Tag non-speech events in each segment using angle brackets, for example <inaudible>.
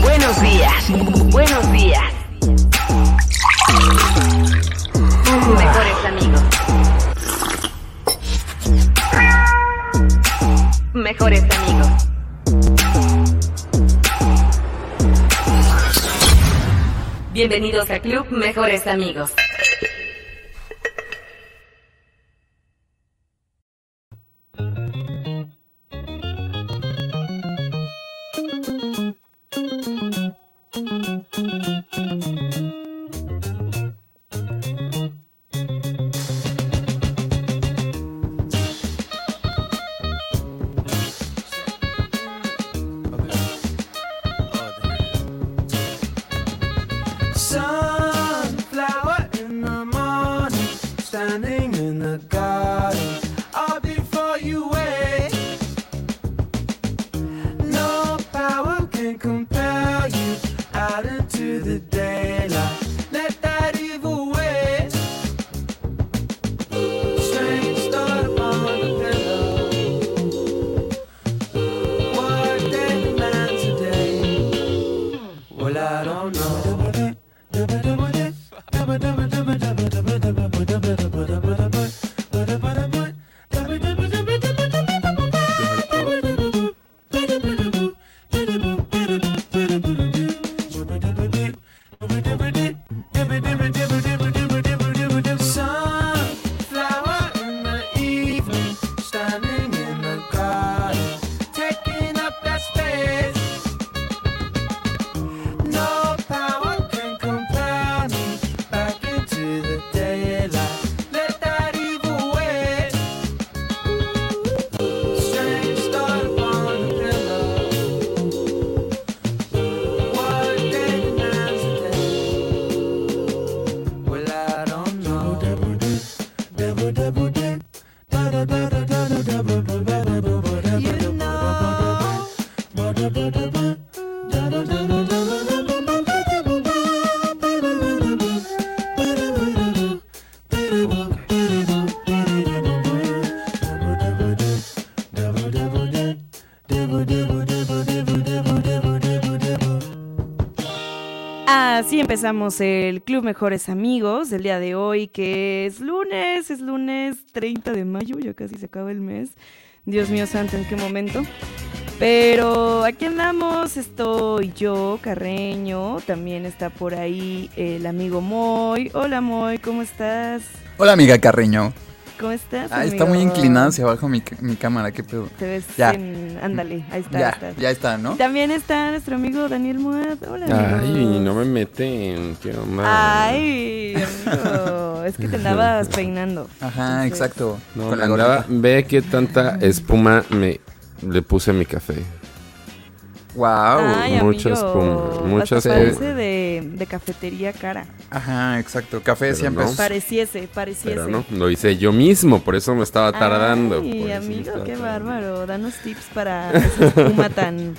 Buenos días, buenos días. Mejores amigos. Mejores amigos. Bienvenidos a Club Mejores Amigos. Así empezamos el Club Mejores Amigos del día de hoy, que es lunes, es lunes 30 de mayo, ya casi se acaba el mes. Dios mío santo, ¿en qué momento? Pero aquí andamos, estoy yo, Carreño, también está por ahí el amigo Moy. Hola Moy, ¿cómo estás? Hola amiga Carreño. ¿Cómo estás? Ah, está muy inclinada hacia abajo mi, mi cámara, qué pedo. Te ves Ya. en- Ándale, ahí está. Ya, ahí está. ya está, ¿no? También está nuestro amigo Daniel Muad. Hola, Ay, no me meten, qué mal. Ay, amigo, es que te andabas peinando. Ajá, Entonces, exacto. No, con la andaba- ve qué tanta espuma me le puse a mi café. Wow. Ay, mucha amigo, espuma, mucha espuma. parece de, de cafetería cara. Ajá, exacto. Café Pero siempre no. es- Pareciese, pareciese. Pero no, lo hice yo mismo, por eso me estaba tardando. Me amigo, qué tardando. bárbaro. Danos tips para esa espuma <laughs> tan,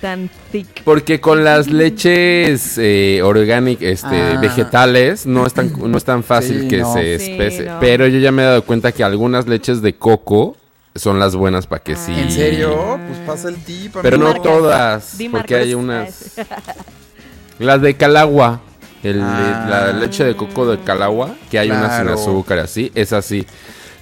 tan thick. Porque con las leches eh, orgánicas, este, Ah. vegetales, no es tan, no es tan fácil Sí, que no. se Sí, espese. no. Pero yo ya me he dado cuenta que algunas leches de coco son las buenas para que Ah. sí. ¿En serio? Pues pasa el tip. Pero no marcas. todas, Di porque hay unas... <laughs> Las de Calagua. El, Ah. La leche de coco de Calagua, que hay unas sin azúcar así, es así.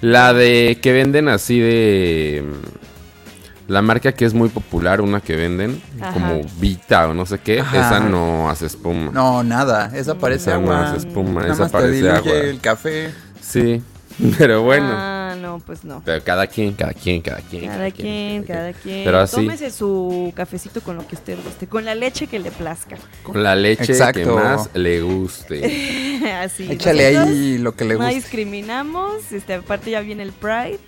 La de que venden así de... mm, La marca que es muy popular, una que venden, Ajá. como Vita o no sé qué, Ajá. esa no hace espuma. No, nada. Esa parece Esa no agua. hace espuma, Nada esa más parece agua. el café. Sí, <laughs> pero bueno. Ah, no. no, pues no. Pero cada quien, cada quien, cada quien. Cada quien, cada quien. Pero así, Tómese su cafecito con lo que usted guste, con la leche que le plazca. con la leche que más le guste. <laughs> Así. Échale nosotros ahí lo que le No guste. discriminamos, este, aparte ya viene el Pride.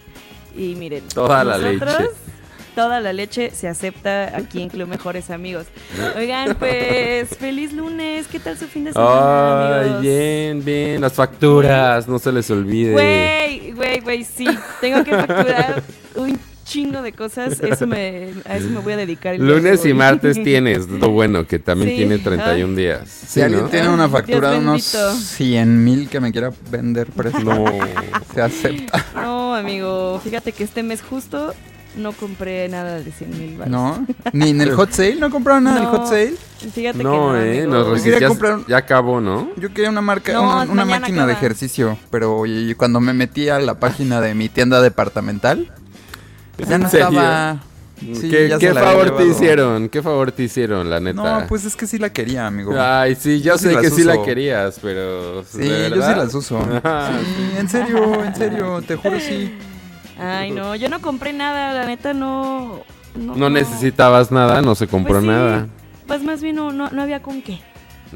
Y miren, Toda la nosotros, leche. Toda la leche se acepta aquí en Club Mejores Amigos. Oigan, pues, feliz lunes. ¿Qué tal su fin de semana, Ay, amigos? bien, bien. Las facturas, no se les olvide. Güey, güey, güey, sí. Tengo que facturar un chingo de cosas. Eso me, a eso me voy a dedicar. el Lunes y martes tienes, <laughs> lo bueno, que también Sí, tiene 31 ay. días. Si Sí, alguien ¿no? tiene una factura de unos bendito. 100 mil que me quiera vender precio, No. <laughs> se acepta. No, amigo, fíjate que este mes justo no compré nada de 100 mil baros. ¿No? <laughs> Ni en el hot sale, ¿no compraron nada del No. hot sale? Fíjate que No, no, eh, nos Yo resist- quería ya, comprar un- ya acabó, ¿no? Yo quería una marca, No, una, máquina de ejercicio, pero y cuando me metí a la página de mi tienda departamental, ¿Es ya no estaba. Sí, ¿Qué, ya favor te hicieron? ¿Qué favor te hicieron, la neta? No, pues es que sí la quería, amigo. Ay, sí, yo sé que sí la querías, pero... sí, ¿de yo sí las uso. <laughs> Sí, en serio, en serio, te juro sí. Ay, no, yo no compré nada, la neta no. No, No necesitabas nada, no se Pues compró sí, nada. Pues más bien no, no, no había con qué.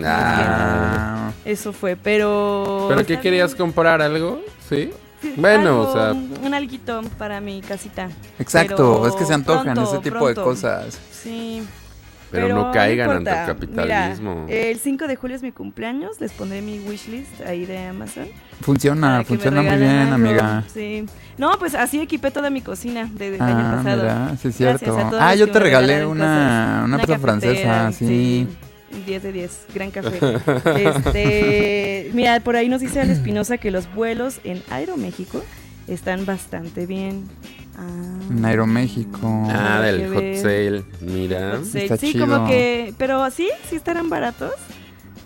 Ah. Eso fue, pero. ¿Pero qué querías bien. comprar? ¿Algo? ¿Sí? Sí, Bueno, algo, o sea... Un alguito para mi casita. exacto, Pero es que se antojan pronto, ese tipo pronto. de cosas. Sí. Pero, no caigan ante el capitalismo. Mira, el 5 de julio es mi cumpleaños, les pondré mi wishlist ahí de Amazon. Funciona, funciona muy bien, algo. amiga. Sí. No, pues así equipé toda mi cocina de- del Ah, año pasado. mira, sí es cierto. Ah, yo te regalé una, cosas. una pizza francesa, cafetera, sí. 10 de 10, gran café. <laughs> este, mira, por ahí nos dice Al Espinosa que los vuelos en Aeroméxico están bastante bien. Ah, En Aeroméxico. Ah, del hot sale, mira. hot sale. está sí, chido. como que, pero sí, sí estarán baratos.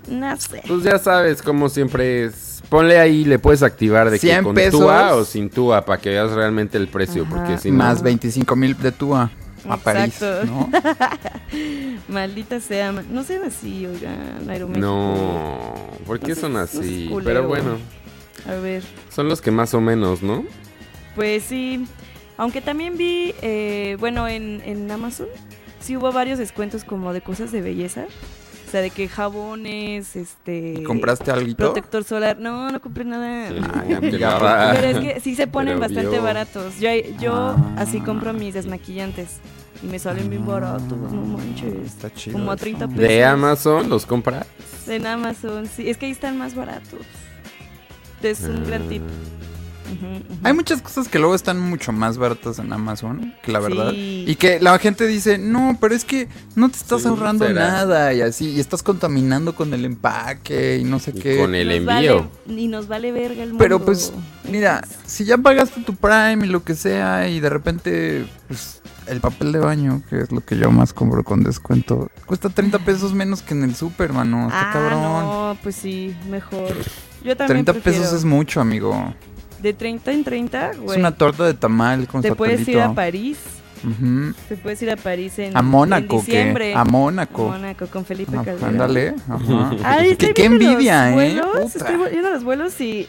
No sé. Pues ya sabes, como siempre es. Ponle ahí, le puedes activar de que 100 con pesos. TUA o sin TUA para que veas realmente el precio. Ajá. Porque si no. Más 25 mil de Tua a París, Exacto. ¿no? <laughs> Maldita sea. No sean así, oigan, Aeroméxico. No, ¿por qué No son no así? Pero bueno, A ver. son los que más o menos, ¿no? Pues sí, aunque también vi, eh, bueno, en, en Amazon sí hubo varios descuentos como de cosas de belleza. O sea, de que jabones, este... ¿Compraste algo? Protector solar. No, no compré nada. Ay, <laughs> Pero es que sí se ponen Pero bastante vio. baratos. Yo, yo Ah. así compro mis desmaquillantes. Y me salen bien baratos, no manches. Está chido. Como a eso. 30 pesos. De Amazon los compras. En Amazon, sí. Es que ahí están más baratos. Es un gran tip. Hay muchas cosas que luego están mucho más baratas en Amazon, que la verdad. Sí. Y que la gente dice, no, pero es que no te estás Sí, ahorrando será. nada y así, y estás contaminando con el empaque y no sé Y qué. con el Nos envío. vale- y nos vale verga el mundo. Pero pues, mira, si ya pagaste tu Prime y lo que sea, y de repente, pues, el papel de baño, que es lo que yo más compro con descuento, cuesta 30 pesos menos que en el super, mano. Está ah, cabrón. no, pues sí, mejor. Yo también 30 prefiero. pesos es mucho, amigo. De 30 en 30, Es güey. una torta de tamal con Te puedes ir a. París. Ujú. Te puedes ir a París en, A Mónaco, en diciembre. ¿qué? A Mónaco. Mónaco con Felipe Ah, Calderón. ándale. Ajá. <laughs> Ay, qué, qué los envidia, ¿eh? vuelos, Puta. Estoy viendo los vuelos y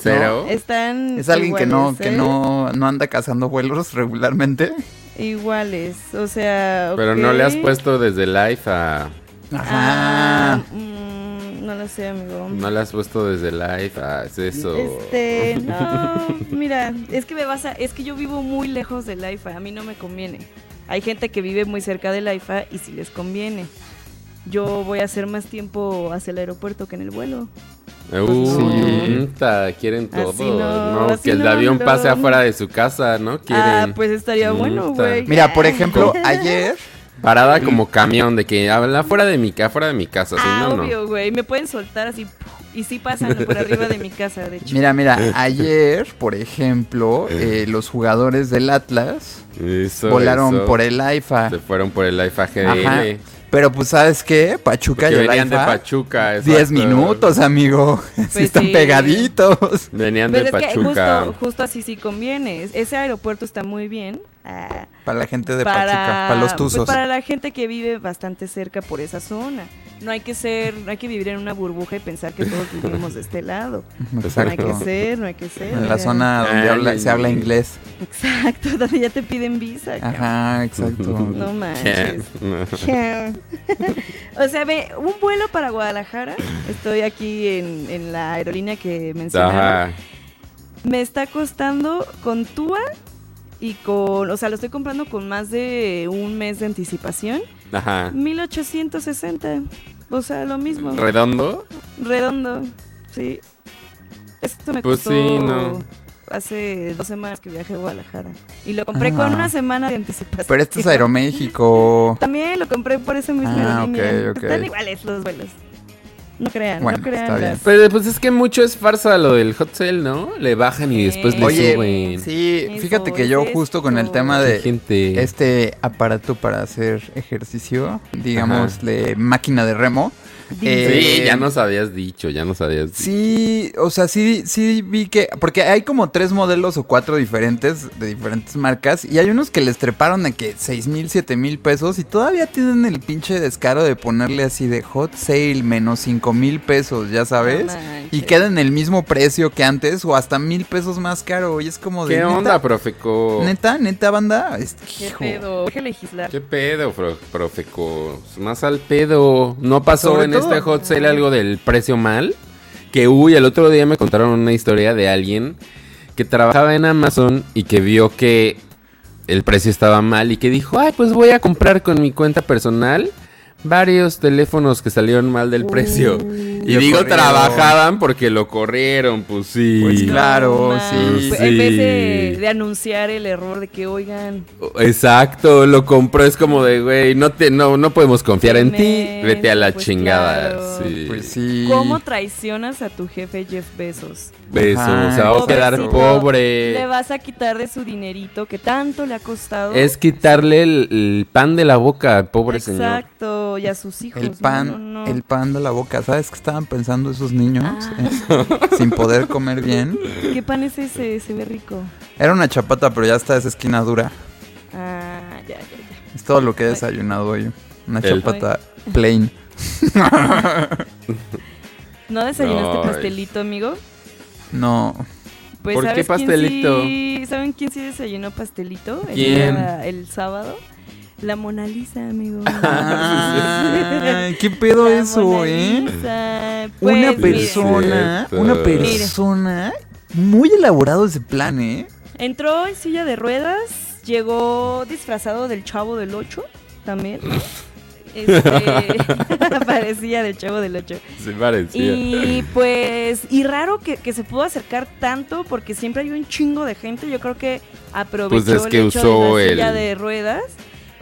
¿Cero? están Es alguien que no, iguales, que ¿eh? no, no anda cazando vuelos regularmente. Iguales, o sea, Pero no le has puesto desde live a. Ah, Ajá. mm, no lo sé, amigo. No le has puesto desde live a. Es eso. Este, <laughs> no, mira, es que me vas a, es que yo vivo muy lejos del IFA, a mí no me conviene. Hay gente que vive muy cerca del IFA y sí les conviene. Yo voy a hacer más tiempo hacia el aeropuerto que en el vuelo. Uh, ta, quieren todo. Así no, no, así que el no, avión no. pase afuera de su casa, ¿no? Quieren. Ah, pues estaría Mm, bueno, güey. Mira, por ejemplo, ayer, Parada como camión de que habla fuera de mi casa, fuera de mi casa, si Ah, no, no. obvio, güey. Me pueden soltar así y sí pasan por arriba de mi casa, de hecho. mira, mira, <laughs> ayer, por ejemplo, eh, los jugadores del Atlas Eso, volaron eso. por el AIFA. Se fueron por el IFA GDL. Ajá. Pero pues, ¿sabes qué? Pachuca Que y el venían de AIFA, Pachuca. 10 exacto. minutos, amigo. <laughs> sí Pues están sí. pegaditos. Venían Pero de es que Pachuca. justo, justo así sí conviene. Ese aeropuerto está muy bien. Ah, Para la gente de para, Pachuca, para los pues, tuzos. para la gente que vive bastante cerca por esa zona. no hay que ser, no hay que vivir en una burbuja y pensar que todos vivimos de este lado. No hay que Exacto. ser, no hay que ser. En la zona donde Ay, habla- ay, se habla inglés. Exacto, <laughs> donde ya te piden visa. cabrón. Ajá, exacto. No manches. o sea, ve, un vuelo para Guadalajara. Estoy aquí en, en la aerolínea que mencionaba. Ajá. Me está costando con TUA y con, o sea, lo estoy comprando con más de un mes de anticipación. Ajá. 1860. O sea, lo mismo. ¿Redondo? Redondo. Sí. Esto me Pues costó sí, no. hace dos semanas que viajé a Guadalajara. Y lo compré Ah. con una semana de anticipación. Pero esto es <laughs> Aeroméxico. También lo compré por esa misma Ah, aerolínea. ok, ok. Están iguales los vuelos. No crean, Bueno, no crean. está bien. las- Pero pues es que mucho es farsa lo del hot sale, ¿no? Le bajan y después le Oye, suben. sí, Eso fíjate que yo justo con el tema de gente. este aparato para hacer ejercicio, digámosle máquina de remo. Sí, ya nos habías dicho, ya nos habías dicho. Sí, o sea, sí, sí vi que. Porque hay como tres modelos o cuatro diferentes de diferentes marcas. Y hay unos que les treparon de que seis mil, siete mil pesos. Y todavía tienen el pinche descaro de ponerle así de hot sale menos cinco mil pesos, ya sabes. Y queda en el mismo precio que antes o hasta mil pesos más caro. Y es como de. ¿Qué ¿neta? onda, Profeco? Neta, neta, banda. Este, ¿Qué hijo. pedo? Que legislar. ¿Qué pedo, Profeco? Más al pedo. ¿No pasó Sobre en este hot sale algo del precio mal? Que, uy, el otro día me contaron una historia de alguien que trabajaba en Amazon y que vio que el precio estaba mal y que dijo, ay, pues voy a comprar con mi cuenta personal varios teléfonos que salieron mal del precio. Y digo, corrieron. trabajaban porque lo corrieron, pues sí. Pues claro, No, sí. man. En vez de, anunciar el error de que, oigan, Exacto, lo compró, es como de, güey, no te, no, no podemos confiar en ti, vete a la pues chingada. claro. Sí. Pues sí. ¿cómo traicionas a tu jefe Jeff Bezos? Beso, Ajá, o sea, va a quedar pobre. Le vas a quitar de su dinerito que tanto le ha costado. Es quitarle el, el pan de la boca, pobre señor. Exacto, y a sus hijos. El pan, no, no. el pan de la boca. ¿Sabes qué estaban pensando esos niños? Ah. eh? Sin poder comer bien. ¿Qué pan es ese? Se ve rico. Era una chapata, pero ya está esa esquina dura. Ah, ya, ya, ya. Es todo lo que he desayunado hoy. Una El- chapata plain. ¿No desayunaste Ay. pastelito, amigo? No. Pues, ¿Por qué ¿sabes quién pastelito? sí- ¿Saben quién sí desayunó pastelito? El, ¿Quién? el sábado. La Mona Lisa, amigo. <laughs> Ay, ¿Qué pedo La eso, Mona eh? Lisa. Pues, Una mire, persona, una persona muy elaborado ese plan, ¿eh? Entró en silla de ruedas, llegó disfrazado del chavo del 8 también. Este, <laughs> parecía del chavo del 8. Se parecía. Y pues, y raro que, que se pudo acercar tanto porque siempre hay un chingo de gente. Yo creo que aprovechó Pues es que el hecho usó de la silla el- de ruedas.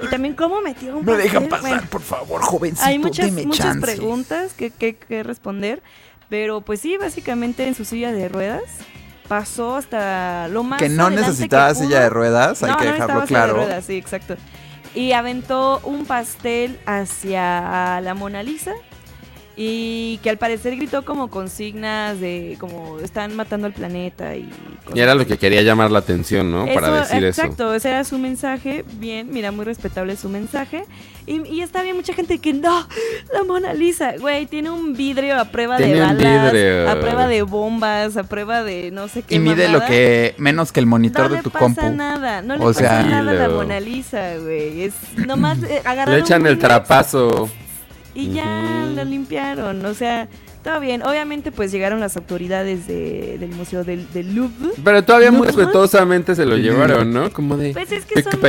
Y también cómo metió un <laughs> No dejan pastel. pasar, Bueno, por favor, jovencito, hay muchas, deme muchas chance. preguntas que, que, que responder. Pero pues sí, básicamente en su silla de ruedas pasó hasta lo más Que no necesitaba que silla de ruedas, hay No, que no dejarlo necesitaba silla de claro. ruedas, sí, exacto. Y aventó un pastel hacia la Mona Lisa. Y que al parecer gritó como consignas de como están matando al planeta y... Y era lo que quería llamar la atención, ¿no? Para decir eso. exacto, ese era su mensaje. Bien, mira, muy respetable su mensaje. Y, y está bien, mucha gente que no, la Mona Lisa, güey, tiene un vidrio a prueba de Tiene balas, vidrio. a prueba de bombas, a prueba de no sé qué. Y mide lo que menos que el monitor no de le tu pasa compu. nada, no le O pasa sea- nada a la Tranquilo. Mona Lisa, güey. Es nomás eh, agarrar <laughs> Le echan un el trapazo. Y ya lo limpiaron. O sea, todo bien. Obviamente, pues llegaron las autoridades de- del Museo del, del Louvre. Pero todavía muy respetuosamente se lo llevaron, ¿no? Como de... Pues es que son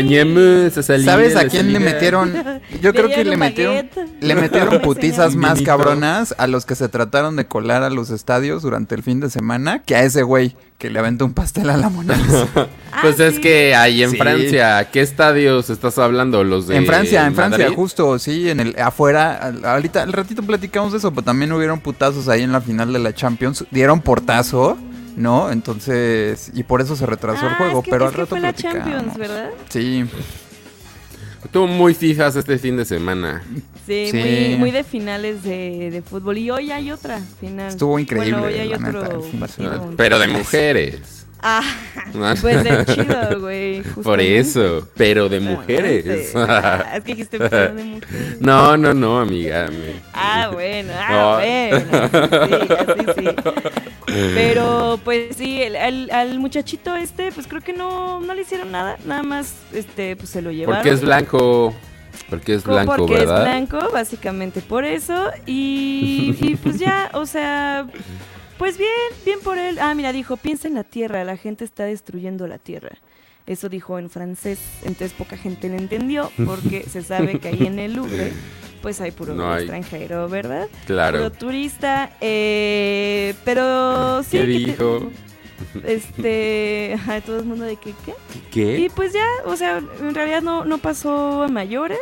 salir ¿Sabes a quién le salida". metieron? <laughs> Yo creo que le metieron, le metieron Me putizas más cabronas a los que se trataron de colar a los estadios durante el fin de semana que a ese güey que le aventó un pastel a la Mona Lisa. <laughs> Ah, Pues es sí. que ahí en Sí. Francia, ¿qué estadios estás hablando? Los de en Francia, en Francia, Madrid? justo, sí, en el afuera, al- ahorita al ratito platicamos de eso, pero también hubieron ahí en la final de la Champions, dieron portazo, ¿no? Entonces, y por eso se retrasó el Ah, juego, es que- pero es al que rato fue la. Champions, ¿verdad? Sí, Estuvo muy fijas este fin de semana. Sí, Sí. Muy, muy de finales de, de fútbol. Y hoy hay otra final. Estuvo increíble, Bueno, hoy hay la otro neta, el fin de partido. semana. Pero de mujeres. Ah, pues de chido, güey. <laughs> Por eso, pero de mujeres. Ah, es que dijiste pero de <laughs> mujeres. No, no, no, amiga. me- Ah, bueno, ah, No. bueno. Sí, así sí. <laughs> Pero, pues sí, el- al, al muchachito este, pues creo que no, no le hicieron nada. Nada más, este, pues se lo llevaron. Porque es blanco. Porque es Co- blanco, porque ¿verdad? es blanco, básicamente por eso. Y, y pues ya, o sea, pues bien, bien por él. Ah, mira, dijo, piensa en la tierra, la gente está destruyendo la tierra. Eso dijo en francés, entonces poca gente le entendió, <laughs> porque se sabe que ahí en el Louvre, pues hay puro No hay. extranjero, ¿verdad? Claro. Puro turista, eh, pero <laughs> sí. ¿Qué que te- dijo? <laughs> este, ajá, todo el mundo de que, ¿qué? ¿Qué? Y pues ya, o sea, en realidad no, no pasó a mayores.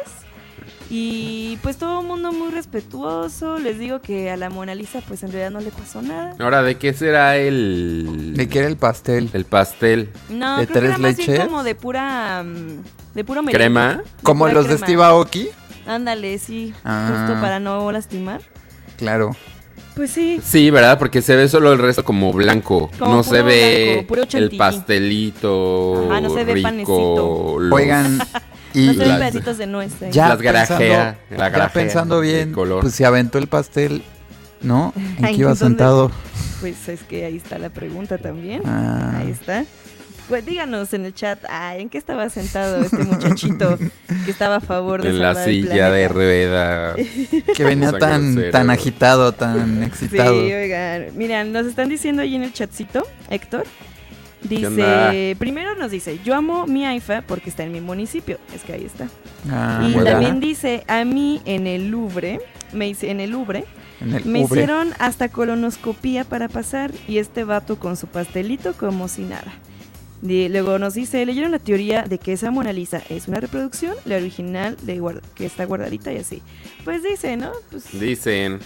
Y pues todo el mundo muy respetuoso. Les digo que a la Mona Lisa pues en realidad no le pasó nada. Ahora, ¿de qué será el. ¿De qué era el pastel? El pastel. No, ¿De creo que tres era más bien leches? como de pura... mm, De puro merengue. ¿Crema? Como pura los de. Steve Aoki. Ándale, sí. Ah. Justo para no lastimar. Claro. Pues sí. Sí, ¿verdad? Porque se ve solo el resto como blanco. Como no se ve blanco, puro el pastelito. Ajá, no se ve rico, panecito. los- Oigan, <laughs> y no las- pedacitos de nuez. ahí. ya Las garajea, pensando, la ya pensando bien, color. pues se aventó el pastel, ¿no? <laughs> ¿En qué iba sentado? Pues es que ahí está la pregunta también. Ah. Ahí está. Pues díganos en el chat, ay, ¿en qué estaba sentado este muchachito que estaba a favor de En la silla de rueda. <laughs> Que venía tan, tan agitado, tan excitado. Sí, oigan, miren, nos están diciendo ahí en el chatcito, Héctor. Dice, primero nos dice, yo amo mi AIFA porque está en mi municipio. Es que ahí está. Ah, y también dice, a mí en el Louvre, me hice en el Louvre, En el me Ubre. hicieron hasta colonoscopía para pasar y este vato con su pastelito como si nada. Y luego nos dice, leyeron la teoría de que esa Mona Lisa es una reproducción, la original de guarda- que está guardadita y así. Pues dice, ¿no? Pues Dicen.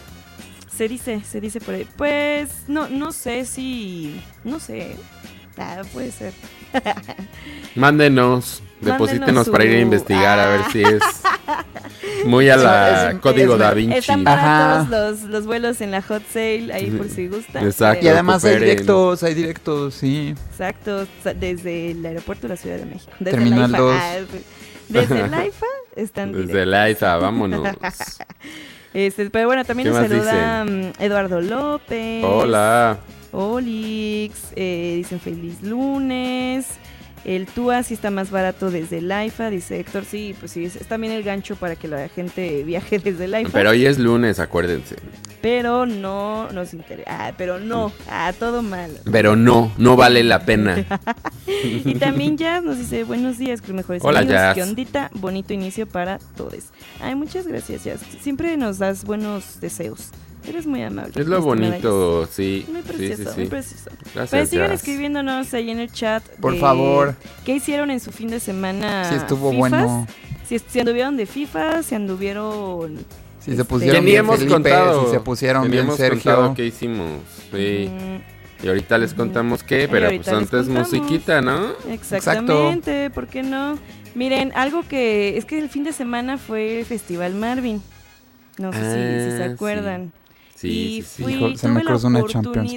se dice, se dice por ahí. Pues no, no sé si, no sé. Ah, puede ser. <laughs> Mándenos. Deposítenos para ir a investigar a ver Ah. si es muy a <laughs> la es- código es- da Vinci. Están baratos los, los vuelos en la hot sale, ahí por si gustan. Exacto. Y además hay directos, hay directos, sí. Exacto, desde el aeropuerto de la Ciudad de México. Desde Terminal la IFA. 2. Ah, desde la <laughs> IFA están Desde directos. la ISA, vámonos. Este, pero bueno, también ¿Qué nos saluda mm, Eduardo López. Hola. Olix, eh, dicen feliz lunes. El TUA sí está más barato desde el IFA, dice Héctor. Sí, pues sí, es, es también el gancho para que la gente <laughs> viaje desde el IFA. Pero hoy es lunes, acuérdense. Pero no nos interesa. Ah, pero no. Ah, todo mal. Pero no, no vale la pena. <laughs> Y también Jazz nos dice buenos días, creo mejores Hola, amigos. Jazz. Qué ondita, bonito inicio para todos. Ay, muchas gracias, Jazz. Siempre nos das buenos deseos. Eres muy amable. Es lo bonito, sí. Muy precioso, sí, sí. muy precioso. Gracias, Pues sigan Jazz. escribiéndonos ahí en el chat. Por de favor. ¿Qué hicieron en su fin de semana? Sí estuvo fifas? bueno. Si, si anduvieron de FIFA, si anduvieron. Si Este, se pusieron bien hemos Felipe, contado. si se pusieron bien Sergio. qué hicimos. Sí. mm, Y ahorita les contamos qué, pero pues antes musiquita, ¿no? Exactamente, ¿por qué no? Miren, algo que es que el fin de semana fue el Festival Marvin. No sé si- si, se Ah, acuerdan. Sí, y sí, sí. fui, Hijo, se me tuve la cruzó una Champions,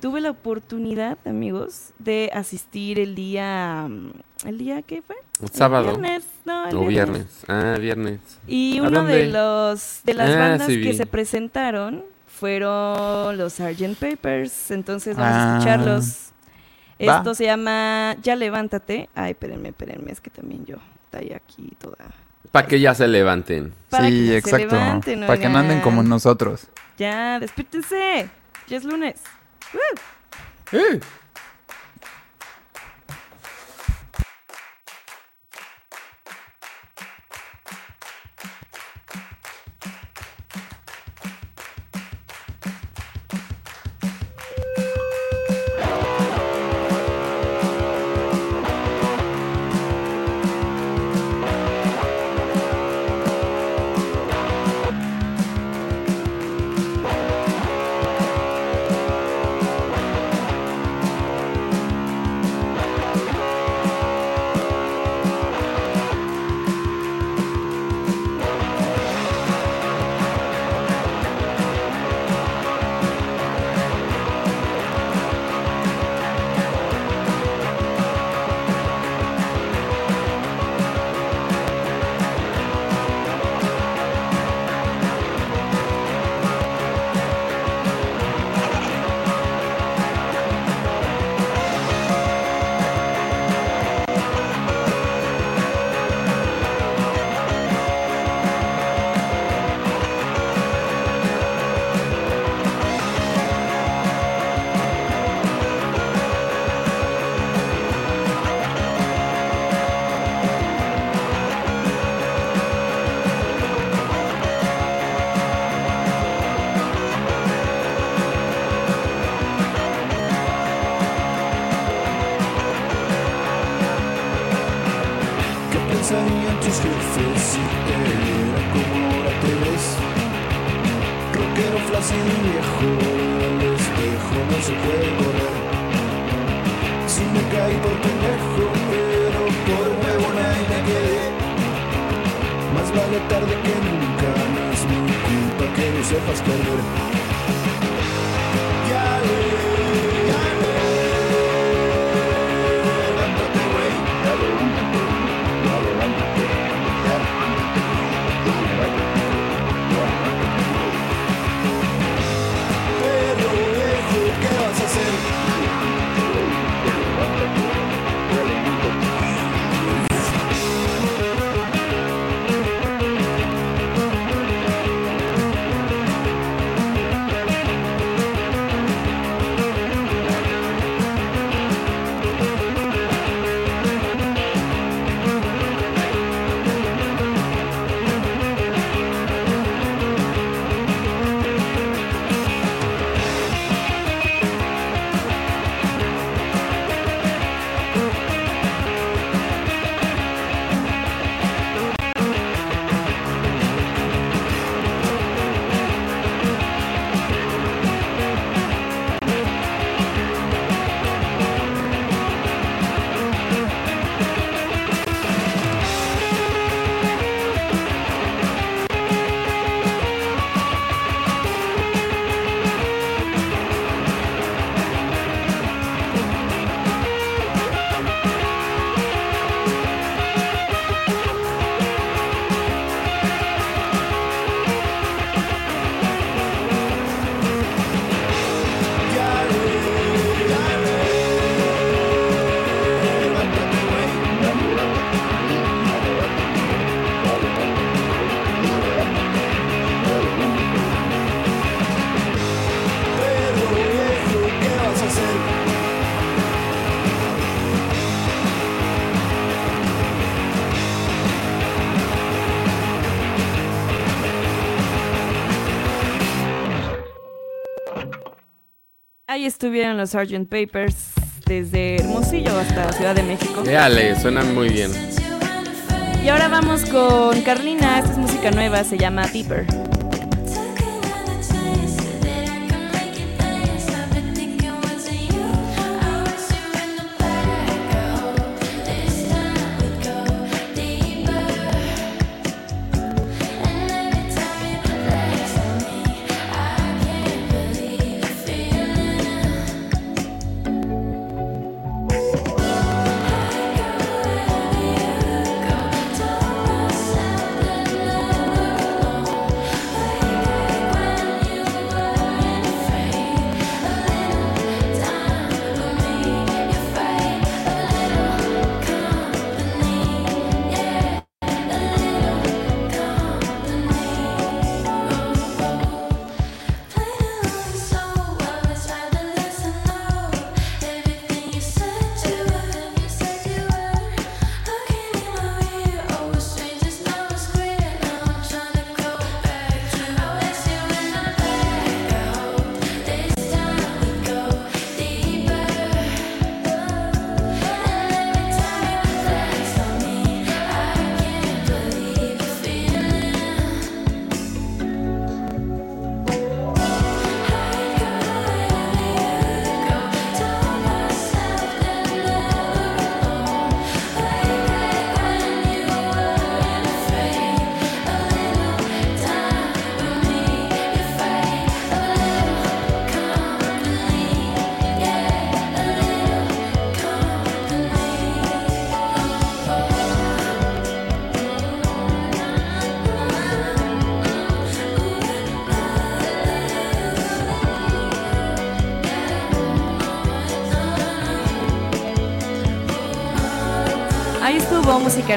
tuve la oportunidad, amigos, de asistir el día, mm, ¿el día qué fue? El Sábado. viernes, no, el O viernes. Ah, viernes. Y ¿A uno de los de las Ah, bandas sí que se presentaron fueron los Sgt. Papers, entonces vamos Ah. a escucharlos. Va. Esto se llama Ya levántate. Ay, espérenme, espérenme, es que también yo estoy aquí toda. Para que ya se levanten. Para que sí, se exacto. levanten, Para que no anden como nosotros. Ya, despítense. Ya es lunes. ¡Woo! Eh. Ahí estuvieron los Sgt. Papers desde Hermosillo hasta Ciudad de México. Déjale, suenan muy bien. Y ahora vamos con Carlina. Esta es música nueva, se llama Deeper.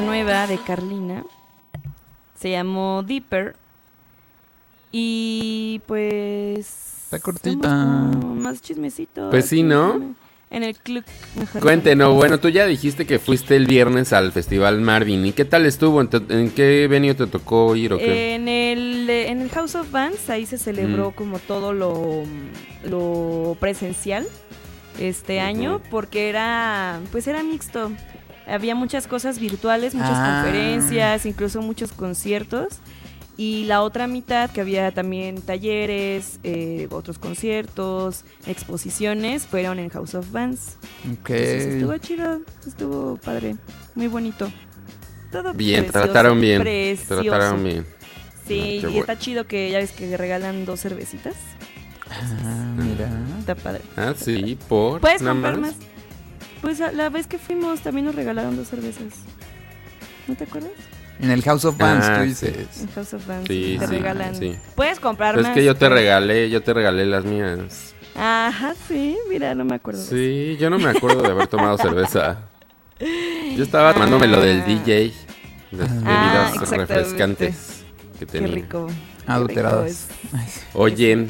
Música nueva de Carlina. Se llamó Deeper. Y pues. Está cortita. Más chismecito. Pues sí, ¿no? En el club. mejor Cuéntenos, bueno, tú ya dijiste que fuiste el viernes al Festival Marvin. ¿Y qué tal estuvo? ¿En, qué venio te tocó ir o qué? En el, eh, en el House of Bands, ahí se celebró Mm. como todo lo, lo presencial este año, porque era, pues era mixto. Había muchas cosas virtuales, muchas Ah. conferencias, incluso muchos conciertos. Y la otra mitad, que había también talleres, eh, otros conciertos, exposiciones, fueron en House of Bands. Ok. Entonces, estuvo chido, estuvo padre, muy bonito. Todo Bien, precioso, trataron bien. precioso. Trataron bien. Sí, Ah, y bueno. está chido que ya ves que regalan dos cervecitas. Ah, mira. Está padre. Ah, sí, por. Puedes comprar más. Pues a- la vez que fuimos también nos regalaron dos cervezas. ¿No te acuerdas? En el House of Bands, Ah, tú dices. En House of Bands. Sí, te sí, regalan. sí. Puedes comprar más. es que yo te regalé, yo te regalé las mías. Ajá, sí, mira, no me acuerdo. Sí, yo no me acuerdo de haber tomado <laughs> cerveza. Yo estaba tomándome lo del Ah. DJ. Las Ah, bebidas exactamente. refrescantes que Qué tenía. rico. qué Adulteradas. rico ¿Y ustedes,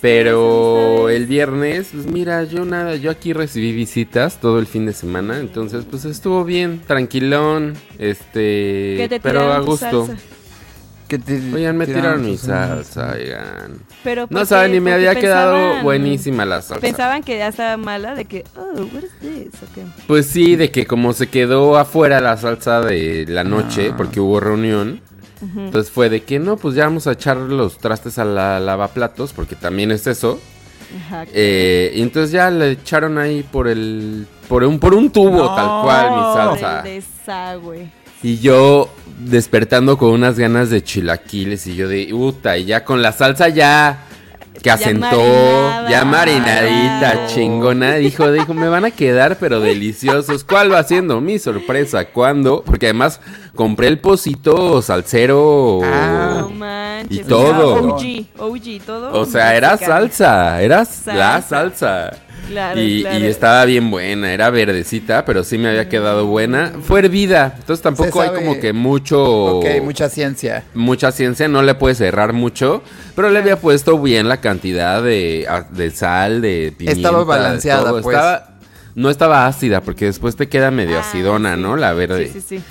pero el viernes, pues mira, yo nada, yo aquí recibí visitas todo el fin de semana, entonces pues estuvo bien, tranquilón, este, Que te pero a gusto. salsa. Que te Oigan, me tiraron mi salsa, oigan. Pero No ¿por saben, ni me había quedado buenísima la salsa. Pensaban que ya estaba mala, de que, oh, what is this? ¿O qué? Pues sí, de que como se quedó afuera la salsa de la noche, Ah. porque hubo reunión, entonces fue de que no, pues ya vamos a echar los trastes a la lavaplatos, porque también es eso. Ajá. Eh, y entonces ya le echaron ahí por el, por un, por un tubo No. tal cual mi salsa. el desagüe. Y yo despertando con unas ganas de chilaquiles y yo de, uta, y ya con la salsa ya que asentó, ya marinadita, chingona, dijo, dijo, me van a quedar pero deliciosos. ¿Cuál va siendo mi sorpresa? ¿Cuándo? Porque además compré el pocito salsero. Ah. Manches. Y o sea, todo. OG, OG, todo. O sea, era salsa, era la Salsa. Claro, y, claro. y estaba bien buena, era verdecita, pero sí me había quedado buena. Fue hervida, entonces tampoco hay como que mucho... Ok, mucha ciencia. mucha ciencia, no le puedes cerrar mucho, pero le había puesto bien la cantidad de, de sal, de pimienta. Estaba balanceada, todo. pues. Estaba- no estaba ácida, porque después te queda medio Ah, acidona, sí. ¿no? La verde. Sí, sí, sí.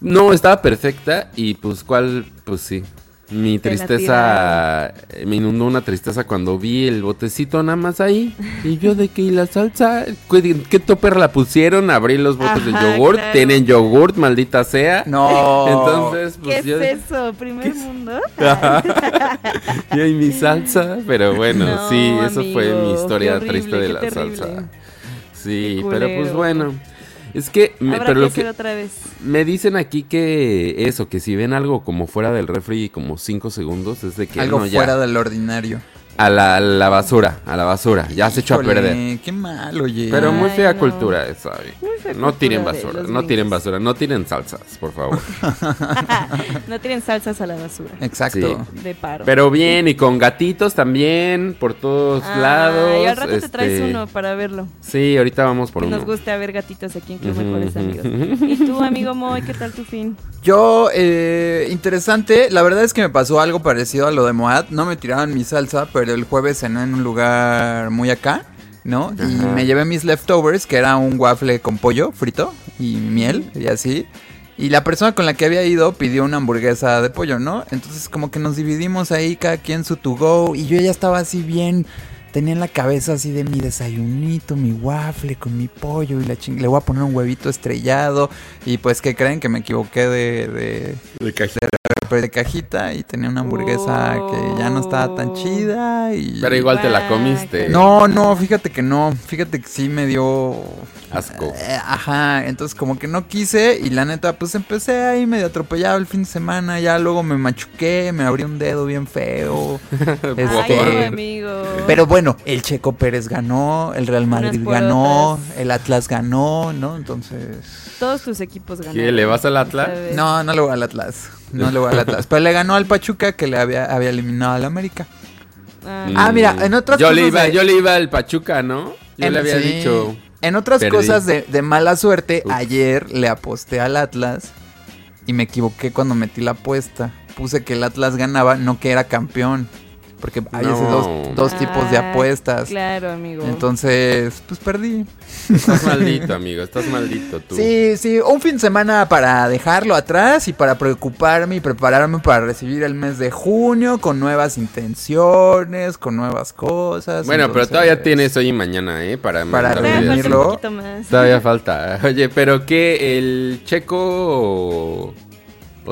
No, estaba perfecta y pues cuál, pues sí. Mi tristeza, me inundó una tristeza cuando vi el botecito nada más ahí. Y yo de que, ¿y la salsa? ¿Qué, qué topper la pusieron? Abrí los botes de yogurt. claro. Tienen yogurt, maldita sea. No. Entonces, ¿Qué pues es yo... eso? ¿Primer mundo? <laughs> Y ahí mi salsa, pero bueno, No, sí, eso fue mi historia qué horrible, triste de qué la terrible. salsa. Sí, Qué pero pues bueno. Es que, me, Habrá pero que lo hacer que otra vez. me dicen aquí que eso, que si ven algo como fuera del refri como 5 segundos, es de que Algo no, ya, fuera del ordinario. A la, a la basura, a la basura, ya se echó a Híjole, perder. Qué mal, oye. Pero muy Ay, fea no. cultura esa. oye. Muy fea No tiren de basura, los no tiren gringos. basura, no tiren salsas, por favor. <laughs> no tienen salsas a la basura. Exacto. De paro. Pero bien, y con gatitos también, por todos Ah, lados. Y al rato te traes este, uno para verlo. Sí, ahorita vamos por Que uno. nos gusta ver gatitos aquí en Club Ujú, Mejores Amigos. ujú. ¿Y tú, amigo Moy, qué tal tu fin? Yo, eh, interesante, la verdad es que me pasó algo parecido a lo de Moad, no me tiraron mi salsa, pero el jueves cené en un lugar muy acá, ¿no? Y me llevé mis leftovers, que era un waffle con pollo frito y miel y así. Y la persona con la que había ido pidió una hamburguesa de pollo, ¿no? Entonces como que nos dividimos ahí cada quien su to go y yo ya estaba así bien... Tenía en la cabeza así de mi desayunito, mi waffle con mi pollo y la ching... Le voy a poner un huevito estrellado. Y pues, que creen? Que me equivoqué de, de, De cajita. de cajita y tenía una hamburguesa que ya no estaba tan Oh. chida. Y... Pero igual te la comiste. No, no, fíjate que no. Fíjate que sí me dio. Asco. Eh, ajá, entonces como que no quise y la neta pues empecé ahí medio atropellado el fin de semana, ya luego me machuqué, me abrí un dedo bien feo. <laughs> Ay, este, amigo. pero bueno, el Checo Pérez ganó, el Real Madrid ganó, otras. el Atlas ganó, ¿no? Entonces... Todos tus equipos ganaron. ¿Qué, le vas al Atlas? No, no le voy al Atlas. No le voy al Atlas. Pero le ganó al Pachuca que le había, había eliminado al América. Ah, Ah, mira, en otras yo le cosas iba, de- Yo le iba al Pachuca, ¿no? Yo En- le había sí. dicho. En otras Perdí. cosas de, de mala suerte, ayer le aposté al Atlas y me equivoqué cuando metí la apuesta. Puse que el Atlas ganaba, no que era campeón. Porque hay No. ese dos, dos tipos de Ah, apuestas. Claro, amigo. Entonces, pues perdí. Estás maldito, amigo. Estás maldito tú. Sí, sí, un fin de semana para dejarlo atrás y para preocuparme y prepararme para recibir el mes de junio con nuevas intenciones, con nuevas cosas. Bueno, pero todavía tienes hoy y mañana, ¿eh? Para, Para reunirlo. Todavía falta. <laughs> Oye, pero que el checo.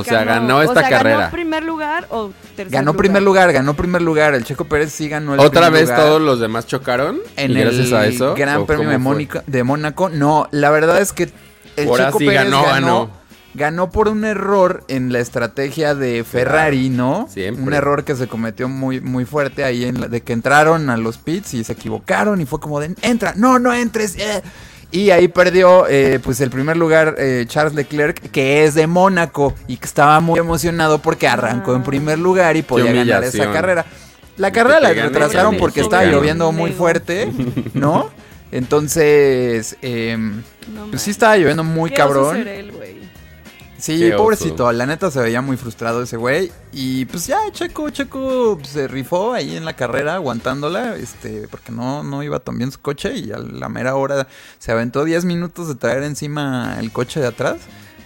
O sea, ganó, o esta sea, carrera. ¿Ganó primer lugar o tercer Ganó primer lugar, ganó primer lugar. El Checo Pérez sí ganó el ¿Otra primer vez lugar. todos los demás chocaron? en ¿Y gracias el a eso? Gran ¿O Premio de, fue? Mónica- de Mónaco. No, la verdad es que el Ahora Checo sí Pérez ganó, ganó, ganó. ganó por un error en la estrategia de Ferrari, ¿no? siempre. Un error que se cometió muy, muy fuerte ahí en la- de que entraron a los pits y se equivocaron y fue como de entra, no, no entres. eh". Y ahí perdió eh, pues el primer lugar eh, Charles Leclerc, que es de Mónaco y que estaba muy emocionado porque arrancó en primer lugar y podía ganar esa carrera. La carrera la retrasaron porque <laughs> estaba lloviendo muy fuerte, ¿no? Entonces, No pues sí estaba lloviendo muy cabrón. él. Sí, Qué oso. pobrecito, la neta se veía muy frustrado ese güey. Y pues ya, Checo, Checo se rifó ahí en la carrera aguantándola, este, porque no, no iba tan bien su coche y a la mera hora se aventó 10 minutos de traer encima el coche de atrás.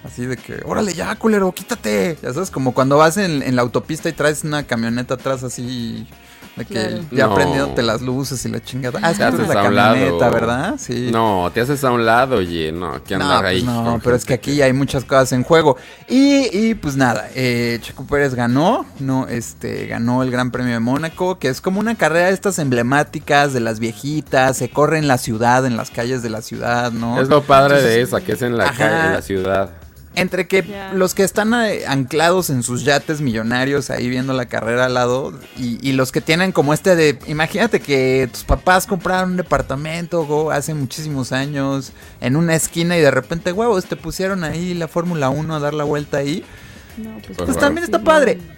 Así de que, órale ya, culero, quítate. Ya sabes, como cuando vas en, en la autopista y traes una camioneta atrás así, de que Claro. ya No. prendiéndote las luces y la chingada. Ah, es que Te tú eres haces la a un lado. camioneta, ¿verdad? Sí. No, te haces a un lado, oye, no, que No, andar pues ahí. no, pero es que aquí hay muchas cosas en juego. Y, y, pues nada, eh, Checo Pérez ganó, no, este, ganó el Gran Premio de Mónaco, que es como una carrera de estas emblemáticas de las viejitas, se corre en la ciudad, en las calles de la ciudad, ¿no? Es lo padre de esa, que es en la Ajá. calle, en la ciudad. Entre que los que están eh, anclados en sus yates millonarios ahí viendo la carrera al lado y, y los que tienen como este de, imagínate que tus papás compraron un departamento go, hace muchísimos años en una esquina y de repente, huevos, te pusieron ahí la Fórmula 1 a dar la vuelta ahí. No, pues, Pues wow. también está sí, padre. no.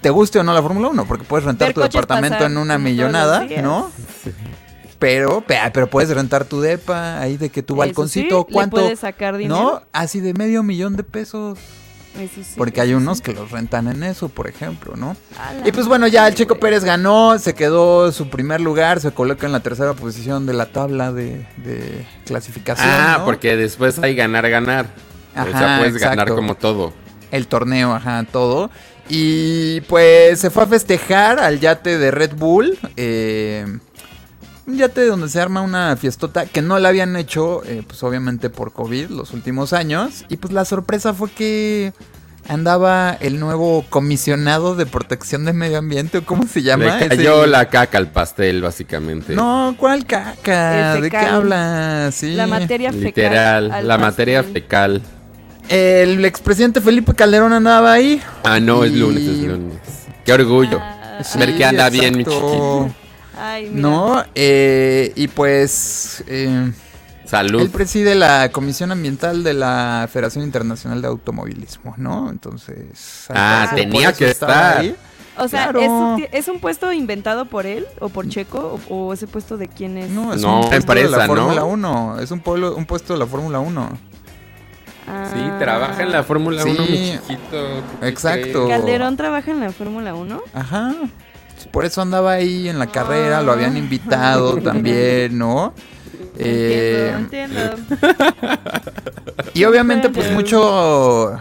Te guste o no la Fórmula 1, porque puedes rentar Ver tu departamento en una millonada, los días. ¿No? Pero, pe- pero puedes rentar tu depa ahí de que tu Eso balconcito, sí, le ¿cuánto? puedes sacar ¿No? dinero. Así de medio millón de pesos. Eso sí, Porque hay unos sí. que los rentan en eso, por ejemplo, ¿no? Y pues bueno, ya el Checo güey. Pérez ganó, se quedó su primer lugar, se coloca en la tercera posición de la tabla de, de clasificación. Ah, ¿no? porque después hay ganar, ganar. o Ajá, sea, puedes ganar como todo. El torneo, ajá, todo. Y pues se fue a festejar al yate de Red Bull. eh, un yate donde se arma una fiestota que no la habían hecho, eh, pues obviamente por COVID los últimos años. Y pues la sorpresa fue que andaba el nuevo comisionado de protección de medio ambiente, o cómo se llama. Le Ese- cayó la caca al pastel, básicamente. No, ¿cuál caca? ¿De qué hablas? Sí. La materia fecal. Literal, al la pastel. materia fecal. El expresidente Felipe Calderón andaba ahí. Ah, no, es lunes, es lunes. Qué orgullo. Ah, Ver que anda bien, mi chiquito. Ay, mira. No, eh, y pues eh, Salud. él preside la Comisión Ambiental de la Federación Internacional de Automovilismo, ¿no? Entonces... Ah, tenía que estar. ahí. O sea, Claro. ¿es, un, ¿es un puesto inventado por él o por Checo o, o ese puesto de quién es? No, es No, un puesto de la ¿no? Fórmula 1. Es un, pueblo, un puesto de la Fórmula 1. Ah. Sí, trabaja en la Fórmula Sí. 1, mi chiquito. ¿qué Exacto. ¿Calderón trabaja en la Fórmula 1? Ajá. Por eso andaba ahí en la carrera, lo habían invitado <laughs> también, ¿no? Eh, Entiendo, entiendo. <laughs> y obviamente pues mucho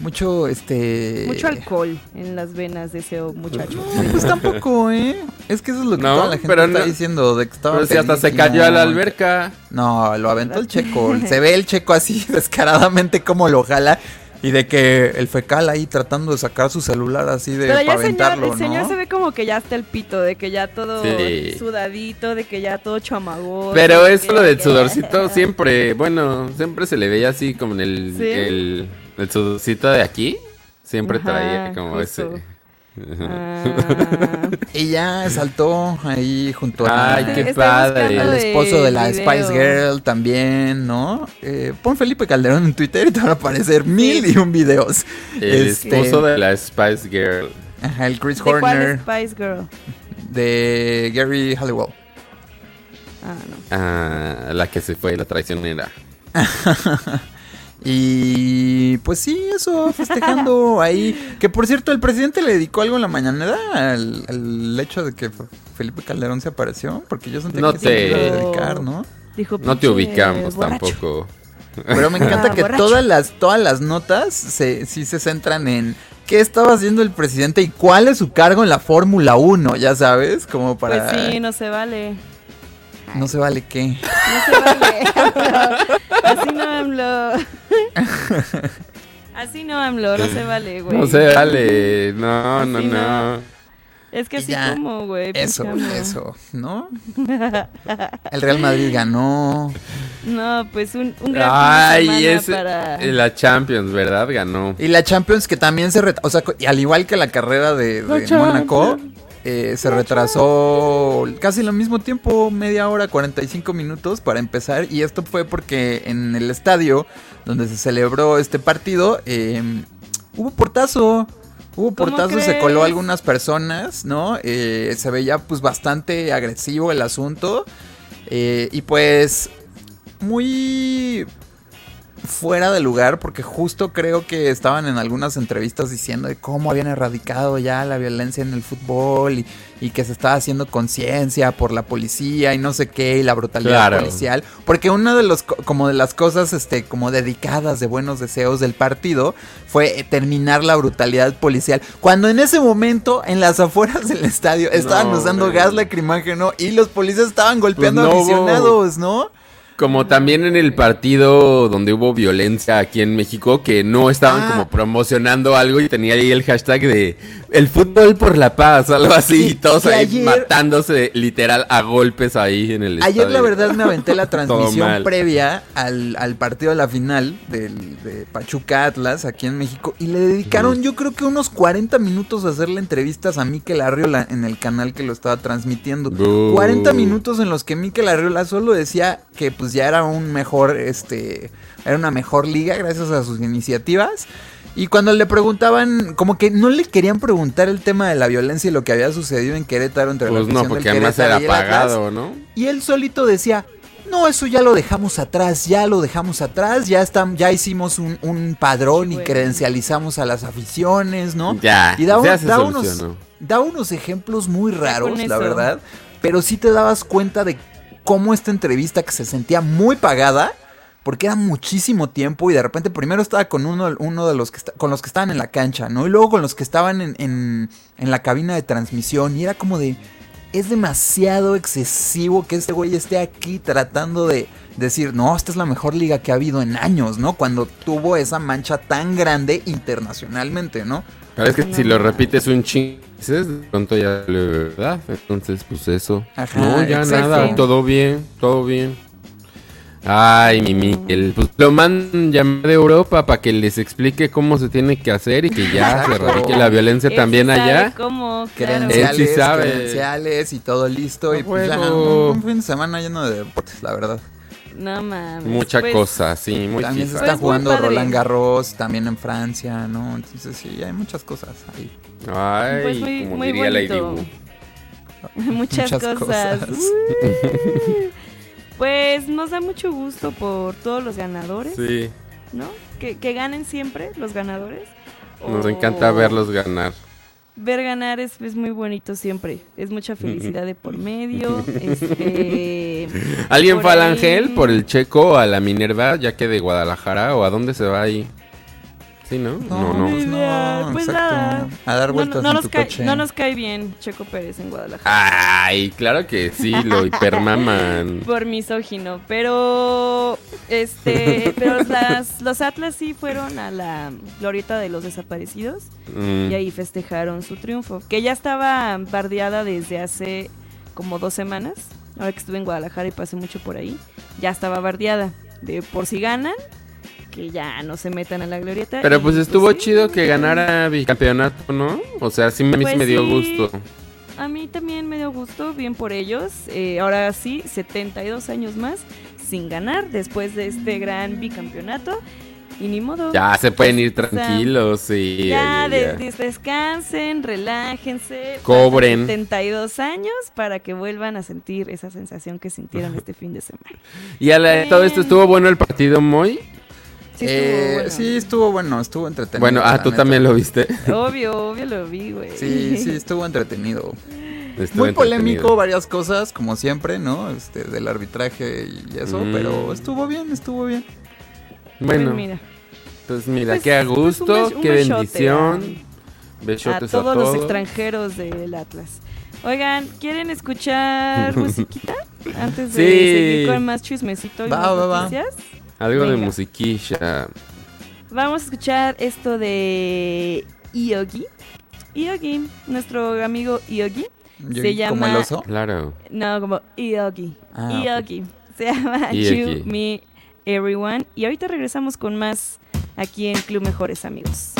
mucho este Mucho alcohol en las venas de ese muchacho. <laughs> Pues tampoco, ¿eh? Es que eso es lo que No, toda la gente pero está no- diciendo de que estaba Pero si hasta se cayó a la alberca. No, lo aventó el checo. Se ve el checo así descaradamente como lo jala. Y de que el fecal ahí tratando de sacar su celular así de Pero ya el señor, el señor ¿no? se ve como que ya está el pito, de que ya todo Sí. sudadito, de que ya todo chamagoso. Pero de eso que- lo del sudorcito <laughs> siempre, bueno, siempre se le veía así como en el, ¿Sí? el, el sudorcito de aquí. Siempre Ajá, traía como justo. ese. Ah. <laughs> Y ya saltó ahí junto a Ay, qué Estoy padre. buscando al esposo de la video. Spice Girl también, ¿no? Eh, pon Felipe Calderón en Twitter y te van a aparecer mil y un videos. El Este, esposo de la Spice Girl. Ajá, el Chris ¿De cuál Horner Spice Girl? de Gary Halliwell. Ah, no. Ah, la que se fue, la traicionera. <laughs> Y pues sí, eso, festejando <laughs> ahí. Que por cierto, el presidente le dedicó algo en la mañanera al, al hecho de que Felipe Calderón se apareció. Porque yo sentí No que te- se iba a dedicar, ¿no? Dijo, No te "Pinche ubicamos borracho". tampoco. Pero me encanta Ah, que borracho. todas las, todas las notas se, sí se centran en qué estaba haciendo el presidente y cuál es su cargo en la Fórmula 1, ya sabes, como para... Pues sí, no se vale. No se vale qué. No se vale. <laughs> Así no AMLO. Así no AMLO, no se vale, güey. No se vale. No, no, Así no. no. Es que Y así ya, como, güey. Eso, pinche AMLO. eso, ¿no? <laughs> El Real Madrid ganó. No, pues un, un gran Ay, ese. para... La Champions, ¿verdad? Ganó. Y la Champions que también se retrasó, o sea, y al igual que la carrera de, de Mónaco, eh, se retrasó casi al mismo tiempo, media hora, 45 minutos para empezar. Y esto fue porque en el estadio donde se celebró este partido, eh, hubo portazo. Hubo ¿Cómo portazo, se coló algunas personas, ¿no? Eh, se veía pues bastante agresivo el asunto. Eh, y pues muy fuera de lugar porque justo creo que estaban en algunas entrevistas diciendo de cómo habían erradicado ya la violencia en el fútbol y, y que se estaba haciendo conciencia por la policía y no sé qué y la brutalidad Claro. policial porque una de los co- como de las cosas este como dedicadas de buenos deseos del partido fue terminar la brutalidad policial cuando en ese momento en las afueras del estadio estaban No, usando gas lacrimógeno y los policías estaban golpeando Pues no aficionados, ¿no? Como también en el partido donde hubo violencia aquí en México, que no estaban Ah. como promocionando algo y tenía ahí el hashtag de el fútbol por la paz, algo así, Sí, y todos ahí ayer- literal literal a golpes ahí en el Ayer la verdad me aventé la <laughs> transmisión previa al, al partido de la final del, de Pachuca Atlas aquí en México y le dedicaron yo creo que unos 40 minutos a hacerle entrevistas a Mikel Arriola en el canal que lo estaba transmitiendo. Bu. 40 minutos en los que Mikel Arriola solo decía que pues ya era un mejor, este, era una mejor liga gracias a sus iniciativas. Y cuando le preguntaban, como que no le querían preguntar el tema de la violencia y lo que había sucedido en Querétaro entre la Pues no, afición del porque además Querétaro era pagado, ¿no? Y él solito decía, no, eso ya lo dejamos atrás, ya lo dejamos atrás, ya están, ya hicimos un, un padrón y Bueno. credencializamos a las aficiones, ¿no? Ya, y da, un- ya se da unos, da unos ejemplos muy raros, la verdad. Pero sí te dabas cuenta de cómo esta entrevista que se sentía muy pagada, porque era muchísimo tiempo y de repente primero estaba con uno, de los que con los que estaban en la cancha, ¿no? Y luego con los que estaban en, en la cabina de transmisión y era como de es demasiado excesivo que este güey esté aquí tratando de decir, no, esta es la mejor liga que ha habido en años, ¿no? Cuando tuvo esa mancha tan grande internacionalmente, ¿no? Pero es que si lo repites un ching, de pronto ya verdad. Entonces, pues eso. Ajá, no, ya exacto. nada, todo bien, todo bien. Ay, mi Miguel, pues lo mandan llamar de Europa para que les explique cómo se tiene que hacer y que ya se erradique la violencia Él también sí sabe allá. ¿Cómo? Claro. Credenciales, Él sí sabe. credenciales y todo listo. A y pues ya, un fin de semana lleno de deportes, la verdad. No mames. Mucha Pues, cosa, sí, muy también se está Pues jugando. Roland Garros, también en Francia, ¿no? Entonces sí, hay muchas cosas ahí. Ay, Pues muy, como muy diría Lady. <laughs> Muchas, Muchas cosas. <laughs> pues nos da mucho gusto por todos los ganadores, Sí, ¿no? Que, que ganen siempre los ganadores. nos O- encanta verlos ganar. Ver ganar es, es muy bonito siempre. Es mucha felicidad de por medio. <laughs> este, ¿Alguien fue al Ángel por el Checo a la Minerva, ya que de Guadalajara o a dónde se va ahí? Sí, ¿no? No, no. pues no, Pues exacto. nada. A dar No- vueltas no, en nos tu cae, coche. no nos cae bien Checo Pérez en Guadalajara. Ay, claro que sí, lo hipermaman. <laughs> Por misógino, pero este, pero <laughs> las, los Atlas sí fueron a la glorieta de los desaparecidos Mm. y ahí festejaron su triunfo, que ya estaba bardeada desde hace como dos semanas. Ahora que estuve en Guadalajara y pasé mucho por ahí, ya estaba bardeada de por si ganan, que ya no se metan a la glorieta. Pero y, pues estuvo sí, chido que ganara bicampeonato, ¿no? O sea, sí, a mí sí Pues me dio sí. gusto. A mí también me dio gusto, bien por ellos. Eh, ahora sí, 72 años más sin ganar después de este gran bicampeonato. Y ni modo. Ya se pueden ir tranquilos y Ya, de- de- descansen, relájense. Cobren. faltan 72 años para que vuelvan a sentir esa sensación que sintieron <laughs> este fin de semana. Y a la- todo esto estuvo bueno el partido muy. Sí, estuvo Eh, bueno. sí, estuvo bueno, estuvo entretenido. Bueno, ah, tú neta. también lo viste. <laughs> Obvio, obvio lo vi, güey. Sí, sí, estuvo entretenido. Estuvo Muy polémico, varias cosas, como siempre, ¿no? Este, del arbitraje y eso, Mm. pero estuvo bien, estuvo bien. Bueno, Pues mira, pues mira, Pues, qué a pues, gusto, un bes- un qué besote bendición. a Besotes todos los todos. extranjeros del Atlas. Oigan, ¿quieren escuchar <laughs> musiquita? Antes de Sí. seguir con más chismecito y Va, más va, va. Algo de musiquilla. Vamos a escuchar esto de Iogi. Iogi, nuestro amigo Iogi. Yo- Se ¿Como el llama- oso? Claro. No, como Iogi. Ah, ok. Iogi. Se llama <laughs> Iogi. You, Me, Everyone. Y ahorita regresamos con más aquí en Club Mejores Amigos.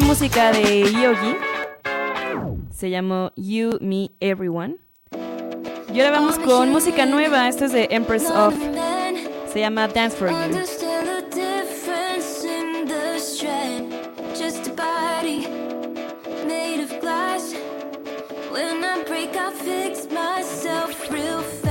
Música de Yogi. Se llamó You, Me, Everyone. Y ahora vamos con música nueva. Esto es de Empress of. Se llama Dance for You. When I break, I fix myself real.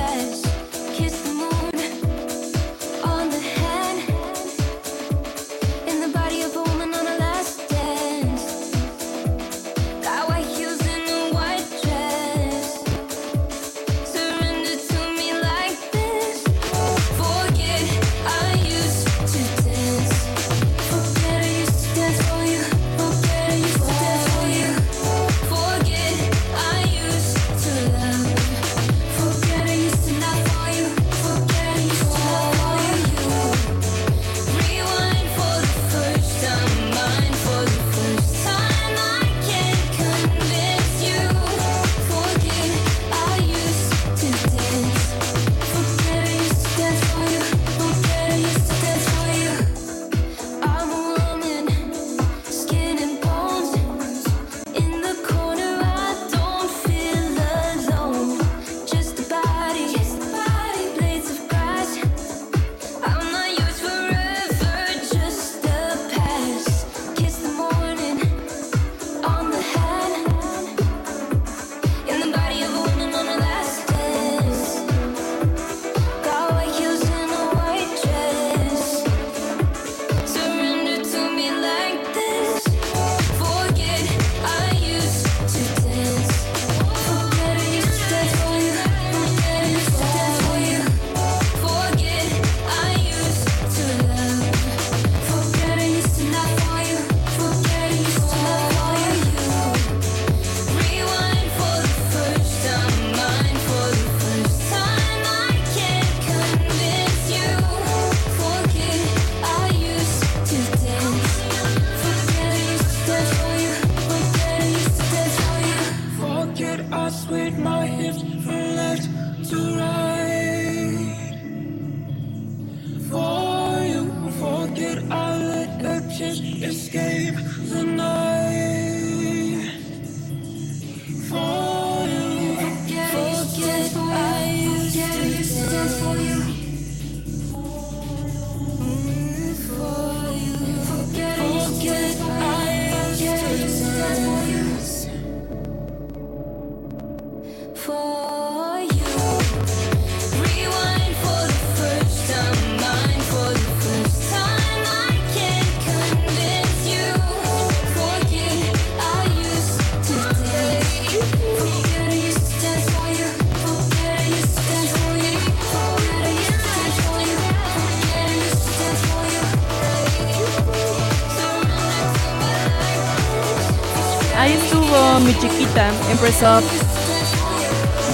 Empress Up.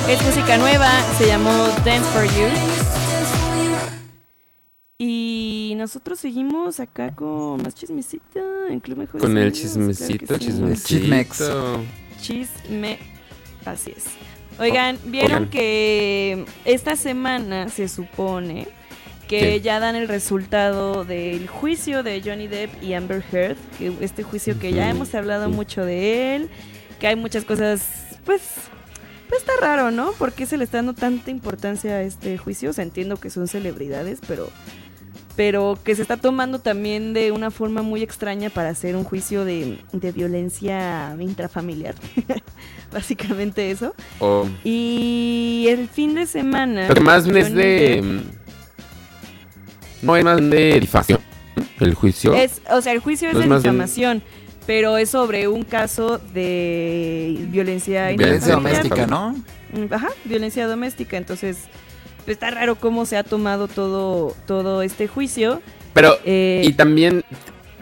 Es música nueva, se llamó Dance for You. Y nosotros seguimos acá con más chismecito en Club Mejores Con el claro chismecito, sí. chismecito. Chismex. Chisme. Así es. Oigan, vieron Oigan. que esta semana se supone que ¿Qué? ya dan el resultado del juicio de Johnny Depp y Amber Heard, que este juicio que ya hemos hablado mucho de él, que hay muchas cosas, pues, pues está raro, ¿no? ¿Por qué se le está dando tanta importancia a este juicio? O sea, entiendo que son celebridades, pero pero que se está tomando también de una forma muy extraña para hacer un juicio de, de violencia intrafamiliar. <laughs> Básicamente eso. Y el fin de semana. pero más bien es de. No es más de difamación. El juicio. Es, o sea, el juicio es No es de bien- difamación, pero es sobre un caso de violencia Violencia doméstica, ¿no? Mm, Ajá, violencia doméstica. Entonces, pues, está raro cómo se ha tomado todo, todo este juicio. Pero. Eh, Y también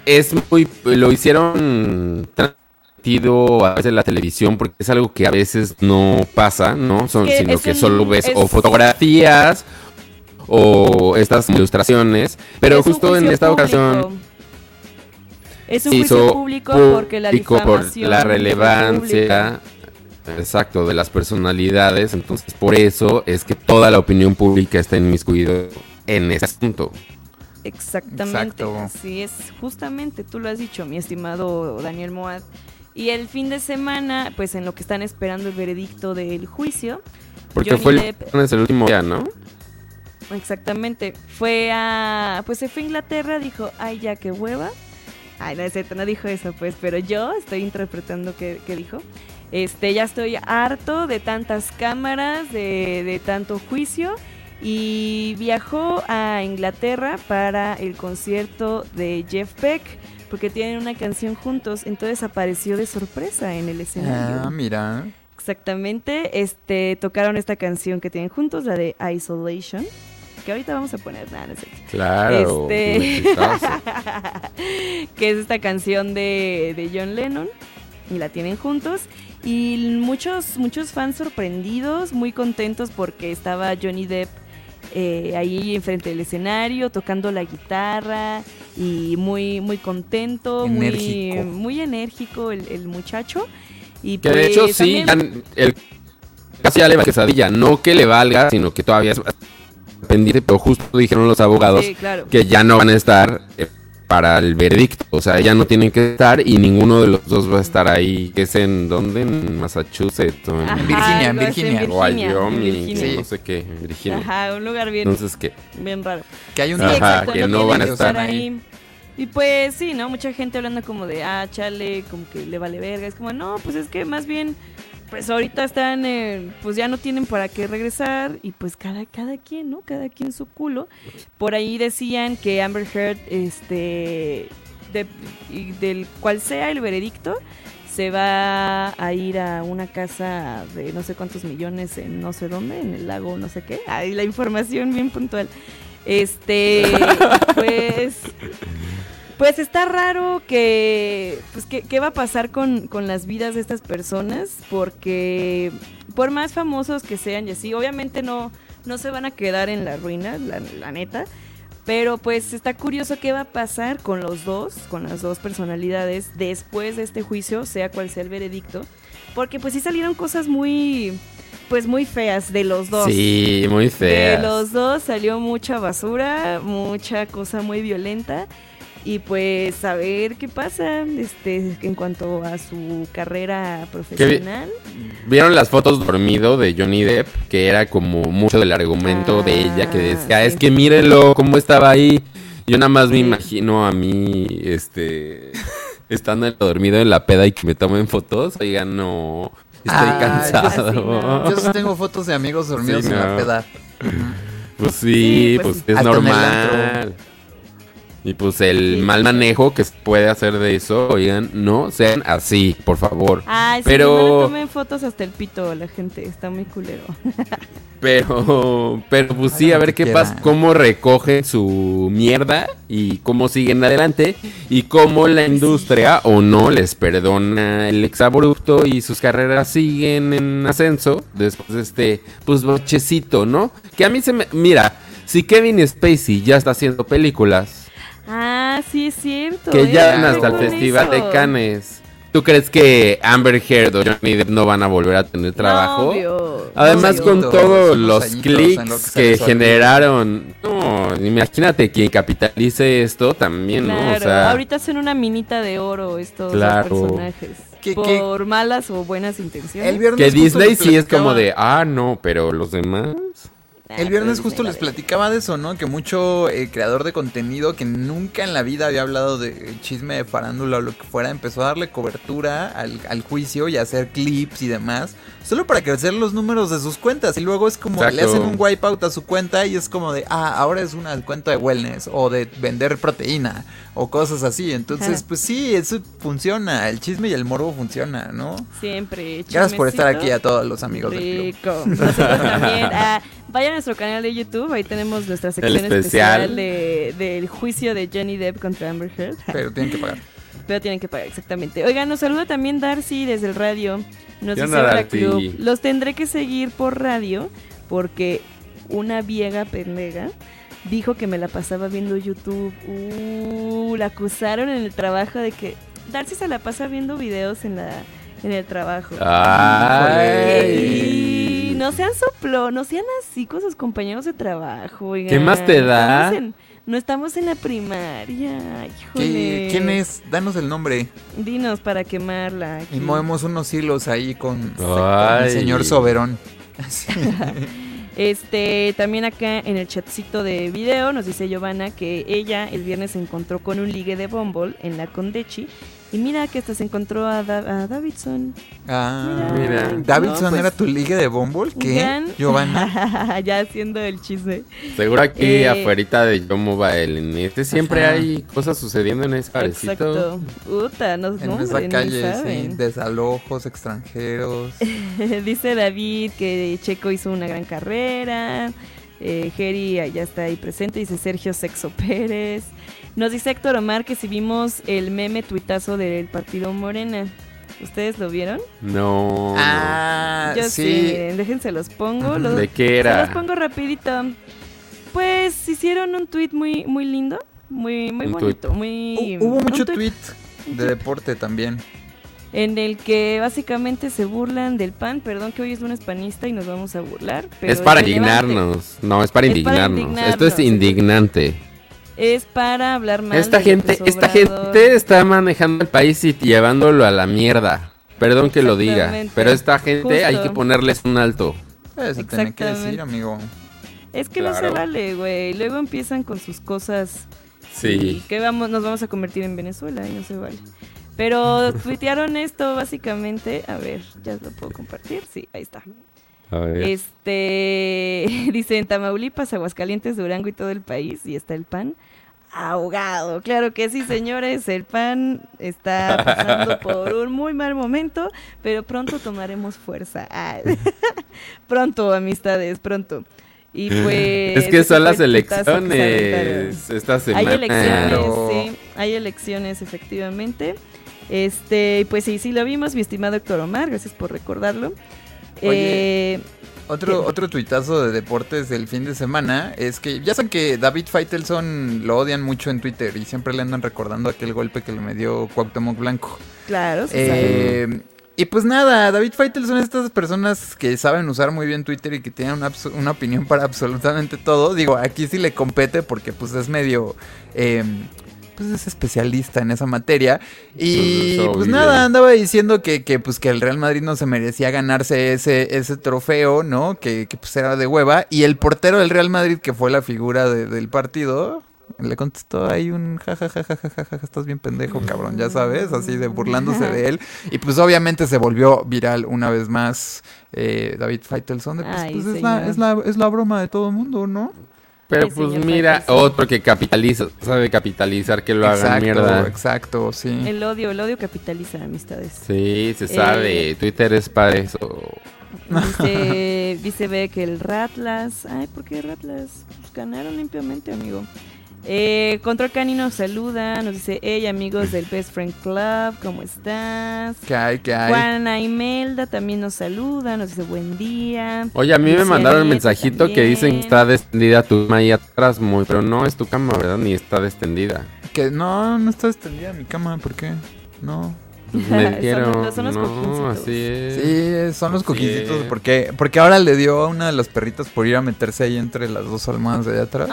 es muy. Lo hicieron transmitido a veces en la televisión porque es algo que a veces no pasa, ¿no? Son, Que sino que un- solo ves es- o fotografías o estas ilustraciones. Pero es justo en esta público. ocasión Es un juicio público porque la público por difamación la relevancia. Exacto, de las personalidades. Entonces, por eso es que toda la opinión pública está inmiscuida en ese asunto. Exactamente. Exacto. Así es, justamente tú lo has dicho, mi estimado Daniel Moad. Y el fin de semana, pues en lo que están esperando el veredicto del juicio, Porque Johnny fue el, Depp- el último día, ¿no? exactamente, fue a, pues se fue a Inglaterra, dijo, ay ya qué hueva. Ay, no es cierto, no dijo eso, pues, pero yo estoy interpretando que, que dijo. Este, ya estoy harto de tantas cámaras, de, de tanto juicio. Y viajó a Inglaterra para el concierto de Jeff Beck, porque tienen una canción juntos, entonces apareció de sorpresa en el escenario. Ah, mira. Exactamente, este, tocaron esta canción que tienen juntos, la de Isolation, que ahorita vamos a poner, nada, no cierto. Claro. Este- <laughs> que es esta canción de, de John Lennon y la tienen juntos y muchos muchos fans sorprendidos muy contentos porque estaba Johnny Depp eh, ahí enfrente del escenario tocando la guitarra y muy muy contento Enérgico. muy muy enérgico el, el muchacho y Que de hecho pues sí, también- ya- el, casi ya le va quesadilla. No que le valga, sino que todavía es pendiente, pero justo dijeron los abogados sí, claro. que ya no van a estar eh, para el veredicto. O sea, ya no tienen que estar y ninguno de los dos va a estar ahí. Que es en dónde? En Massachusetts o en Ajá, Virginia, en Virginia. Wyoming, en Virginia. no sé qué, en Virginia. Ajá, un lugar bien, Entonces, ¿qué? bien raro. Que hay un Sí, Ajá, exacto, que no, van a estar ahí. Y pues sí, ¿no? Mucha gente hablando como de, ah, chale, como que le vale verga. Es como, no, pues es que más bien, pues ahorita están, eh, pues ya no tienen para qué regresar y pues cada, cada quien, ¿no? Cada quien su culo. Por ahí decían que Amber Heard, este, de- y del cual sea el veredicto, se va a ir a una casa de no sé cuántos millones en no sé dónde, en el lago no sé qué. Ahí la información bien puntual. Este, <laughs> pues, pues está raro que, pues, ¿qué, qué va a pasar con, con las vidas de estas personas? Porque por más famosos que sean y así, obviamente no, no se van a quedar en la ruina, la, la neta. Pero pues está curioso qué va a pasar con los dos, con las dos personalidades después de este juicio, sea cual sea el veredicto. Porque pues sí salieron cosas muy, pues muy feas de los dos. Sí, muy fea. De los dos salió mucha basura, mucha cosa muy violenta. Y pues a ver qué pasa este, en cuanto a su carrera profesional. ¿Vieron las fotos dormido de Johnny Depp? Que era como mucho del argumento de ella que decía, Ah, es que mírenlo, cómo estaba ahí. Yo nada más me imagino a mí, este, <laughs> estando dormido en la peda y que me tomen fotos. Oigan, no, estoy Ah, cansado. yo sí, no. Yo sí tengo fotos de amigos <laughs> dormidos Sí, en la peda. Pues sí, Sí, pues pues, es Hasta en el normal. Y pues el mal manejo que se puede hacer de eso, oigan, no sean así, por favor. Ay, sí, Pero- no le tomen fotos hasta el pito la gente, está muy culero. <laughs> Pero, pero pues sí, a ver qué pasa, cómo recogen su mierda y cómo siguen adelante y cómo la industria o no les perdona el exabrupto y sus carreras siguen en ascenso después de este, pues, bochecito, ¿no? Que a mí se me, mira, si Kevin Spacey ya está haciendo películas, Ah, sí es cierto. que ¿eh? ya van hasta el Festival de. Cannes, ¿tú crees que Amber Heard o Johnny Depp no van a volver a tener trabajo? obvio. Además con todos los clics que generaron. No, imagínate quien capitalice esto también, ¿no? Claro, O sea, ahorita hacen una minita de oro estos Claro. personajes. Que- por que- malas o buenas intenciones. El que Disney sí es como de, ah, no, pero los demás. Ah, El viernes justo les la platicaba de eso, ¿no? Que mucho eh, creador de contenido que nunca en la vida había hablado de chisme de farándula o lo que fuera, empezó a darle cobertura al, al juicio y a hacer clips y demás, solo para crecer los números de sus cuentas. Y luego es como, le hacen un wipeout a su cuenta y es como de, ah, ahora es una cuenta de wellness o de vender proteína o cosas así. Entonces, Ajá. pues sí, eso funciona, el chisme y el morbo funciona, ¿no? Siempre. Gracias por estar aquí a todos los amigos del club. Rico. Nosotros <laughs> también. Ah, vayan a nuestro canal de YouTube. Ahí tenemos nuestra sección especial. especial, de- del juicio de Johnny Depp contra Amber Heard. Pero tienen que pagar. <laughs> Pero tienen que pagar, exactamente. Oigan, nos saluda también Darcy desde el radio. Nos ¿Qué dice Darcy? Club. Los tendré que seguir por radio porque una vieja pendeja dijo que me la pasaba viendo YouTube. Uh, la acusaron en el trabajo de que Darcy se la pasa viendo videos en la en el trabajo. Ay. Y no sean soplo, no sean así con sus compañeros de trabajo. oigan. ¿Qué más te da? No estamos en la primaria. ¿Qué- Híjole. ¿Quién es? Danos el nombre. Dinos para quemarla. aquí. Y movemos unos hilos ahí con, el señor Soberón. <laughs> Este, también acá en el chatcito de video nos dice Giovanna que ella el viernes se encontró con un ligue de Bumble en la Condechi. Y mira que hasta se encontró a, Da- a Davidson. Ah, Mira. Davidson No, pues, era tu ligue de Bumble. ¿Qué? Gran- Giovanna. <laughs> ya haciendo el chisme. Seguro aquí Eh, afuera de Yo Mobile, en este siempre Ajá. hay cosas sucediendo en ese barecito. Exacto. Puta, no, En esa calle, sí. Desalojos extranjeros. <laughs> Dice David que Checo hizo una gran carrera. Eh, Jerry ya está ahí presente. Dice Sergio Sexo Pérez. Nos dice Héctor Omar que si vimos el meme tuitazo del partido Morena. ¿Ustedes lo vieron? No. Ah, Yo sí. déjense los pongo. Los- ¿De qué Se era? los pongo rapidito. Pues hicieron un tweet muy, muy lindo. Muy, muy Un bonito. Muy, Hu- Hubo mucho tuit tweet de deporte también. en el que básicamente se burlan del pan. Perdón que hoy es lunes panista y nos vamos a burlar. Pero es para indignarnos. No, es para Es para indignarnos. Esto es indignante. Es para hablar más Esta de gente, López esta gente está manejando el país y llevándolo a la mierda. Perdón que lo diga, pero esta gente Justo. hay que ponerles un alto. Eso tiene que decir, amigo. Es que no se vale, güey. Luego empiezan con sus cosas. Sí. y que vamos, nos vamos a convertir en Venezuela y no se vale. Pero <laughs> tuitearon esto básicamente. A ver, ya lo puedo compartir. Sí, ahí está. A ver. Este <laughs> dice en Tamaulipas, Aguascalientes, Durango y todo el país. Y está el pan ahogado. Claro que sí, señores. El pan está pasando por un muy mal momento, pero pronto tomaremos fuerza. Ah, <laughs> pronto, amistades, pronto. Y pues. es que ese son las elecciones esta semana. Hay elecciones, Claro. sí, hay elecciones efectivamente. Este, pues sí, sí lo vimos, mi estimado Héctor Omar, gracias por recordarlo. Oye, Eh, Otro, otro tuitazo de deportes del fin de semana es que ya saben que David Faitelson lo odian mucho en Twitter y siempre le andan recordando aquel golpe que le me dio Cuauhtémoc Blanco. claro, sí. Eh, y pues nada, David Feitel son estas personas que saben usar muy bien Twitter y que tienen una, una opinión para absolutamente todo. Digo, aquí sí le compete porque pues es medio... eh, pues es especialista en esa materia. Y Pues, pues obvio. nada, andaba diciendo que, que, pues que el Real Madrid no se merecía ganarse ese, ese trofeo, ¿no? Que, que, pues era de hueva. Y el portero del Real Madrid, que fue la figura de- del partido, le contestó ahí un jajajajajaja, estás bien pendejo, cabrón, ya sabes, así de burlándose de él. Y pues obviamente se volvió viral una vez más eh, David Faitelson. de, pues, Ay, pues, es, la, es, la, es la broma de todo el mundo, ¿no? Pero pues mira, otro que capitaliza, sabe capitalizar que lo hagan exacto, mierda. exacto, sí. El odio, el odio capitaliza amistades. Sí, se Eh, sabe. Twitter es para eso. Dice, <laughs> dice ve que el Ratlas. Ay, ¿por qué Ratlas? Pues ganaron limpiamente, amigo. Eh, Control Canino nos saluda, nos dice, hey amigos del Best Friend Club, ¿cómo estás? ¿Qué hay? ¿Qué hay? Juana Imelda también nos saluda, nos dice buen día. Oye, a mí me mandaron un mensajito que dicen que está extendida tu cama ahí atrás, muy, pero no es tu cama, ¿verdad? Ni está extendida. Que no, no está extendida mi cama, ¿por qué? No. Me Son los- son los no, así es. Sí, son los es. Porque, porque ahora le dio a una de las perritas por ir a meterse ahí entre las dos almohadas de allá atrás.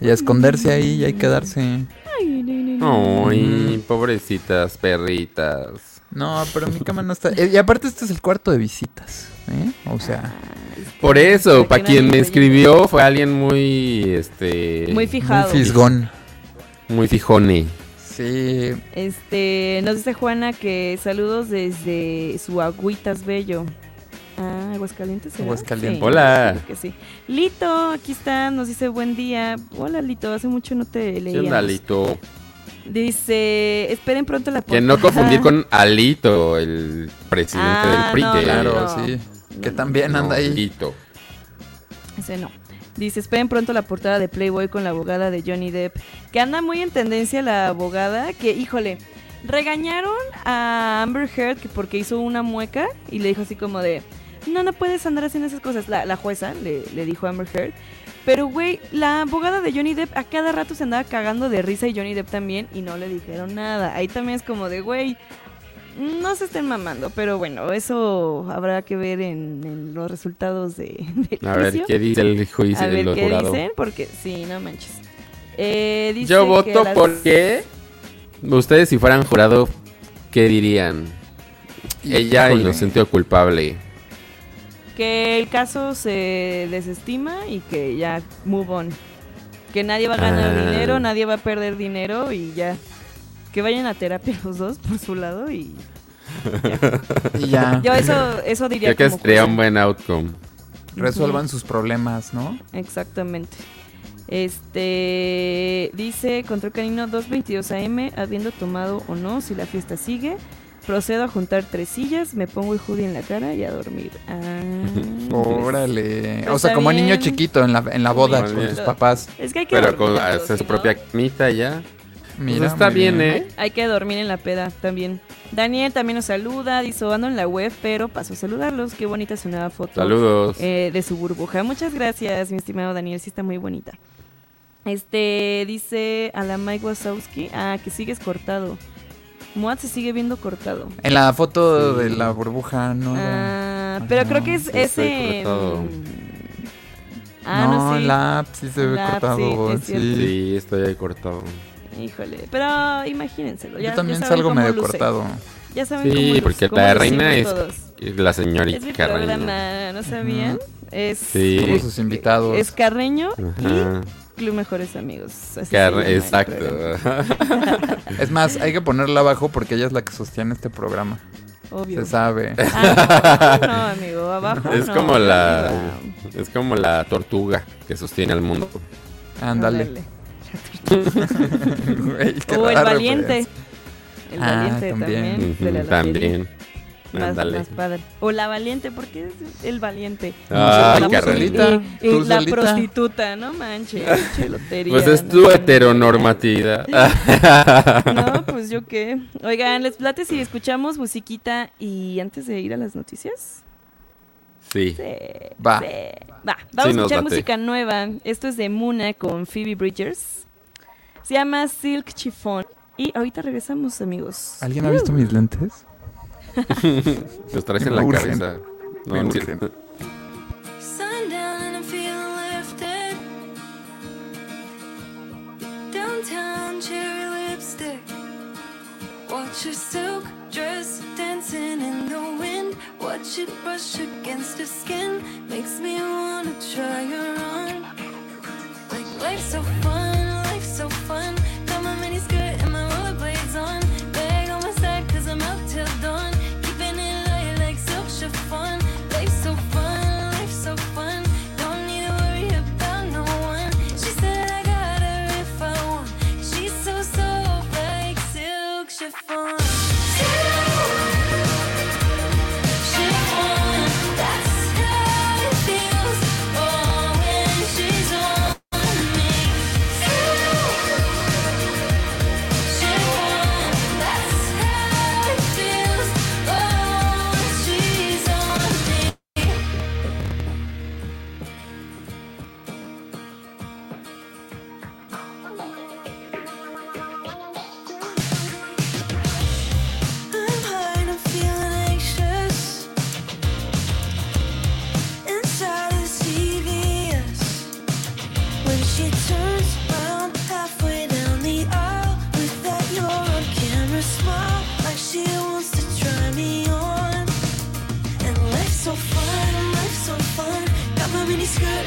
Y a esconderse ahí y ahí quedarse. ay, no, no, no. Ay, pobrecitas perritas. No, pero mi cama no está. eh, Y aparte, este es el cuarto de visitas. ¿eh? O sea, Por eso, Para quien me escribió fue alguien muy, este... Muy muy fijado. fisgón. Muy fijone. Sí, Este, nos dice Juana que saludos desde su Agüitas Bello. Ah, Aguascalientes. ¿será? Aguascalientes. Sí, Hola. que sí. Lito, aquí está, nos dice buen día. Hola Lito, hace mucho no te ¿Qué leía. onda, Alito? Dice, esperen pronto la Que no portada". confundir con Alito, el presidente Ah, del PRI. no, que- claro, no. sí. Que también No, anda ahí. Alito. Ese no. Dice, esperen pronto la portada de Playboy con la abogada de Johnny Depp. Que anda muy en tendencia la abogada. Que, híjole, regañaron a Amber Heard que porque hizo una mueca y le dijo así como de, no, no puedes andar haciendo esas cosas. La, la jueza le, le dijo a Amber Heard. Pero, güey, la abogada de Johnny Depp a cada rato se andaba cagando de risa y Johnny Depp también y no le dijeron nada. Ahí también es como de, güey, no se estén mamando. Pero bueno, eso habrá que ver en, en los resultados de, <laughs> del A ver, juicio. ¿qué dice el juicio A ver del qué jurado? dicen, porque sí, no manches. Eh, dice Yo que voto las- porque... Ustedes si fueran jurado, ¿qué dirían? Ella Híjole. inocente o culpable. Que el caso se desestima y que ya move on. Que nadie va a ganar Ah. dinero, nadie va a perder dinero y ya. Que vayan a terapia los dos por su lado y... <laughs> Y ya. Yo eso, eso diría Creo que como sería un buen outcome. Resuelvan sus problemas, ¿no? Exactamente. Este dice Control Canino 222 AM, habiendo tomado o no, si la fiesta sigue, procedo a juntar tres sillas, me pongo el hoodie en la cara y a dormir. Ah, Órale. Pues O sea, como niño chiquito en la, en la boda Muy con bien. sus papás. Es que hay que Pero dormir con todos, su propia camita ya. Mira, Pues está bien, ¿eh? Hay que dormir en la peda también. Daniel también nos saluda, dice ando en la web, pero paso a saludarlos. Qué bonita su nueva foto. Saludos. eh, de su burbuja. Muchas gracias, mi estimado Daniel, sí está muy bonita. Este dice a la Mike Wazowski, ah, que sigues cortado. Moat se sigue viendo cortado. En la foto Sí. de la burbuja, ¿no? Ah, Ay, pero no, creo que es ese. mm, Ah, no, no, sí. la app sí se ve La app, cortado. sí, es cierto. sí. Sí, estoy ahí cortado. Híjole, pero imagínenselo. Ya, Yo también ya salgo medio luce. cortado. Ya saben cómo Sí, porque cómo la reina es todos. la señorita Carreño. programa, ¿no sabían? Es, Sí. Todos sus invitados. es Carreño Ajá. y Club Mejores Amigos. así Exacto. Es más, hay que ponerla abajo porque ella es la que sostiene este programa. Obvio. Se sabe. Ah, no, amigo, abajo. Es no, como la es como la tortuga que sostiene al mundo. Ándale. Güey, qué O el valiente. referencia. El Ah, valiente también. también. de la. También. Más, más padre. O la valiente, porque es el valiente. Ay, La solita, Y, y la prostituta, no manches. <laughs> Pues es no tu sé. heteronormatividad. <laughs> No, pues yo qué. Oigan, les plate si escuchamos musiquita y antes de ir a las noticias. Sí. Sí, Va. sí. Va, vamos Sí, a escuchar música nueva. Esto es de Muna con Phoebe Bridgers. Se llama Silk Chiffon. Y ahorita regresamos, amigos. ¿Alguien ha visto mis lentes? <laughs> Los traes en la cabeza. No, no, urgen. Sundown and I'm feeling lifted. Downtown cherry lipstick. Watch your silk dress dancing in the wind. Watch it brush against her skin. Makes me wanna try her on. Like life's so fun, fun. Got my mini skirt and my rollerblades on. Bag on my side, cause I'm up till dawn. Keeping it light like silk chiffon. Life's so fun, life's so fun. Don't need to worry about no one. She said I got her if I want. She's so soft like silk chiffon.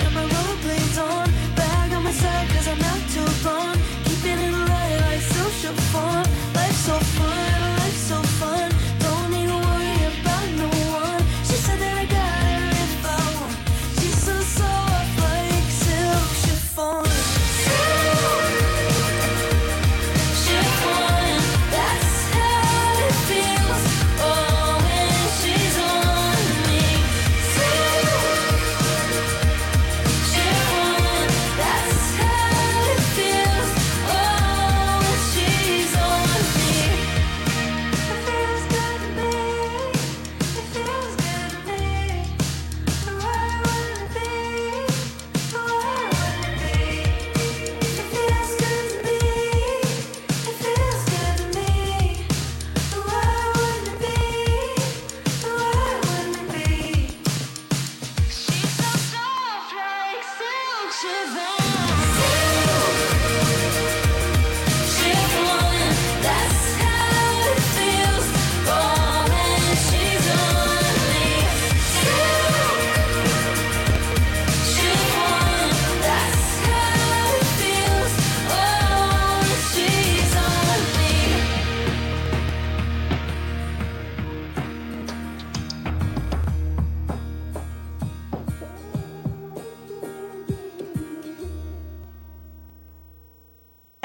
and my on. Bag on my I'm not too blonde. Keeping it alive like social fun. Life's so fun.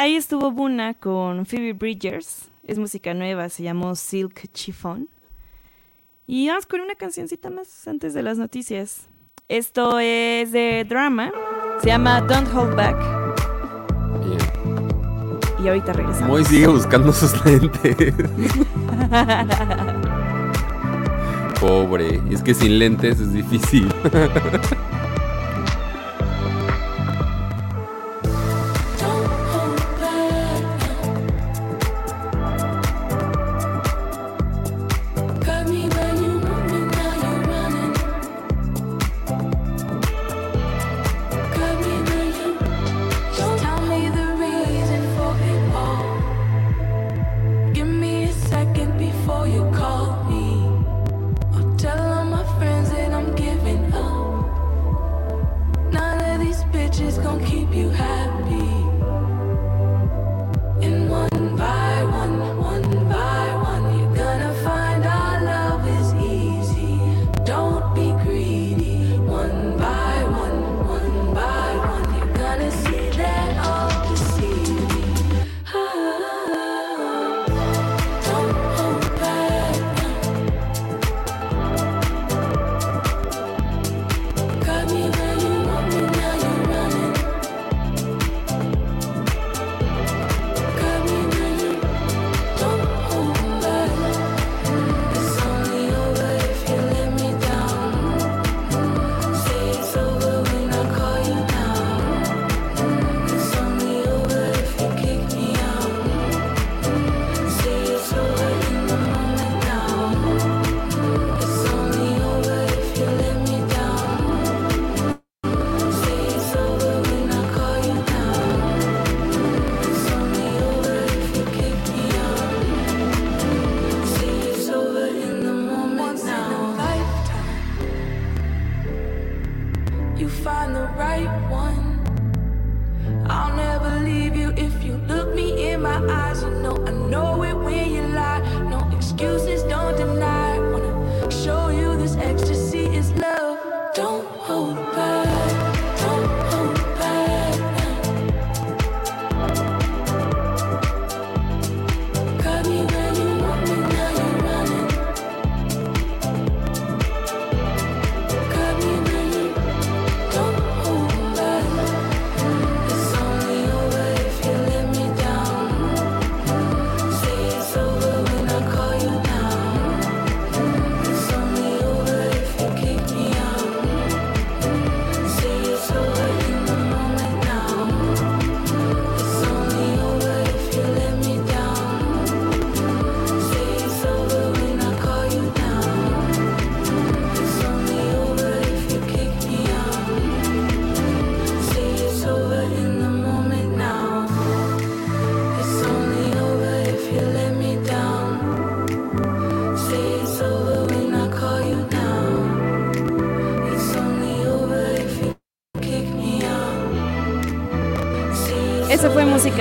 Ahí estuvo Buna con Phoebe Bridgers. Es música nueva, se llamó Silk Chiffon. Y vamos con una cancioncita más antes de las noticias. Esto es de drama. Se llama Don't Hold Back. Bien. Y ahorita regresamos. Moy sigue buscando sus lentes. <laughs> Pobre. Es que sin lentes es difícil. <laughs>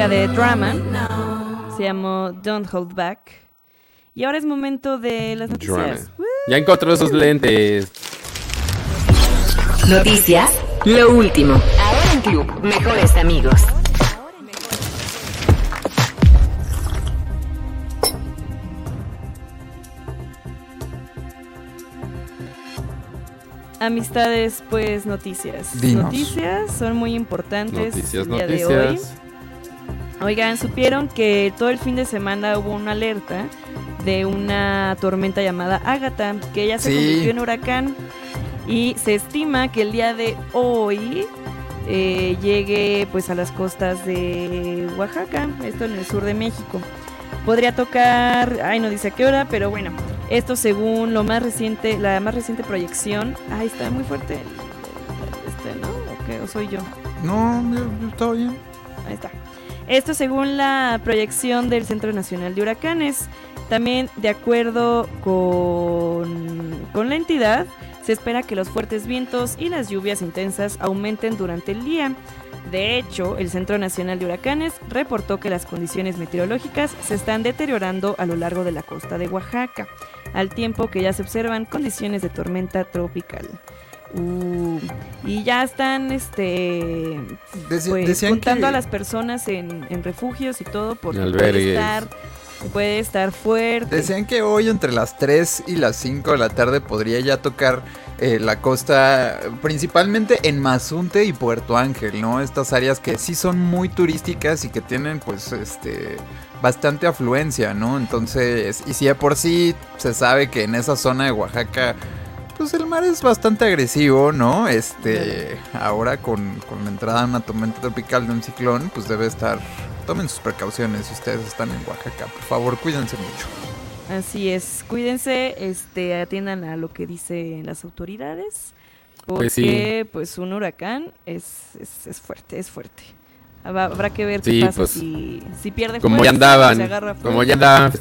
música de drama. Se llamó Don't Hold Back. Y ahora es momento de las noticias. Ya encontró esos lentes. Noticias, lo último. Ahora en Club Mejores Amigos. Amistades, pues noticias. Dinos. Noticias son muy importantes Noticias, el día de hoy. Oigan, supieron que todo el fin de semana hubo una alerta de una tormenta llamada Ágata, que ya se Sí. convirtió en huracán y se estima que el día de hoy eh, llegue pues a las costas de Oaxaca, esto en el sur de México. Podría tocar, ay no dice a qué hora, pero bueno, esto según lo más reciente, la más reciente proyección. Ay, está muy fuerte. Este, ¿no? ¿O qué? ¿O soy yo? No, yo, yo estaba bien. Ahí está. Esto según la proyección del Centro Nacional de Huracanes. También de acuerdo con, con la entidad, se espera que los fuertes vientos y las lluvias intensas aumenten durante el día. De hecho, el Centro Nacional de Huracanes reportó que las condiciones meteorológicas se están deteriorando a lo largo de la costa de Oaxaca, al tiempo que ya se observan condiciones de tormenta tropical. Uh, y ya están este Deci- pues, que- a las personas en, en refugios y todo porque Albergues. puede estar puede estar fuerte. Decían que hoy entre las 3 y las 5 de la tarde podría ya tocar eh, la costa, principalmente en Mazunte y Puerto Ángel, ¿no? Estas áreas que sí son muy turísticas y que tienen pues este bastante afluencia, ¿no? Entonces, y si de por sí se sabe que en esa zona de Oaxaca pues el mar es bastante agresivo, ¿no? Este, ahora con, con la entrada de una tormenta tropical de un ciclón, pues debe estar tomen sus precauciones si ustedes están en Oaxaca, por favor, cuídense mucho. Así es, cuídense, este, atiendan a lo que dicen las autoridades, porque Pues pues, un huracán es, es, es fuerte, es fuerte. Habrá, que ver Sí, qué pasa pues, si, si pierde Como fuerza, ya andaban, se agarra como ya andaban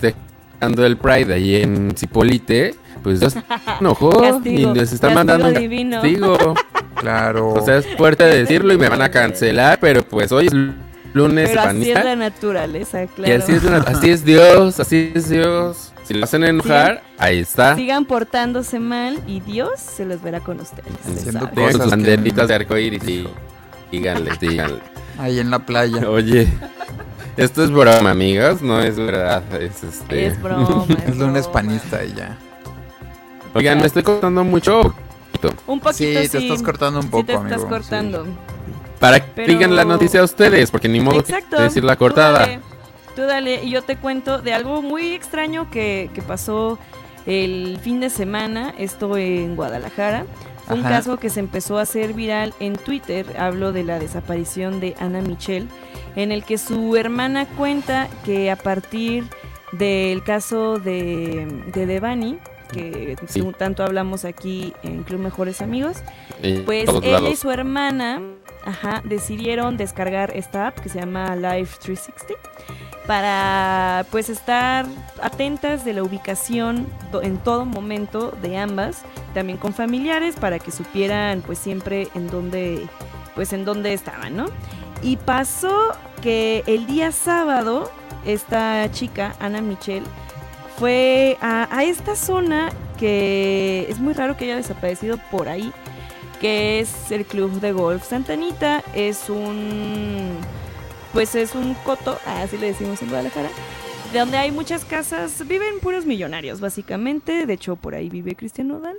festejando el Pride ahí en Cipolite, pues Dios <laughs> enojó Castigo, y les está mandando un divino. castigo. <laughs> Claro. O sea, es fuerte decirlo y me van a cancelar, pero pues hoy es lunes Pero así es la naturaleza, claro. Y así es, la- así es Dios, así es Dios. Si lo hacen enojar, ahí está. Sigan portándose mal y Dios se los verá con ustedes. Haciendo cosas sus que- banderitas de arcoíris y díganle, díganle. Ahí en la playa. Oye, <laughs> esto es broma, amigas, no es verdad. Es, este... Es broma. <laughs> Es lunes broma. panista y ya. Oigan, me estoy cortando mucho. Un poquito Sí, te estás cortando un poco, Sí te estás amigo, cortando. Para que Pero- digan la noticia a ustedes, porque ni modo Exacto. que decir la Tú cortada. dale, Tú dale, y yo te cuento de algo muy extraño que, que pasó el fin de semana, esto en Guadalajara. Fue un caso que se empezó a hacer viral en Twitter, hablo de la desaparición de Ana Michelle, en el que su hermana cuenta que a partir del caso de, de Devani, que Sí. tanto hablamos aquí en Club Mejores Amigos, pues él y su hermana ajá, decidieron descargar esta app que se llama Live 360 para pues estar atentas de la ubicación en todo momento de ambas, también con familiares para que supieran pues siempre en dónde pues en dónde estaban, ¿no? Y pasó que el día sábado esta chica Ana Michelle fue a, esta zona que es muy raro que haya desaparecido por ahí, que es el Club de Golf Santa Anita. Es un, pues es un coto, así le decimos en Guadalajara, de donde hay muchas casas, viven puros millonarios básicamente, de hecho por ahí vive Cristian Nodal.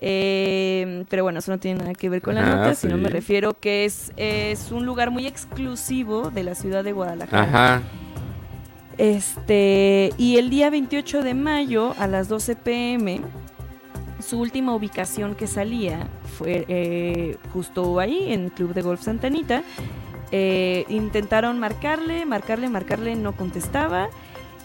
Eh, pero bueno, eso no tiene nada que ver con la nota, sino me refiero que es, es un lugar muy exclusivo de la ciudad de Guadalajara. Ajá. Este, y el día 28 de mayo a las 12 pm, su última ubicación que salía fue eh, justo ahí, en Club de Golf Santa Anita. Eh, intentaron marcarle, marcarle, marcarle, no contestaba.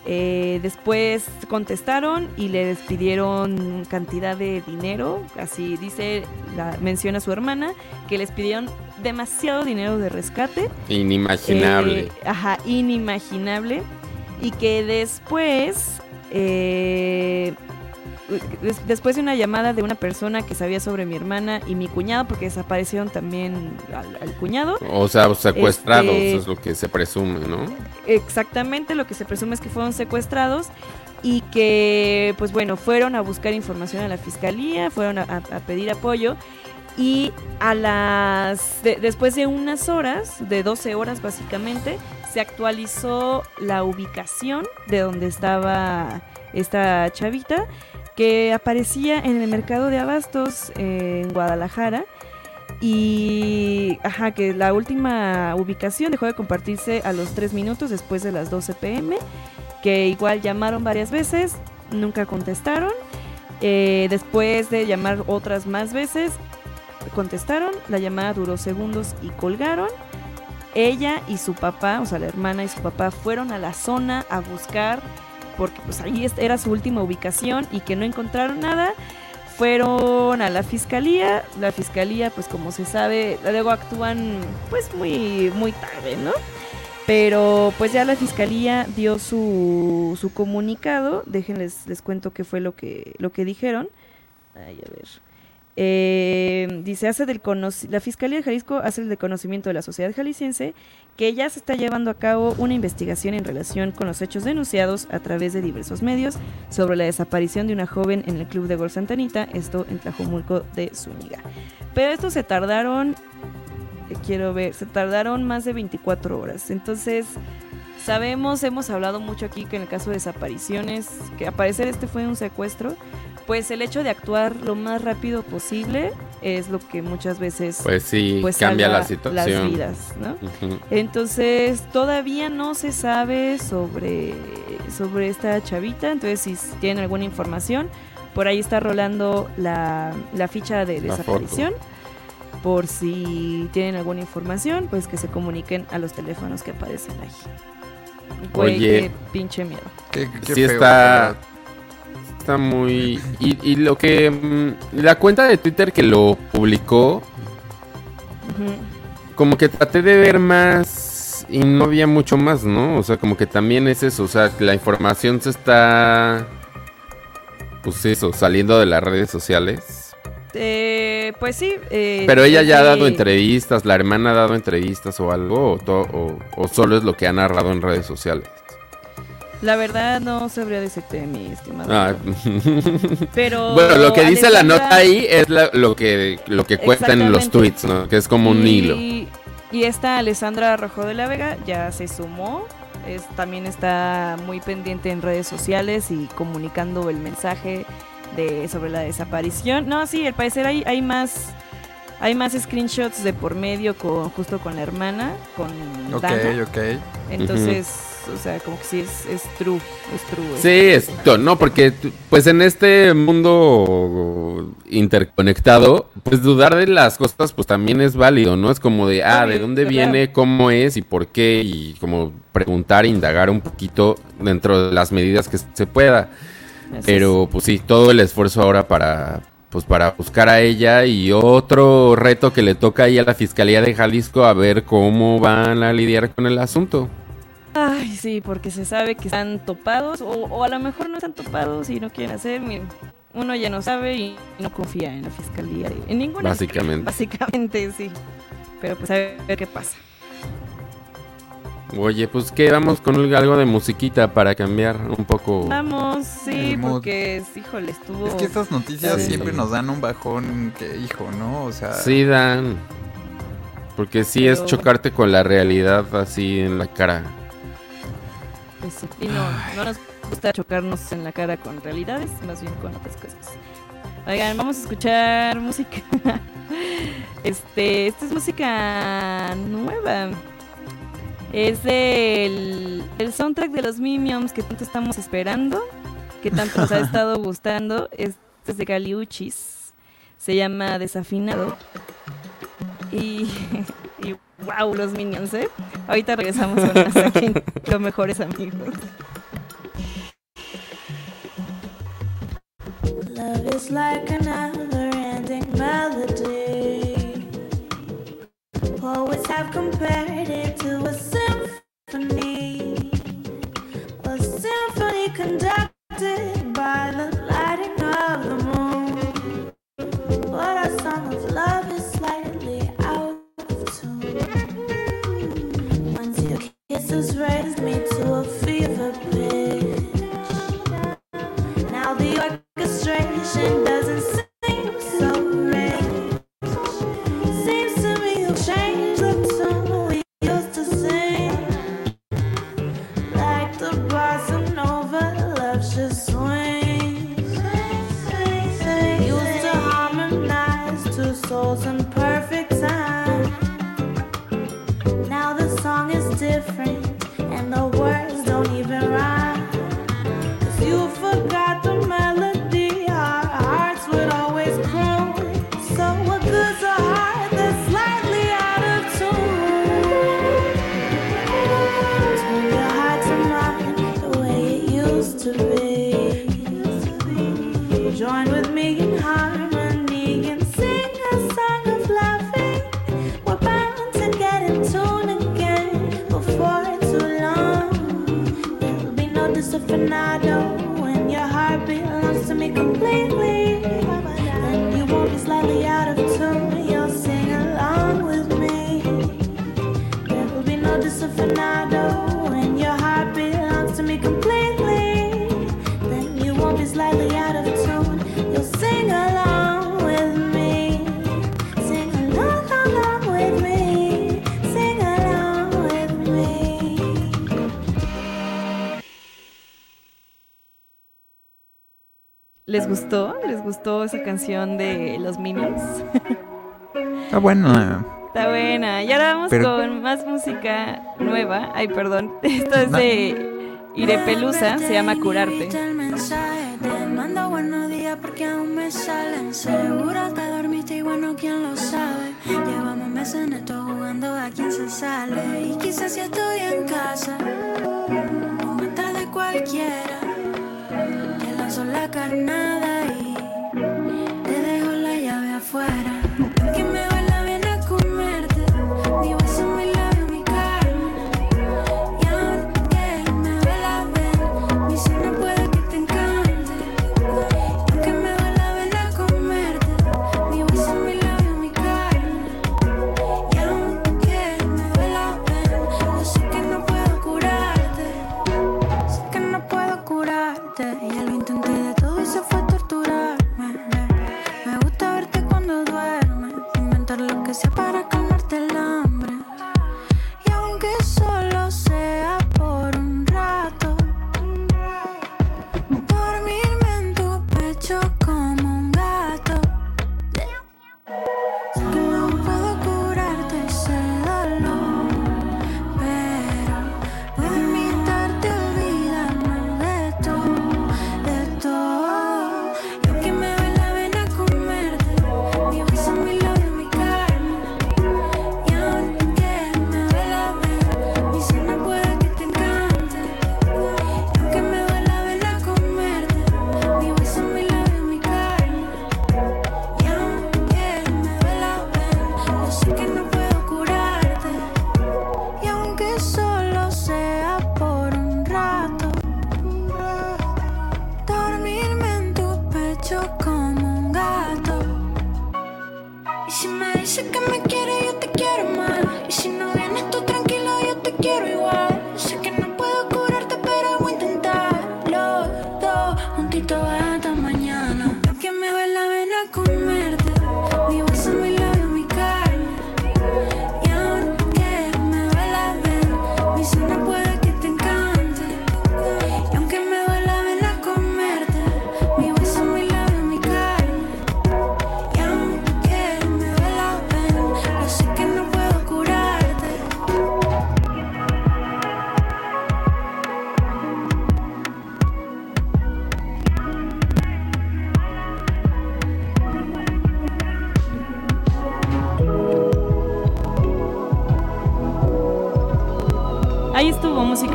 Eh, después contestaron y le despidieron cantidad de dinero, así dice, la, menciona su hermana, que les pidieron demasiado dinero de rescate. Inimaginable. Eh, ajá, inimaginable. Y que después, eh, después de una llamada de una persona que sabía sobre mi hermana y mi cuñado, porque desaparecieron también al, al cuñado, O sea, secuestrados, este- es lo que se presume, ¿no? exactamente lo que se presume es que fueron secuestrados y que, pues bueno, fueron a buscar información a la fiscalía, fueron a, pedir apoyo y a las de- después de unas horas, de 12 horas básicamente, se actualizó la ubicación de donde estaba esta chavita que aparecía en el mercado de abastos eh, en Guadalajara y ajá, que la última ubicación dejó de compartirse a los 3 minutos después de las 12 pm, que igual llamaron varias veces, nunca contestaron. Eh, después de llamar otras más veces, contestaron, la llamada duró segundos y colgaron. Ella y su papá, o sea, la hermana y su papá fueron a la zona a buscar, porque pues ahí era su última ubicación y que no encontraron nada. Fueron a la fiscalía, la fiscalía pues como se sabe, luego actúan pues muy, muy tarde, ¿no? Pero pues ya la fiscalía dio su, su comunicado, déjenles, les cuento qué fue lo que, lo que dijeron. Ay, a ver. Eh, dice, hace del la Fiscalía de Jalisco hace el de conocimiento de la sociedad jalisciense que ya se está llevando a cabo una investigación en relación con los hechos denunciados a través de diversos medios sobre la desaparición de una joven en el Club de Gol Santanita, esto en Tlajomulco de Zúñiga. Pero estos se tardaron, eh, quiero ver, se tardaron más de 24 horas. Entonces, sabemos, hemos hablado mucho aquí que en el caso de desapariciones, que al parecer este fue un secuestro, pues el hecho de actuar lo más rápido posible es lo que muchas veces Pues sí, pues, cambia la situación. las vidas, ¿no? Entonces, todavía no se sabe sobre, sobre esta chavita. Entonces, si tienen alguna información, por ahí está rolando la, la ficha de La desaparición. Por si tienen alguna información, pues que se comuniquen a los teléfonos que aparecen ahí. Güey, Oye. qué pinche miedo. Qué, qué sí feo, está ¿verdad? Está muy y, y lo que mm, la cuenta de Twitter que lo publicó como que traté de ver más y no había mucho más, ¿no? O sea, como que también es eso, o sea, que la información se está pues eso, saliendo de las redes sociales. Eh, pues sí. eh, Pero ella ya ha dado entrevistas, la hermana ha dado entrevistas o algo, o, o solo es lo que ha narrado en redes sociales. La verdad no sabría decirte, mi estimado. Ah, Pero <laughs> bueno, lo que dice la nota ahí es la- lo que lo que cuentan en los tweets, ¿no? Que es como un y, hilo. Y esta Alessandra Rojo de la Vega ya se sumó. Es, también está muy pendiente en redes sociales y comunicando el mensaje de sobre la desaparición. No, sí, al parecer hay, hay más hay más screenshots de por medio con justo con la hermana, con Ok, Dana. ok. Entonces, o sea, como que sí es, es true, es true. Sí, es to- no, porque pues en este mundo interconectado, pues dudar de las cosas pues también es válido, ¿no? Es como de, ah, ¿de dónde viene, cómo es y por qué? Y como preguntar, indagar un poquito dentro de las medidas que se pueda. Pero pues sí, todo el esfuerzo ahora para pues para buscar a ella y otro reto que le toca ahí a la Fiscalía de Jalisco a ver cómo van a lidiar con el asunto. Ay, sí, porque se sabe que están topados, o, o a lo mejor no están topados y no quieren hacer. Miren, uno ya no sabe y no confía en la fiscalía, en ninguna. Básicamente. Básicamente, sí. Pero pues a ver qué pasa. Oye, pues que vamos con algo de musiquita para cambiar un poco. Vamos, sí, porque, híjole, estuvo. Es que estas noticias Sí. siempre nos dan un bajón que, hijo, ¿no? O sea, Sí, Dan. Porque sí es chocarte con la realidad así en la cara. Pues sí, y no, no nos gusta chocarnos en la cara con realidades, más bien con otras cosas. Oigan, vamos a escuchar música. <laughs> Este, esta es música nueva. Es del el soundtrack de los Minions que tanto estamos esperando, que tanto nos ha <laughs> estado gustando. Este es de Galiuchis. Se llama Desafinado. Y, y <laughs> wow, los Minions, ¿eh? Ahorita regresamos con más <laughs> aquí Los Mejores Amigos. Love is like a never-ending melody. Poets have compared gustó? ¿Les gustó esa canción de los Minions? Está bueno. Está buena. Y ahora vamos Pero- con más música nueva. Ay, perdón. <laughs> Esto es de Irepelusa. Se llama Curarte. Te mando buenos días porque aún me salen Seguro te dormiste y bueno, quién lo sabe Llevamos meses en esto jugando a quién se sale Y quizás si estoy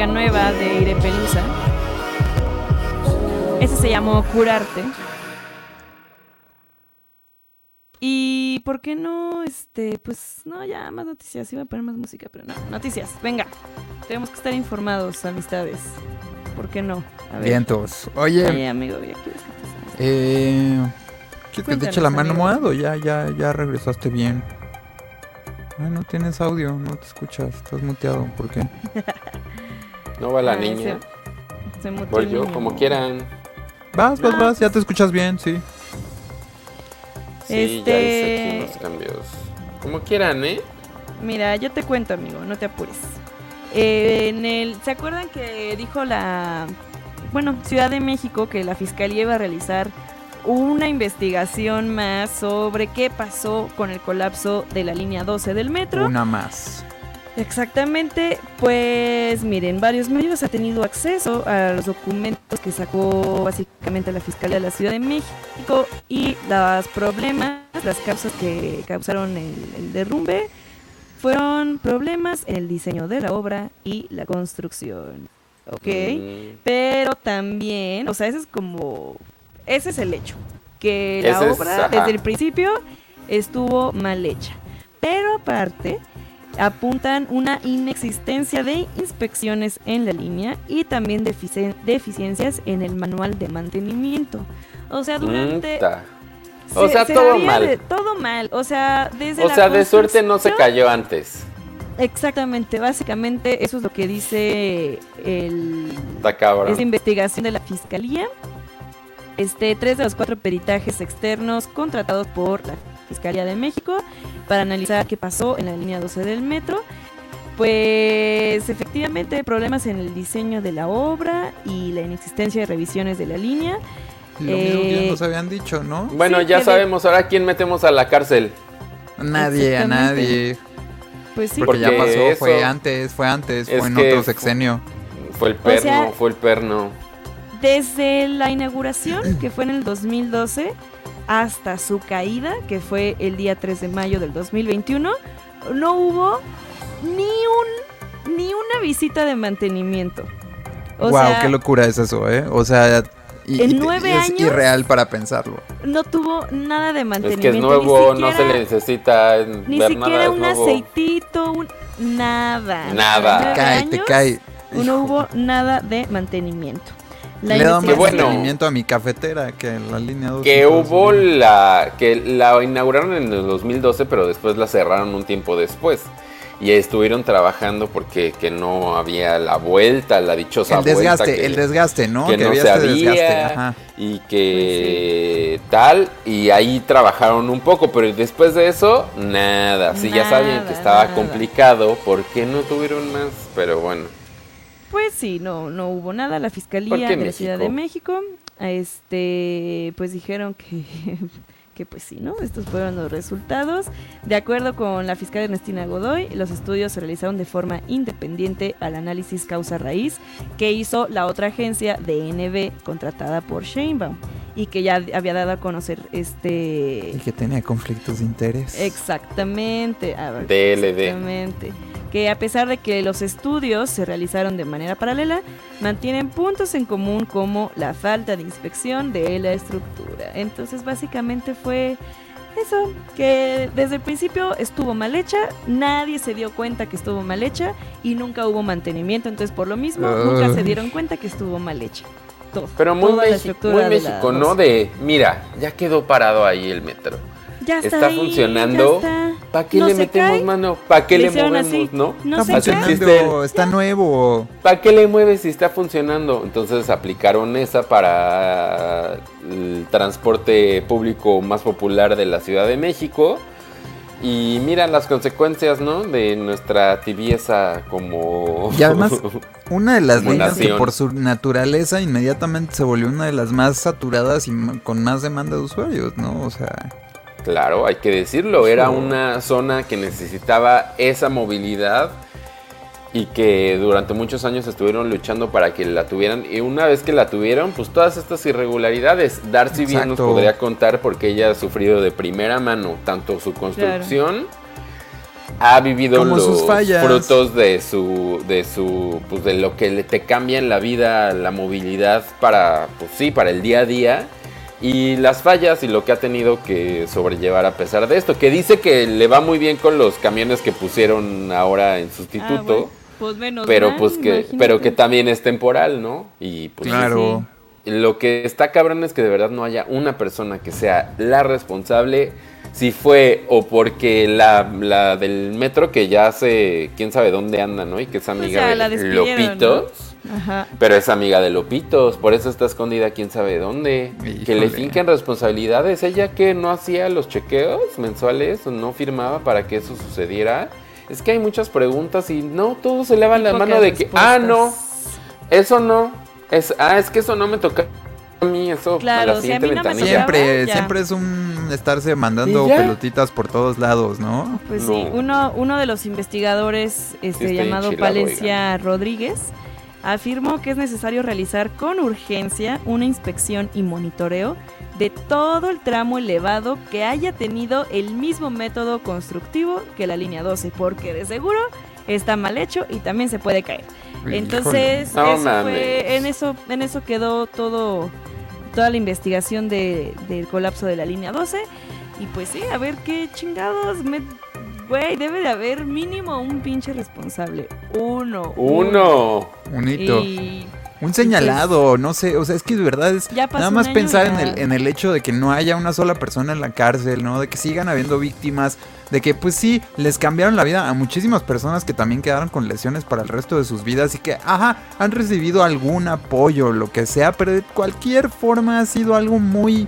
nueva de Irepelusa. Ese se llamó Curarte. Y ¿por qué no? Este, pues no, ya más noticias. Iba a poner más música, pero no. Noticias, venga. Tenemos que estar informados, amistades. ¿Por qué no? A ver. Vientos. Oye, Ay, amigo, ya quieres que te eh, ¿quieres que te eche la mano mohado? Ya, ya, ya regresaste bien. Ay, no tienes audio, no te escuchas, estás muteado, ¿por qué? <laughs> No va la Ah, niña. Se, se Voy yo, como quieran. Vas, vas, vas, ya te escuchas bien, sí. Sí, ya hice Este- aquí unos cambios. Como quieran, ¿eh? Mira, yo te cuento, amigo, no te apures. Eh, en el, ¿Se acuerdan que dijo la, bueno, Ciudad de México que la fiscalía iba a realizar una investigación más sobre qué pasó con el colapso de la línea 12 del metro? Una más. Exactamente, pues miren, varios medios han tenido acceso a los documentos que sacó básicamente la Fiscalía de la Ciudad de México y los problemas, las causas que causaron el, el derrumbe fueron problemas en el diseño de la obra y la construcción. ¿Ok? Mm, Pero también, o sea, ese es como, ese es el hecho, que la Ese obra desde el principio estuvo mal hecha. Pero aparte, apuntan una inexistencia de inspecciones en la línea y también deficien- deficiencias en el manual de mantenimiento. O sea, durante... Se- O sea, se todo mal. de- todo mal. O sea, desde O la sea, de suerte no se cayó antes. Exactamente, básicamente eso es lo que dice el, esta investigación de la fiscalía. Este, tres de los cuatro peritajes externos contratados por la Fiscalía de México para analizar qué pasó en la línea 12 del metro. Pues efectivamente hay problemas en el diseño de la obra y la inexistencia de revisiones de la línea. Lo mismo que ya Eh, nos habían dicho, ¿no? Bueno, Sí, ya que de- sabemos ahora quién metemos a la cárcel. Nadie, a nadie. Pues sí, Porque ya Porque pasó, fue antes, fue antes, es fue en otro sexenio. Fue el perno, sea- fue el perno. desde la inauguración, que fue en el 2012, hasta su caída, que fue el día 3 de mayo del 2021, no hubo ni un ni una visita de mantenimiento. O wow, sea, qué locura es eso, ¿eh? O sea, y- En y- nueve es años- irreal para pensarlo. no tuvo nada de Es mantenimiento. que es nuevo, no se le necesita Ni ver siquiera nada, es un nuevo. aceitito, un- nada. Nada. Nueve Cae, te cae. No hubo nada de mantenimiento. La Le bueno. mantenimiento a mi cafetera que en la línea 2. Que hubo la. que la inauguraron en el 2012, pero después la cerraron un tiempo después. Y estuvieron trabajando porque que no había la vuelta, la dichosa El desgaste, vuelta. que- el desgaste, ¿no? que no había se este desgaste. había Ajá. y que tal y ahí trabajaron un poco pero después de eso nada si ya sabían que estaba nada. complicado ¿por qué no tuvieron más? pero bueno Pues sí, no, no hubo nada. La ¿Por Fiscalía de la Ciudad de México? Este, pues dijeron que, <laughs> que pues sí, ¿no? Estos fueron los resultados. De acuerdo con la fiscal Ernestina Godoy, los estudios se realizaron de forma independiente al análisis causa-raíz que hizo la otra agencia DNB contratada por Sheinbaum y que ya había dado a conocer este... Y que tenía conflictos de interés. Exactamente. a ver, DLD. Exactamente. Que a pesar de que los estudios se realizaron de manera paralela, mantienen puntos en común como la falta de inspección de la estructura. Entonces básicamente fue eso, que desde el principio estuvo mal hecha, nadie se dio cuenta que estuvo mal hecha y nunca hubo mantenimiento, entonces por lo mismo nunca se dieron cuenta que estuvo mal hecha. Todo, pero muy, toda la Mexi- estructura muy de la México no de mira ya quedó parado ahí el metro Ya está, está ahí, funcionando. ¿para qué No le metemos cae. mano? ¿para qué Le le, movemos así. no? No Está se cae. funcionando, está nuevo. ¿Para qué le mueves si está funcionando? Entonces aplicaron esa para el transporte público más popular de la Ciudad de México. Y mira las consecuencias, ¿no? De nuestra tibieza como... Y además, <laughs> una de las líneas que por su naturaleza inmediatamente se volvió una de las más saturadas y con más demanda de usuarios, ¿no? O sea, Claro, hay que decirlo, era una zona que necesitaba esa movilidad y que durante muchos años estuvieron luchando para que la tuvieran. Y una vez que la tuvieron, pues todas estas irregularidades, Darcy bien nos Exacto. podría contar porque ella ha sufrido de primera mano tanto su construcción, ha vivido Como los sus frutos de su de su pues de lo que le te cambia en la vida la movilidad para pues sí, para el día a día. Y las fallas y lo que ha tenido que sobrellevar a pesar de esto, que dice que le va muy bien con los camiones que pusieron ahora en sustituto, Ah, bueno, pues menos pero mal, pues que imagínate. pero que también es temporal, ¿no? Y pues claro. lo que está cabrón es que de verdad no haya una persona que sea la responsable. Si fue o porque la, la del metro que ya hace quién sabe dónde anda, ¿no? Y que es amiga Pues de Lopitos. Ajá. Pero es amiga de Lopitos, por eso está escondida quién sabe dónde. Que le finquen responsabilidades. Ella que no hacía los chequeos mensuales o no firmaba para que eso sucediera. Es que hay muchas preguntas y no todos se levan Y la mano de que, ah, no, eso no. Es, ah, es que eso no me toca a mí, eso Claro, a la si a siguiente mí no me ventanilla. Siempre, ya. siempre es un estarse mandando pelotitas por todos lados, ¿no? Pues No. sí, uno, uno de los investigadores este, llamado enchilado, Valencia Rodríguez afirmó que es necesario realizar con urgencia una inspección y monitoreo de todo el tramo elevado que haya tenido el mismo método constructivo que la línea 12, porque de seguro está mal hecho y también se puede caer. Entonces, No eso fue- en eso, en eso quedó todo, toda la investigación de- del colapso de la línea 12. Y pues sí, a ver qué chingados me. Güey, debe de haber mínimo un pinche responsable. Uno. Uno. Un hito. Y un señalado, no sé, o sea, es que de verdad es Ya nada más pensar en el, en el hecho de que no haya una sola persona en la cárcel, ¿no? De que sigan habiendo víctimas, de que pues sí, les cambiaron la vida a muchísimas personas que también quedaron con lesiones para el resto de sus vidas y que, ajá, han recibido algún apoyo, lo que sea, pero de cualquier forma ha sido algo muy...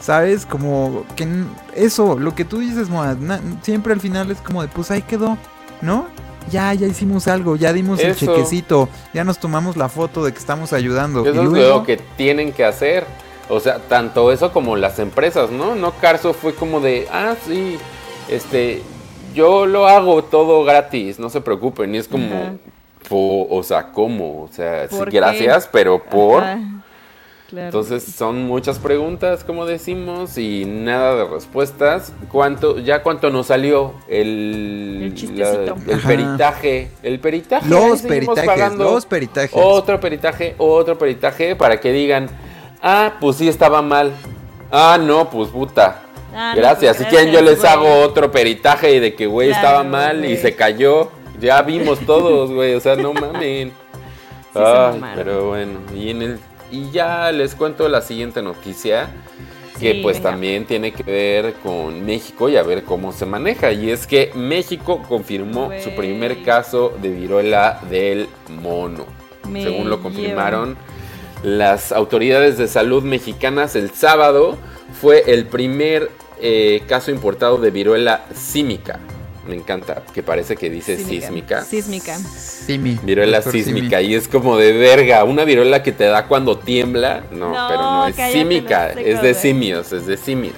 ¿Sabes? Como que eso, lo que tú dices, Moa, na- siempre al final es como de, pues ahí quedó, ¿no? Ya, ya hicimos algo, ya dimos el chequecito, ya nos tomamos la foto de que estamos ayudando. Eso y es luego, lo que tienen que hacer. O sea, tanto eso como las empresas, ¿no? No Carso fue como de, ah, sí, este, yo lo hago todo gratis, no se preocupen. Y es como, po- o sea, ¿cómo? O sea, sí, gracias, pero por... Ajá, claro. Entonces son muchas preguntas, como decimos, y nada de respuestas. ¿Cuánto, ya cuánto nos salió el, El chistecito. la- el Ajá. peritaje? El peritaje. los peritajes, pagando. los peritajes. Otro peritaje, otro peritaje, para que digan, ah, pues sí estaba mal. Ah, no, pues puta. Ah, no, gracias. pues si quieren yo les güey. hago otro peritaje de que, güey, Claro, estaba mal y se cayó. Ya vimos todos, güey. O sea, no mamen. se Ay, pero bueno. Y, en el, y ya les cuento la siguiente noticia. Que Sí, pues venga. también tiene que ver con México y a ver cómo se maneja. Y es que México confirmó su primer caso de viruela del mono. Me Según lo confirmaron las autoridades de salud mexicanas el sábado, fue el primer eh, caso importado de viruela símica. Me encanta, que parece que dice sísmica. Sísmica. Simi. Viruela sísmica y es como de verga, una viruela que te da cuando tiembla. No, No, pero no es símica, no es de simios, es de simios.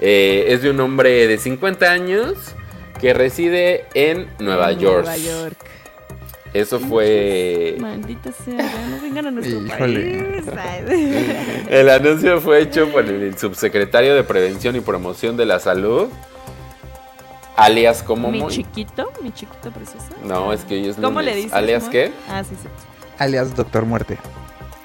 Eh, es de un hombre de 50 años que reside en Nueva En York. Nueva York. Eso fue... Maldita sea, no vengan a nuestro Híjole. país. <laughs> El anuncio fue hecho por el subsecretario de Prevención y Promoción de la Salud, alias como mi chiquito, mi chiquito precioso. No, es que es ¿Cómo lunes. le dices? ¿Alias qué? Ah, sí, sí. Alias Doctor Muerte.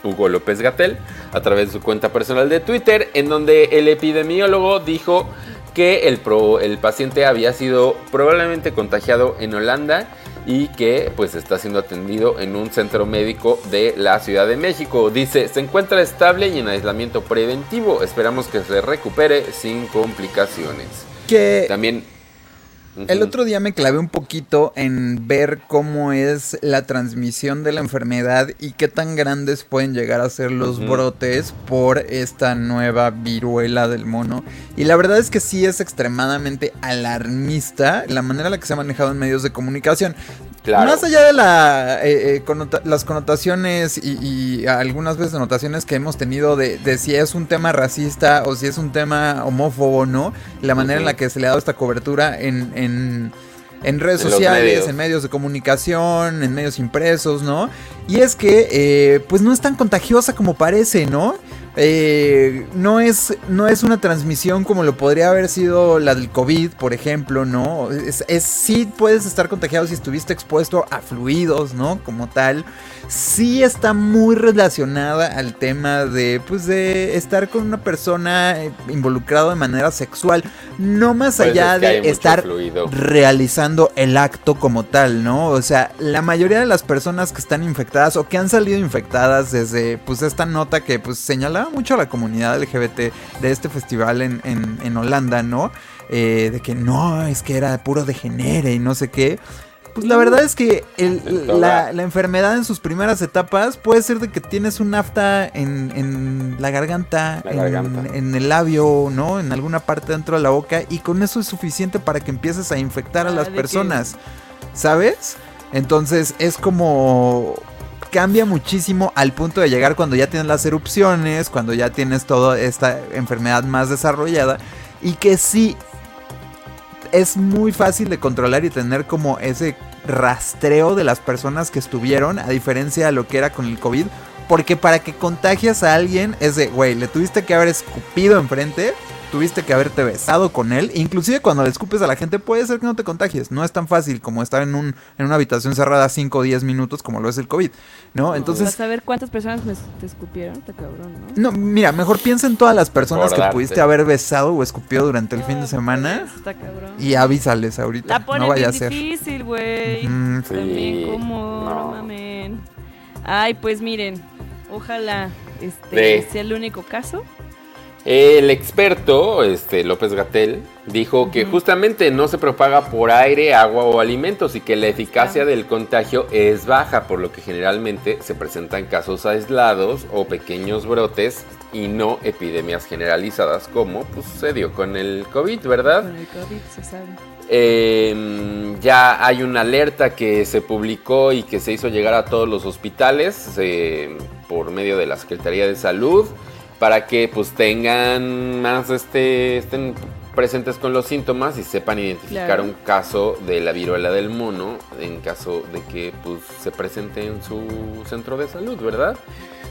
Hugo López Gatel, a través de su cuenta personal de Twitter, en donde el epidemiólogo dijo que el, pro- el paciente había sido probablemente contagiado en Holanda y que pues está siendo atendido en un centro médico de la Ciudad de México. Dice, se encuentra estable y en aislamiento preventivo. Esperamos que se recupere sin complicaciones. Que También... el otro día me clavé un poquito en ver cómo es la transmisión de la enfermedad y qué tan grandes pueden llegar a ser los brotes por esta nueva viruela del mono. Y la verdad es que sí es extremadamente alarmista la manera en la que se ha manejado en medios de comunicación. Claro. Más allá de la, eh, eh, connota- las connotaciones y, y algunas veces anotaciones que hemos tenido de, de si es un tema racista o si es un tema homófobo o no, la manera en la que se le ha dado esta cobertura en, en, en redes En sociales, medios. en medios de comunicación, en medios impresos, ¿no? Y es que, eh, pues no es tan contagiosa como parece, ¿no? Eh, no, es, no es una transmisión como lo podría haber sido la del COVID, por ejemplo, ¿no? Es, es- sí puedes estar contagiado si estuviste expuesto a fluidos, ¿no? Como tal. Sí está muy relacionada al tema de, pues, de estar con una persona eh, involucrado de manera sexual. No más Pues allá es que hay de estar fluido. realizando el acto como tal, ¿no? O sea, la mayoría de las personas que están infectadas o que han salido infectadas desde pues esta nota que pues mucho a la comunidad LGBT de este festival en, en- en Holanda, ¿no? Eh, de que no, es que era puro degenere y no sé qué. Pues la verdad es que el- la, la enfermedad en sus primeras etapas puede ser de que tienes un afta en, en la garganta, La en, garganta. en el labio, ¿no? En alguna parte dentro de la boca y con eso es suficiente para que empieces a infectar a Ah, las que- personas, ¿sabes? Entonces es como cambia muchísimo al punto de llegar cuando ya tienes las erupciones, cuando ya tienes toda esta enfermedad más desarrollada y que sí es muy fácil de controlar y tener como ese rastreo de las personas que estuvieron, a diferencia de lo que era con el COVID. Porque para que contagias a alguien es de, güey, le tuviste que haber escupido enfrente, tuviste que haberte besado con él. Inclusive cuando le escupes a la gente puede ser que no te contagies. No es tan fácil como estar en, un, en una habitación cerrada 5 o 10 minutos como lo es el COVID, ¿no? Entonces... Vas a ver cuántas personas me, te escupieron, está cabrón, ¿no? No, mira, mejor piensa en todas las personas que pudiste haber besado o escupido durante el fin de semana Está cabrón. y avísales ahorita. La no vaya a ser. difícil, güey. También, Sí, ¿cómo? No. no. mamen. Ay, pues miren, ojalá este De- sea el único caso. El experto, este López Gatel, dijo que justamente no se propaga por aire, agua o alimentos y que la eficacia del contagio es baja, por lo que generalmente se presentan casos aislados o pequeños brotes y no epidemias generalizadas, como pues, sucedió con el COVID, ¿verdad? Con el COVID se sabe. Eh, ya hay una alerta que se publicó y que se hizo llegar a todos los hospitales eh, por medio de la Secretaría de Salud para que pues tengan más este estén presentes con los síntomas y sepan identificar Claro. un caso de la viruela del mono en caso de que pues se presente en su centro de salud, ¿verdad?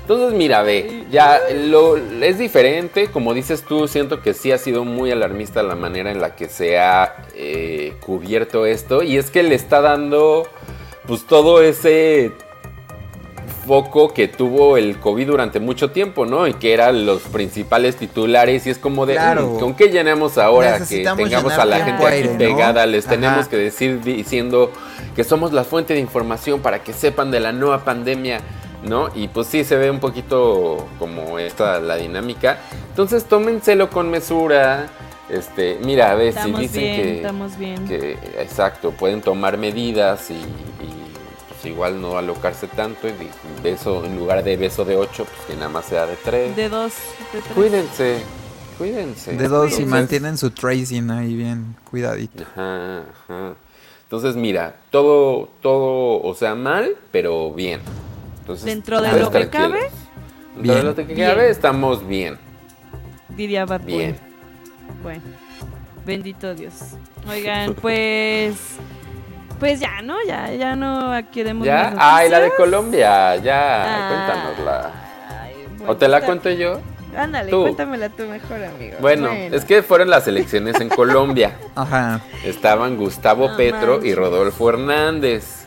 Entonces, mira, ve, ya lo, es diferente, como dices tú, siento que sí ha sido muy alarmista la manera en la que se ha eh, cubierto esto y es que le está dando pues todo ese foco que tuvo el COVID durante mucho tiempo, ¿no? Y que eran los principales titulares y es como de, Claro. "Mm, ¿con qué llenamos ahora que tengamos a la gente aquí pegada? Les Ajá. tenemos que decir diciendo que somos la fuente de información para que sepan de la nueva pandemia, ¿no? Y pues sí se ve un poquito como esta la dinámica. Entonces tómenselo con mesura. Este, mira, a ver si dicen bien, que, estamos bien. que, exacto, pueden tomar medidas y, y, pues igual no alocarse tanto y beso en lugar de beso de 8, pues que nada más sea de 3. De dos, de tres. Cuídense, cuídense. De dos y Entonces- mantienen su tracing ahí bien cuidadito. Ajá, ajá. Entonces, mira, todo, todo, o sea, mal, pero bien. Entonces, Dentro de lo que cabe, Dentro de lo que Bien. cabe, estamos bien. diría Bad. Bien. Bueno, bendito Dios. Oigan, pues. Pues ya, ¿no? Ya, ya no queremos. ¿Ya? Ay, la de. Colombia, ya, Ah. cuéntanosla. Ay, bueno, ¿O te la está- cuento yo? Ándale, Tú. cuéntamela tú mejor, amigo. Bueno, es que fueron las elecciones en Colombia. <laughs> Ajá. Estaban Gustavo No Petro y. Rodolfo Hernández.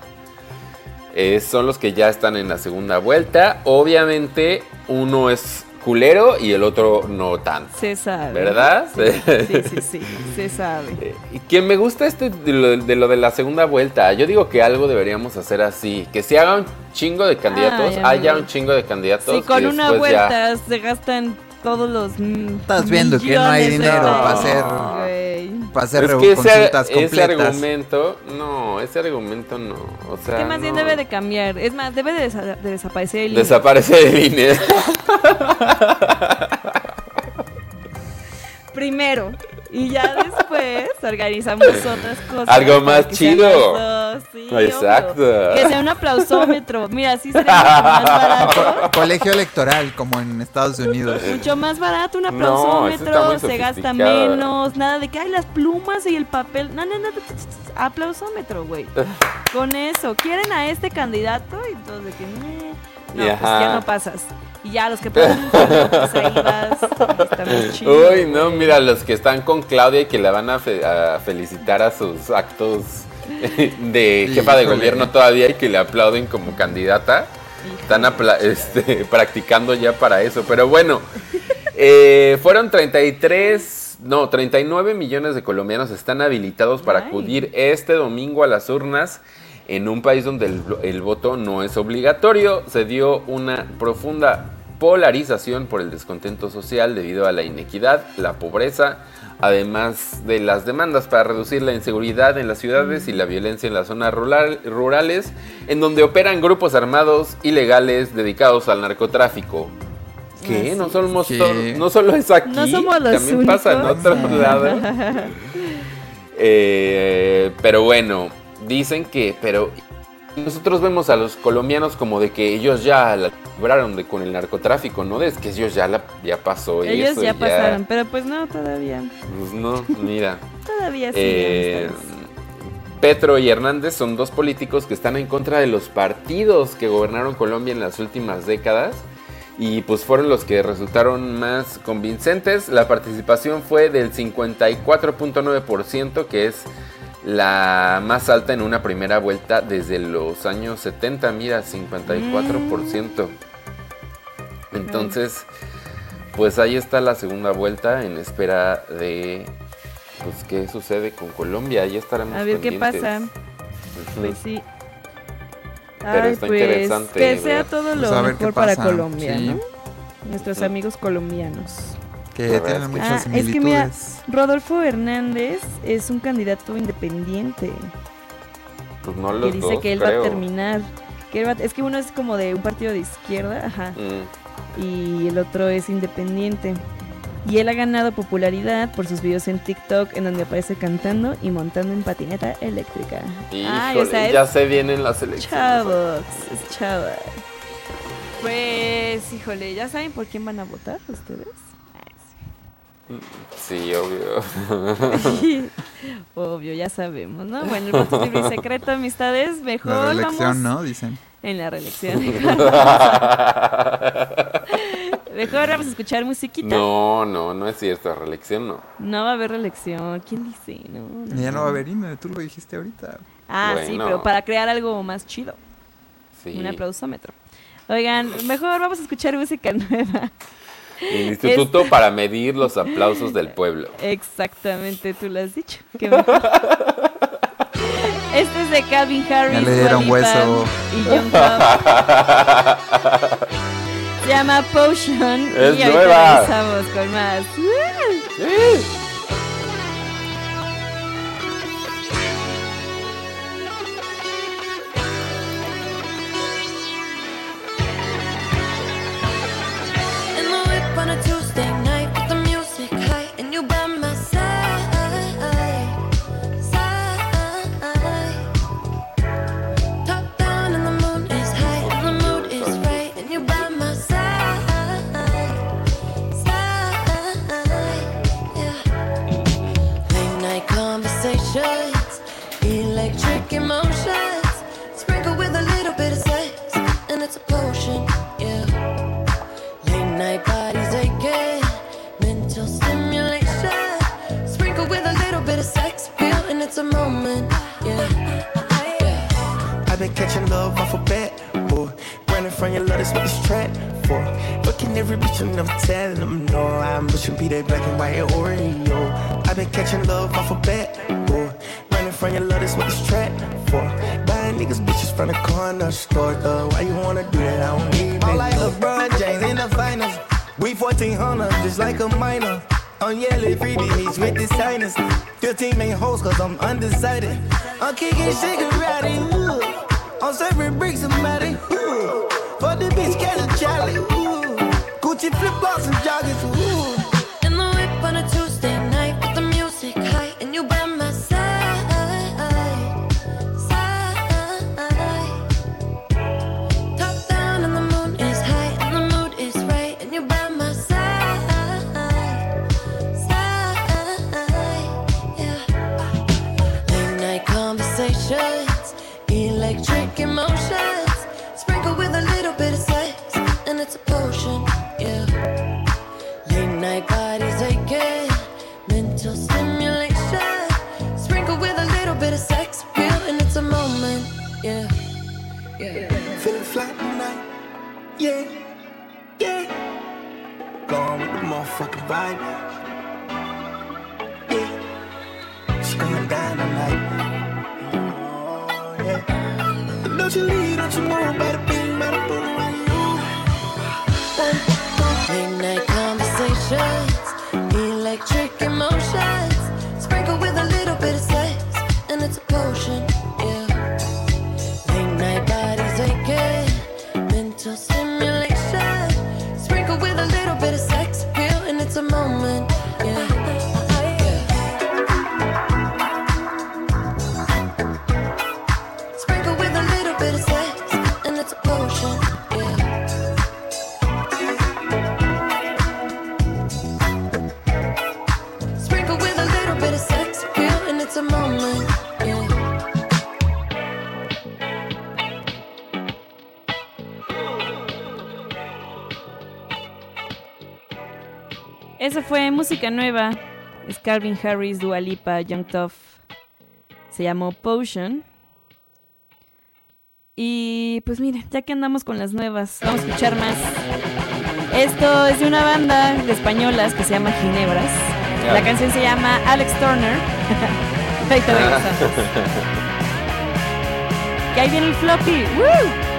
Eh, son los que ya están en la segunda vuelta. Obviamente, uno es culero y el otro no tanto. Se sabe. ¿Verdad? Sí, <laughs> sí, sí, sí, se sabe. Eh, Y que me gusta este de lo, de lo de la segunda vuelta. Yo digo que algo deberíamos hacer así. Que se haga un chingo de candidatos, Ay, haya un chingo de candidatos. Si con y una ya- vuelta se gastan todos los. Estás viendo que no hay dinero para hacer- Para hacer Es que ese, consultas ese completas. argumento, no, ese argumento no. O sea, que más bien no. debe de cambiar. Es más, debe de, desa- de desaparecer el INE. Desaparece el <laughs> INE. Primero. Y ya después organizamos otras cosas. Algo más chido. dos, sí, Exacto. obvio. Que sea un aplausómetro. Mira, así sería mucho más <laughs> barato. Colegio electoral, como en Estados Unidos. Mucho más barato, un aplausómetro, se gasta menos, nada de que hay las plumas y el papel. No, no, no, aplausómetro, güey. <laughs> Con eso, ¿quieren a este candidato? Y entonces de que, "Meh". No, pues ya no pasas. Y ya los que pasan, <laughs> pues ahí vas, ahí. Uy, no, mira, los que están con Claudia y que la van a, fe- a felicitar a sus actos <laughs> de jefa de gobierno todavía y que le aplauden como candidata. Están apla- este, <laughs> practicando ya para eso. Pero bueno, eh, fueron 33, no, 39 millones de colombianos están habilitados para acudir este domingo a las urnas en un país donde el, el voto no es obligatorio. Se dio una profunda polarización por el descontento social debido a la inequidad, la pobreza, además de las demandas para reducir la inseguridad en las ciudades y la violencia en las zonas rural- rurales, en donde operan grupos armados ilegales dedicados al narcotráfico. ¿Qué? Así No somos ¿Qué? to- no solo es aquí, No somos los también pasa en otros lados. <laughs> Eh, pero bueno, dicen que, pero nosotros vemos a los colombianos como de que ellos ya la libraron de, con el narcotráfico, ¿no? Es que ellos ya la ya pasó Ellos eso ya pasaron, pero pues no, todavía. Pues no, mira. <laughs> Todavía Eh, siguen. Petro y Hernández son dos políticos que están en contra de los partidos que gobernaron Colombia en las últimas décadas y pues fueron los que resultaron más convincentes. La participación fue del 54.9%, que es la más alta en una primera vuelta desde los años 70, mira, 54%. Entonces, pues ahí está la segunda vuelta en espera de pues qué sucede con Colombia. Ya estaremos A ver qué pasa. Pues sí. Pero Ay, está pues, interesante. Que sea ver. todo lo Pues qué mejor para. Colombia, Sí. ¿no? Nuestros amigos colombianos. Que tienen es que- muchas Ah, es que mira. Rodolfo Hernández es un candidato independiente Pues no que los dice dos, que él creo. va a terminar. Que él va- es que uno es como de un partido de izquierda, ajá, Mm. y el otro es independiente. Y él ha ganado popularidad por sus videos en TikTok en donde aparece cantando y montando en patineta eléctrica. Ay, o Híjole, sea, ya se vienen las elecciones. chavos, es chava. Pues, híjole, ¿ya saben por quién van a votar ustedes? Sí, obvio. <laughs> Obvio, ya sabemos, ¿no? Bueno, el voto es libre y secreto, amistades, mejor La reelección, vamos ¿no? Dicen. en la reelección. <laughs> mejor vamos a escuchar musiquita. No, no, no es cierto. Reelección no. No va a haber reelección. ¿Quién dice? No, no, Ya no va a haber INE, tú lo dijiste ahorita. Ah, sí, pero para crear algo más chido. Sí. Un aplausómetro. Oigan, mejor vamos a escuchar música <laughs> nueva. El instituto para medir los aplausos del pueblo. Exactamente, tú lo has dicho. Qué mejor. <laughs> Este es de Calvin Harris. Ya le dieron hueso. Y Love. <laughs> Se llama Potion. Es y ahorita nueva. con más. Been catching love off a bat, boy. Running from your love, that's what this trap for. Fucking every bitch and I'm telling them no. I'm pushing be that black and white Oreo. I've been catching love off a bat, boy. Running from your love, that's what this trap for. Buying niggas bitches from the corner store, though. Why you wanna do that? I don't need All like LeBron James in the finals. We 1400, just like a minor. I'm yelling freebie meets with the signers. 15 main hoes, cause I'm undecided. I'm kicking shit karate, I'm serving bricks somebody, ooh. For the bitch, Kelly Charlie, ooh. Gucci flip flops and joggers, Fly tonight, yeah, yeah. Going with the motherfucking vibe, yeah. It's going down tonight. Oh, yeah. Don't you leave, don't you move, better be, night conversations, electric emotions, sprinkled with a little bit of sex, and it's a potion. Eso fue música nueva. Es Calvin Harris, Dua Lipa, Young Tough. Se llamó Potion. Y pues miren, ya que andamos con las nuevas, vamos a escuchar más. Esto es de una banda de españolas que se llama Ginebras. La canción se llama Alex Turner. <laughs> Ahorita regresamos. <laughs> Que ahí viene el floppy. ¡Woo!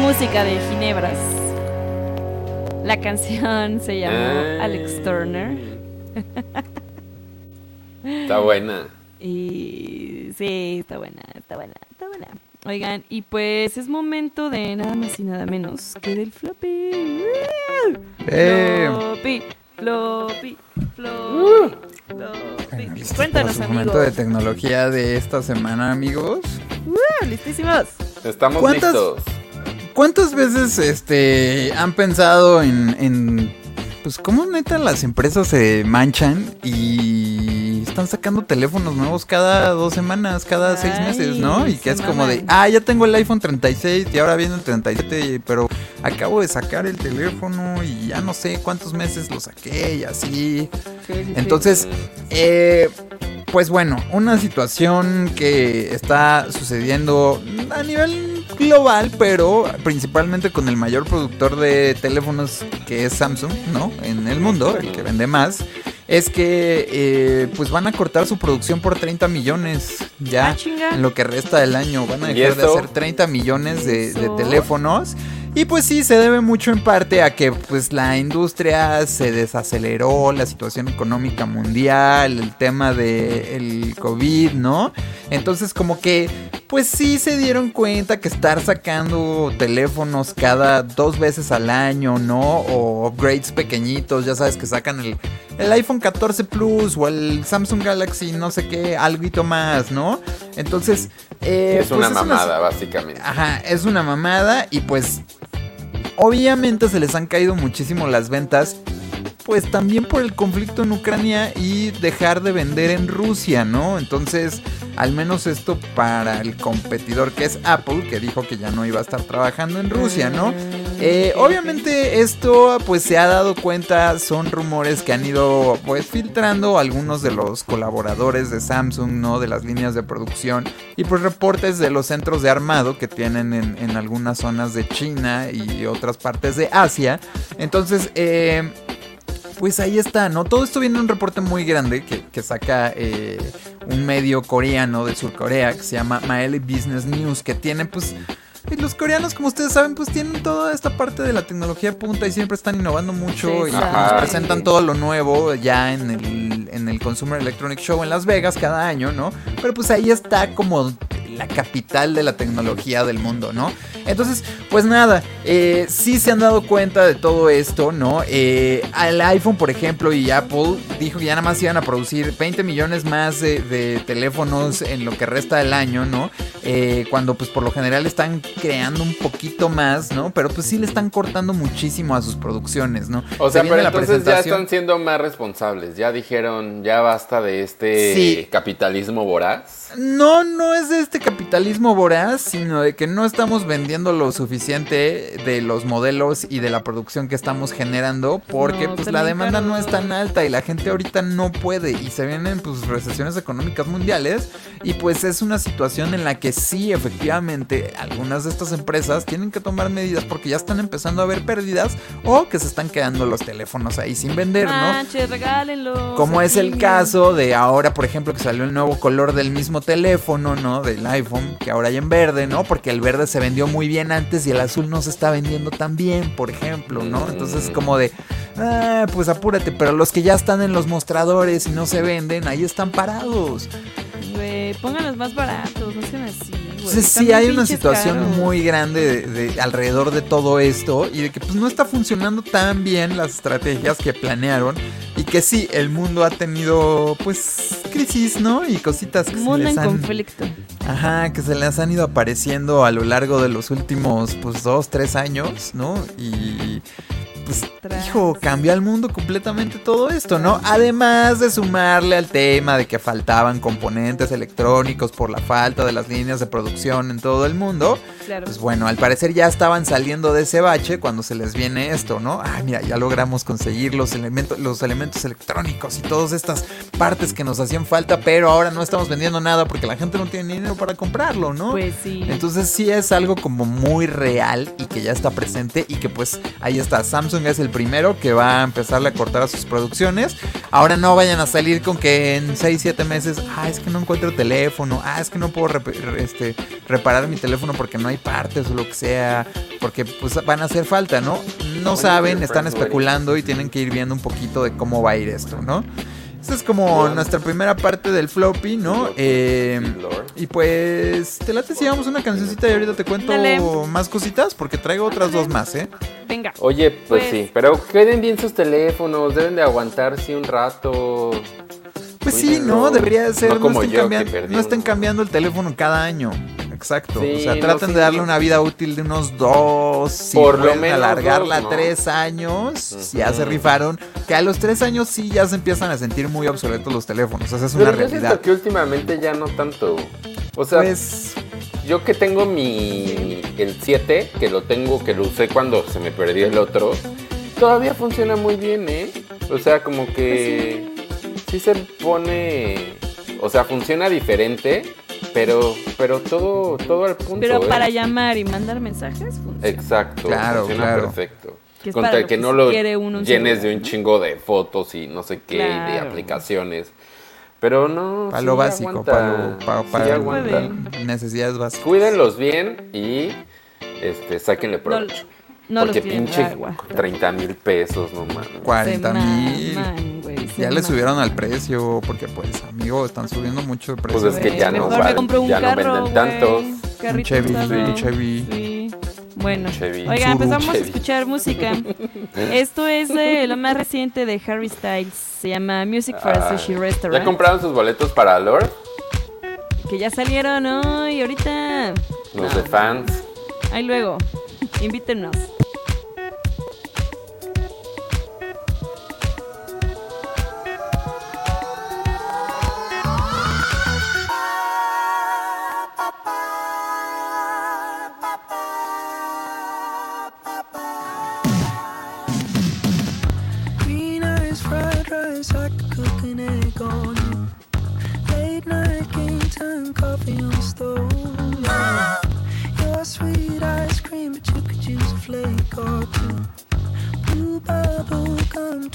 Música de Ginebras. La canción se llamó Ah. Alex Turner. Está buena. Y sí, está buena, está buena, está buena. Oigan, y pues es momento de nada más y nada menos que del floppy. Eh. Floppy, floppy, floppy, floppy. ¿Listos Cuéntanos, su momento de amigos. tecnología de esta semana, amigos? ¡Uh! listísimos. Estamos ¿Cuántas- listos. ¿Cuántas veces este han pensado en, en pues cómo neta las empresas se manchan y están sacando teléfonos nuevos cada dos semanas, cada seis meses, ¿no? Y que es como de, ah, ya tengo el iPhone 36 y ahora viene el 37, pero acabo de sacar el teléfono y ya no sé cuántos meses lo saqué y así. Sí, sí, sí. Entonces, eh, pues bueno, una situación que está sucediendo a nivel global, pero principalmente con el mayor productor de teléfonos que es Samsung, ¿no? En el mundo, el que vende más, es que eh, pues van a cortar su producción por 30 millones ya Ah, en lo que resta del año. Van a ¿Y dejar de hacer 30 millones de, de teléfonos. Y pues sí, se debe mucho en parte a que pues la industria se desaceleró, la situación económica mundial, el tema del COVID, ¿no? Entonces como que pues sí se dieron cuenta que estar sacando teléfonos cada dos veces al año, ¿no? O upgrades pequeñitos, ya sabes que sacan el, el iPhone 14 Plus o el Samsung Galaxy, no sé qué, algo más, ¿no? Entonces... eh, es una pues mamada, básicamente. Ajá, es una mamada y pues obviamente se les han caído muchísimo las ventas. Pues también por el conflicto en Ucrania y dejar de vender en Rusia, ¿no? Entonces, al menos esto para el competidor que es Apple, que dijo que ya no iba a estar trabajando en Rusia, ¿no? Eh, obviamente esto pues se ha dado cuenta, son rumores que han ido pues filtrando algunos de los colaboradores de Samsung, ¿no? De las líneas de producción y pues reportes de los centros de armado que tienen en, en algunas zonas de China y otras partes de Asia. Entonces, eh, pues ahí está, ¿no? Todo esto viene en un reporte muy grande que, que saca eh, un medio coreano de Sur Corea que se llama Maeli Business News, que tiene pues... y Los coreanos, como ustedes saben, pues tienen toda esta parte de la tecnología punta y siempre están innovando mucho Sí, y Ajá. nos presentan todo lo nuevo ya en el, en el Consumer Electronic Show en Las Vegas cada año, ¿no? Pero pues ahí está como la capital de la tecnología del mundo, ¿no? Entonces, pues nada, eh, sí se han dado cuenta de todo esto, ¿no? Eh, el iPhone, por ejemplo, y Apple dijo que ya nada más iban a producir 20 millones más de, de teléfonos en lo que resta del año, ¿no? Eh, cuando pues por lo general están creando un poquito más, ¿no? Pero pues sí le están cortando muchísimo a sus producciones, ¿no? O Se sea, viene pero entonces ya están siendo más responsables. Ya dijeron, ya basta de este Sí. capitalismo voraz. No, no es de este capitalismo voraz, sino de que no estamos vendiendo lo suficiente de los modelos y de la producción que estamos generando porque No, pues la demanda no es tan alta y la gente ahorita no puede y se vienen pues recesiones económicas mundiales y pues es una situación en la que sí efectivamente algunas de estas empresas tienen que tomar medidas porque ya están empezando a haber pérdidas o que se están quedando los teléfonos ahí sin vender, ¿no? Manches, regálenlo. Como es el caso de ahora, por ejemplo, que salió el nuevo color del mismo teléfono, ¿no? Del iPhone, que ahora hay en verde, ¿no? Porque el verde se vendió muy bien antes y el azul no se está vendiendo tan bien, por ejemplo, ¿no? Entonces, como de, ah, pues apúrate, pero los que ya están en los mostradores y no se venden, ahí están parados. Güey, pónganlos más baratos, no sean así. Entonces sí hay una situación caros. muy grande de, de- alrededor de todo esto y de que pues no está funcionando tan bien las estrategias que planearon que sí, el mundo ha tenido pues crisis, ¿no? Y cositas que se Mundo les en han... conflicto. Ajá, que se les han ido apareciendo a lo largo de los últimos pues dos, tres años, ¿no? Y pues, hijo, cambió al mundo completamente todo esto, ¿no? Además de sumarle al tema de que faltaban componentes electrónicos por la falta de las líneas de producción en todo el mundo. Claro. Pues bueno, al parecer ya estaban saliendo de ese bache cuando se les viene esto, ¿no? Ah, mira, ya logramos conseguir los elementos, los elementos electrónicos y todas estas partes que nos hacían falta, pero ahora no estamos vendiendo nada porque la gente no tiene dinero para comprarlo, ¿no? Pues sí. Entonces sí es algo como muy real y que ya está presente y que pues ahí está. Samsung es el primero que va a empezarle a cortar a sus producciones. Ahora no vayan a salir con que en 6, 7 meses, ah, es que no encuentro teléfono, ah, es que no puedo rep- este, reparar mi teléfono porque no hay partes o lo que sea, porque pues van a hacer falta, ¿no? No saben, están especulando y tienen que ir viendo un poquito de cómo va a ir esto, ¿no? Esta es como nuestra primera parte del floppy, ¿no? Eh, y pues, te late si vamos una cancioncita y ahorita te cuento Dale. más cositas porque traigo otras dos más, ¿eh? Venga. Oye, pues, Pues- sí, pero queden bien sus teléfonos, deben de aguantarse un rato. Pues sí. ¿no? Debería de ser, No no, como estén, yo, cambiando, no estén cambiando el teléfono cada año. Exacto. Sí, o sea, traten sí. de darle una vida útil de unos dos, si Por lo menos alargarla tres años, ya se rifaron, que a los tres años sí ya se empiezan a sentir muy obsoletos los teléfonos, esa es una Pero yo realidad. siento que últimamente ya no tanto. O sea, Pues, yo que tengo mi el 7, que lo tengo, que lo usé cuando se me perdió el otro, todavía funciona muy bien, ¿eh? O sea, como que sí se pone, o sea, funciona diferente, pero pero todo todo al punto. Pero ¿eh? para llamar y mandar mensajes, funciona. Exacto, Claro, funciona claro. perfecto. Que es Con para tal lo que que no lo quiere uno un llenes de un chingo de fotos y no sé qué, y de aplicaciones. Pero no. para sí lo básico, para, para aguanta. necesidades básicas. Cuídenlos bien y este sáquenle provecho. no Porque los tienen pinche agua. 30 mil pesos, no mames. 40 Se mil. Ya le subieron al precio, porque pues, amigo, están subiendo mucho el precio. Pues es que ya no un ya no venden tantos. Carrito Chevy, un Chevy. Sí. Bueno, Chevy. oigan, empezamos a Chevy. escuchar música. <laughs> Esto es de lo más reciente de Harry Styles. Se llama Music for a Sushi ¿Ya Restaurant. compraron sus boletos para Lord? Que ya salieron hoy, ahorita. Los No. de fans. Ahí luego. Invítenos. The Your sweet ice cream, but you could use a flake or two. Blue bubble gum.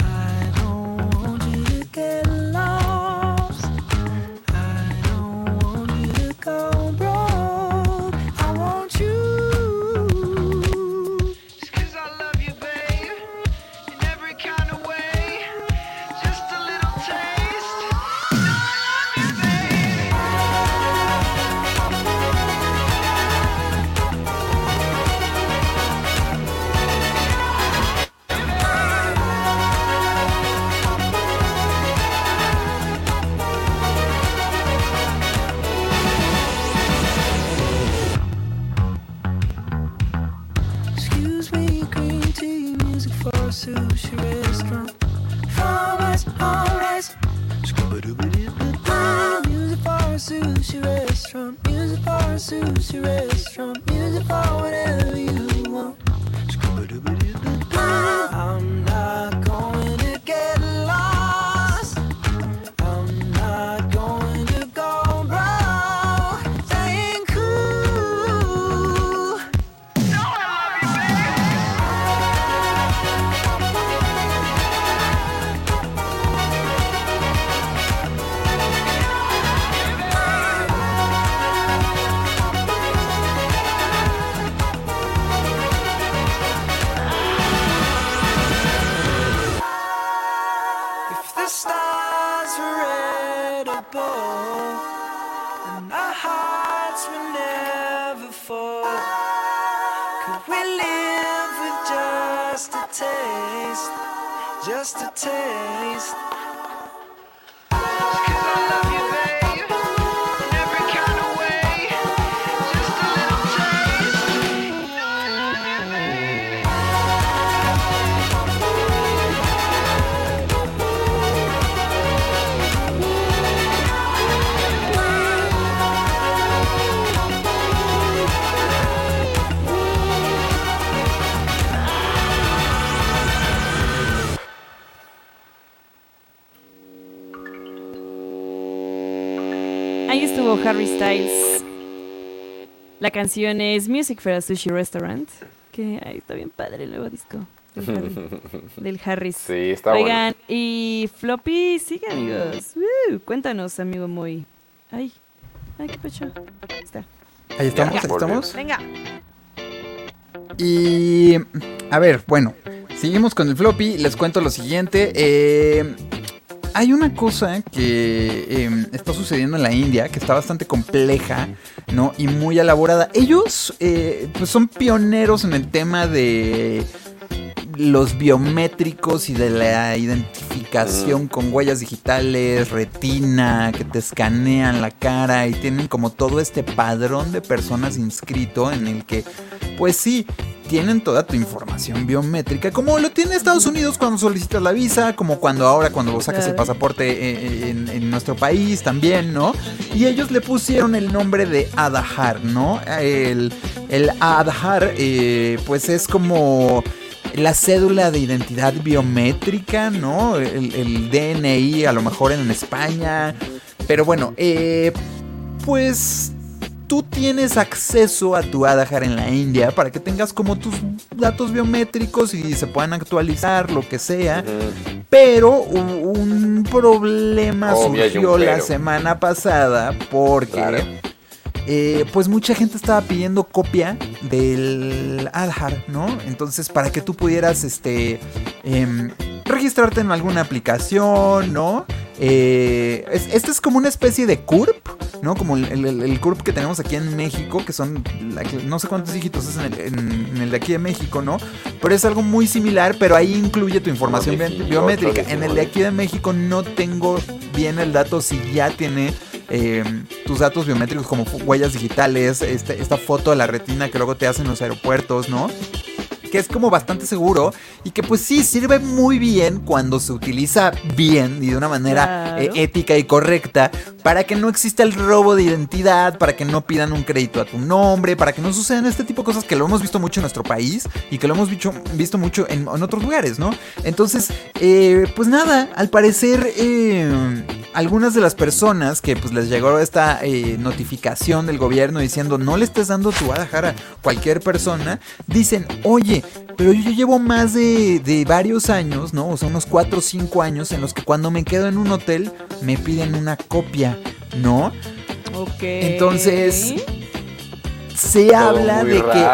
I don't want you to get La canción es Music for a Sushi Restaurant. Que ahí está bien padre el nuevo disco del, Harry, <laughs> del Harris. Sí, está Oigan, y Floppy, sigue amigos. Uh, cuéntanos, amigo muy. Ay, ay, qué pecho. Ahí está. Ahí estamos, Ya, ahí estamos. Venga. Y a ver, bueno, seguimos con el floppy. Les cuento lo siguiente. eh, hay una cosa que eh, está sucediendo en la India que está bastante compleja, ¿no? Y muy elaborada. Ellos, eh, pues son pioneros en el tema de los biométricos y de la identificación con huellas digitales, retina, que te escanean la cara y tienen como todo este padrón de personas inscrito en el que, pues sí, tienen toda tu información biométrica, como lo tiene Estados Unidos cuando solicitas la visa, como cuando ahora cuando sacas el pasaporte eh, en, en nuestro país también, ¿no? Y ellos le pusieron el nombre de Adahar, ¿no? El, el Adahar, eh, pues es como la cédula de identidad biométrica, ¿no? El, el DNI a lo mejor en España. Pero bueno, eh, pues tú tienes acceso a tu Adahar en la India para que tengas como tus datos biométricos y se puedan actualizar, lo que sea. Pero un problema Obvio, hay un surgió la semana pasada porque Claro. Eh, pues mucha gente estaba pidiendo copia del Adhar, ¿no? Entonces, para que tú pudieras, este, em, registrarte en alguna aplicación, ¿no? Eh, es- este es como una especie de CURP, ¿no? Como el, el- el CURP que tenemos aquí en México, que son, la no sé cuántos dígitos es en el, en- en el de aquí de México, ¿no? Pero es algo muy similar, pero ahí incluye tu información bi- biométrica. En el de aquí de México no tengo bien el dato si ya tiene eh, tus datos biométricos como huellas digitales, este- esta foto de la retina que luego te hacen en los aeropuertos, ¿no? Que es como bastante seguro y que pues sí sirve muy bien cuando se utiliza bien y de una manera Claro. eh, ética y correcta para que no exista el robo de identidad, para que no pidan un crédito a tu nombre, para que no sucedan este tipo de cosas que lo hemos visto mucho en nuestro país y que lo hemos visto, visto mucho en, en otros lugares, ¿no? Entonces, eh, pues nada, al parecer eh, algunas de las personas que pues les llegó esta notificación del gobierno diciendo no le estés dando tu Adahar a cualquier persona, dicen, oye, pero yo llevo más de, de varios años, ¿no? O sea, unos 4 o 5 años en los que cuando me quedo en un hotel me piden una copia, ¿no? Ok. Entonces, se Todo habla de que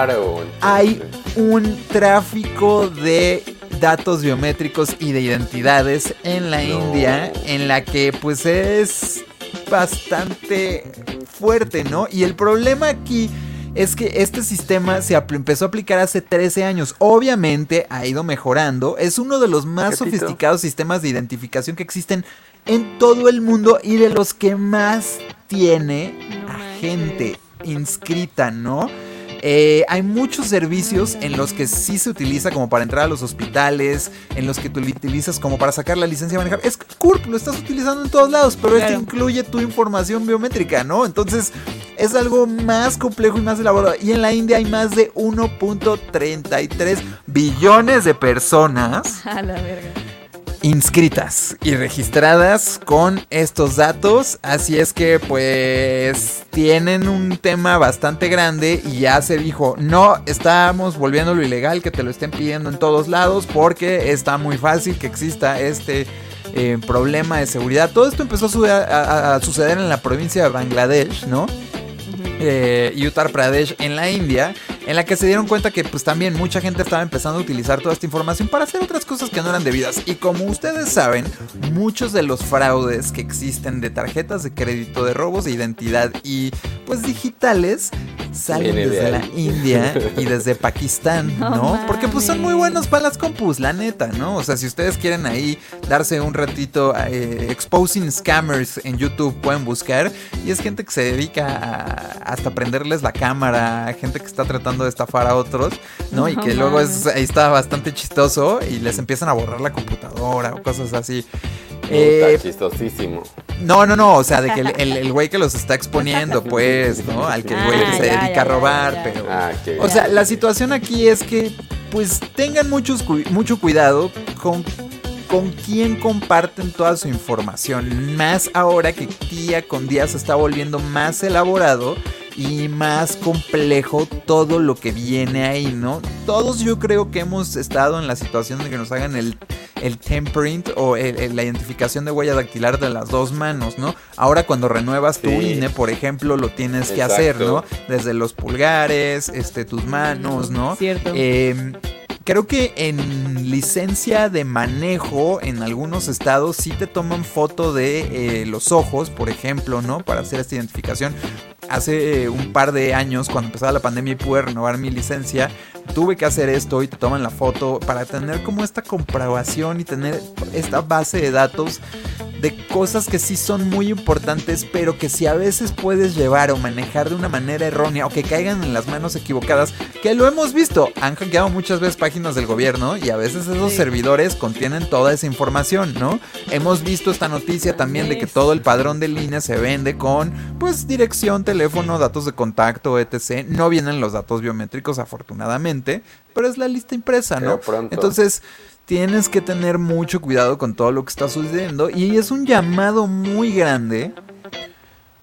hay un tráfico de datos biométricos y de identidades en la No. India en la que pues es bastante fuerte, ¿no? Y el problema aquí es que este sistema se empezó a aplicar hace 13 años. Obviamente ha ido mejorando. Es uno de los más sofisticados sistemas de identificación que existen en todo el mundo y de los que más tiene a gente inscrita, ¿no? Eh, hay muchos servicios en los que sí se utiliza como para entrar a los hospitales, en los que tú lo utilizas como para sacar la licencia de manejar. Es CURP, lo estás utilizando en todos lados, pero esto Claro. incluye tu información biométrica, ¿no? Entonces es algo más complejo y más elaborado. Y en la India hay más de 1.33 billones de personas <laughs> A la verga. Inscritas y registradas con estos datos. Así es que pues tienen un tema bastante grande y ya se dijo, no estamos volviéndolo ilegal que te lo estén pidiendo en todos lados porque está muy fácil que exista este eh, problema de seguridad. Todo esto empezó a, su- a- a- a suceder en la provincia de Bangladesh, ¿no? eh, Uttar Pradesh en la India, en la que se dieron cuenta que pues también mucha gente estaba empezando a utilizar toda esta información para hacer otras cosas que no eran debidas. Y como ustedes saben, muchos de los fraudes que existen de tarjetas de crédito, de robos de identidad y pues digitales salen desde la. India <laughs> y desde Pakistán, No ¿no? Porque pues son muy buenos para las compus, la neta, ¿no? O sea, si ustedes quieren ahí darse un ratito eh, exposing scammers en YouTube, pueden buscar. Y es gente que se dedica a hasta prenderles la cámara, gente que está tratando de estafar a otros, ¿no? Y que luego es, ahí está bastante chistoso y les empiezan a borrar la computadora o cosas así. Eh, chistosísimo. no, no, no, o sea, de que el, el- el güey que los está exponiendo, pues, ¿no? Al que el güey Ah, que se ya, dedica ya, a robar, ya, ya. pero... Ah, qué O sea, la situación aquí es que, pues, tengan muchos cu- mucho cuidado con, con quién comparten toda su información. Más ahora que día con día se está volviendo más elaborado y más complejo todo lo que viene ahí, ¿no? Todos yo creo que hemos estado en la situación de que nos hagan el, el temprint o el- el- la identificación de huella dactilar de las dos manos, ¿no? Ahora cuando renuevas tu Sí. INE, por ejemplo, lo tienes que hacer, ¿no? Desde los pulgares, este, tus manos, ¿no? Cierto. Eh, creo que en licencia de manejo en algunos estados sí te toman foto de eh, los ojos, por ejemplo, ¿no? Para hacer esta identificación. Hace eh, un par de años, cuando empezaba la pandemia y pude renovar mi licencia, tuve que hacer esto y te toman la foto para tener como esta comprobación y tener esta base de datos de cosas que sí son muy importantes, pero que si a veces puedes llevar o manejar de una manera errónea o que caigan en las manos equivocadas, que lo hemos visto, han hackeado muchas veces páginas del gobierno y a veces esos Sí. servidores contienen toda esa información, ¿no? Hemos visto esta noticia también de que todo el padrón de línea se vende con, pues, dirección, teléfono, datos de contacto, etc. No vienen los datos biométricos, afortunadamente, pero es la lista impresa, ¿no? Entonces, tienes que tener mucho cuidado con todo lo que está sucediendo y es un llamado muy grande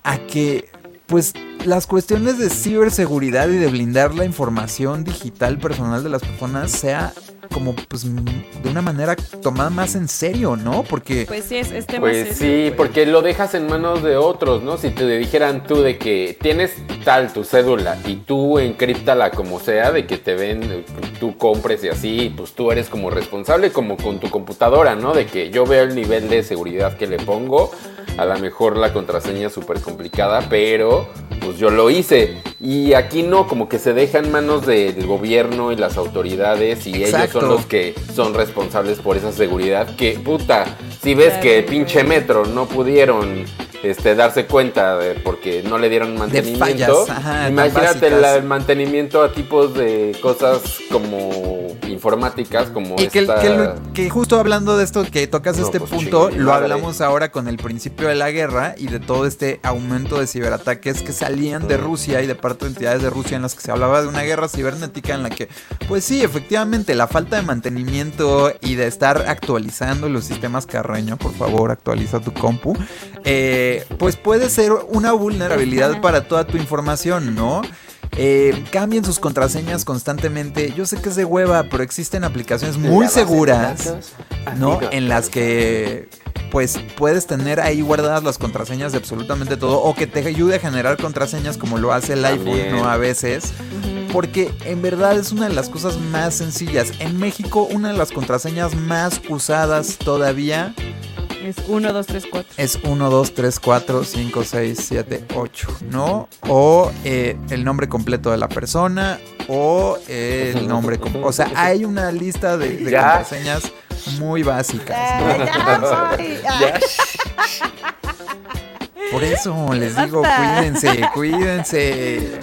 a que pues las cuestiones de ciberseguridad y de blindar la información digital personal de las personas sea como pues de una manera tomada más en serio, ¿no? Porque Pues sí, es, es tema Pues serio, sí, porque lo dejas en manos de otros, ¿no? Si te dijeran tú de que tienes tal tu cédula y tú encriptala como sea, de que te ven, tú compres y así, pues tú eres como responsable como con tu computadora, ¿no? De que yo veo el nivel de seguridad que le pongo, a lo mejor la contraseña es súper complicada, pero pues yo lo hice. Y aquí no, como que se deja en manos del gobierno y las autoridades y ellos son los que son responsables por esa seguridad. Que puta, si ves que pinche metro no pudieron este, darse cuenta de porque no le dieron mantenimiento, fallas, ajá, imagínate la- el mantenimiento a tipos de cosas como informáticas, como Y que, esta... que lo- que justo hablando de esto que tocas No, este pues, punto, lo madre. hablamos ahora con el principio de la guerra y de todo este aumento de ciberataques que salían de Rusia y de parte de entidades de Rusia en las que se hablaba de una guerra cibernética en la que, pues sí, efectivamente, la falta de mantenimiento y de estar actualizando los sistemas Carreño, por favor, actualiza tu compu, eh, pues puede ser una vulnerabilidad para toda tu información, ¿no? Eh, cambien sus contraseñas constantemente. Yo sé que es de hueva, pero existen aplicaciones muy seguras, datos, ¿no? amigo. En las que pues puedes tener ahí guardadas las contraseñas de absolutamente todo o que te ayude a generar contraseñas como lo hace el iPhone. ¿no? A veces. Porque en verdad es una de las cosas más sencillas. En México, una de las contraseñas más usadas todavía Es 1, 2, 3, 4. es 1, 2, 3, 4, 5, 6, 7, 8, ¿no? O eh, el nombre completo de la persona o el <laughs> nombre... O sea, hay una lista de, de Ya. contraseñas muy básicas. ¿no? Ya. <laughs> Por eso les digo, cuídense, cuídense.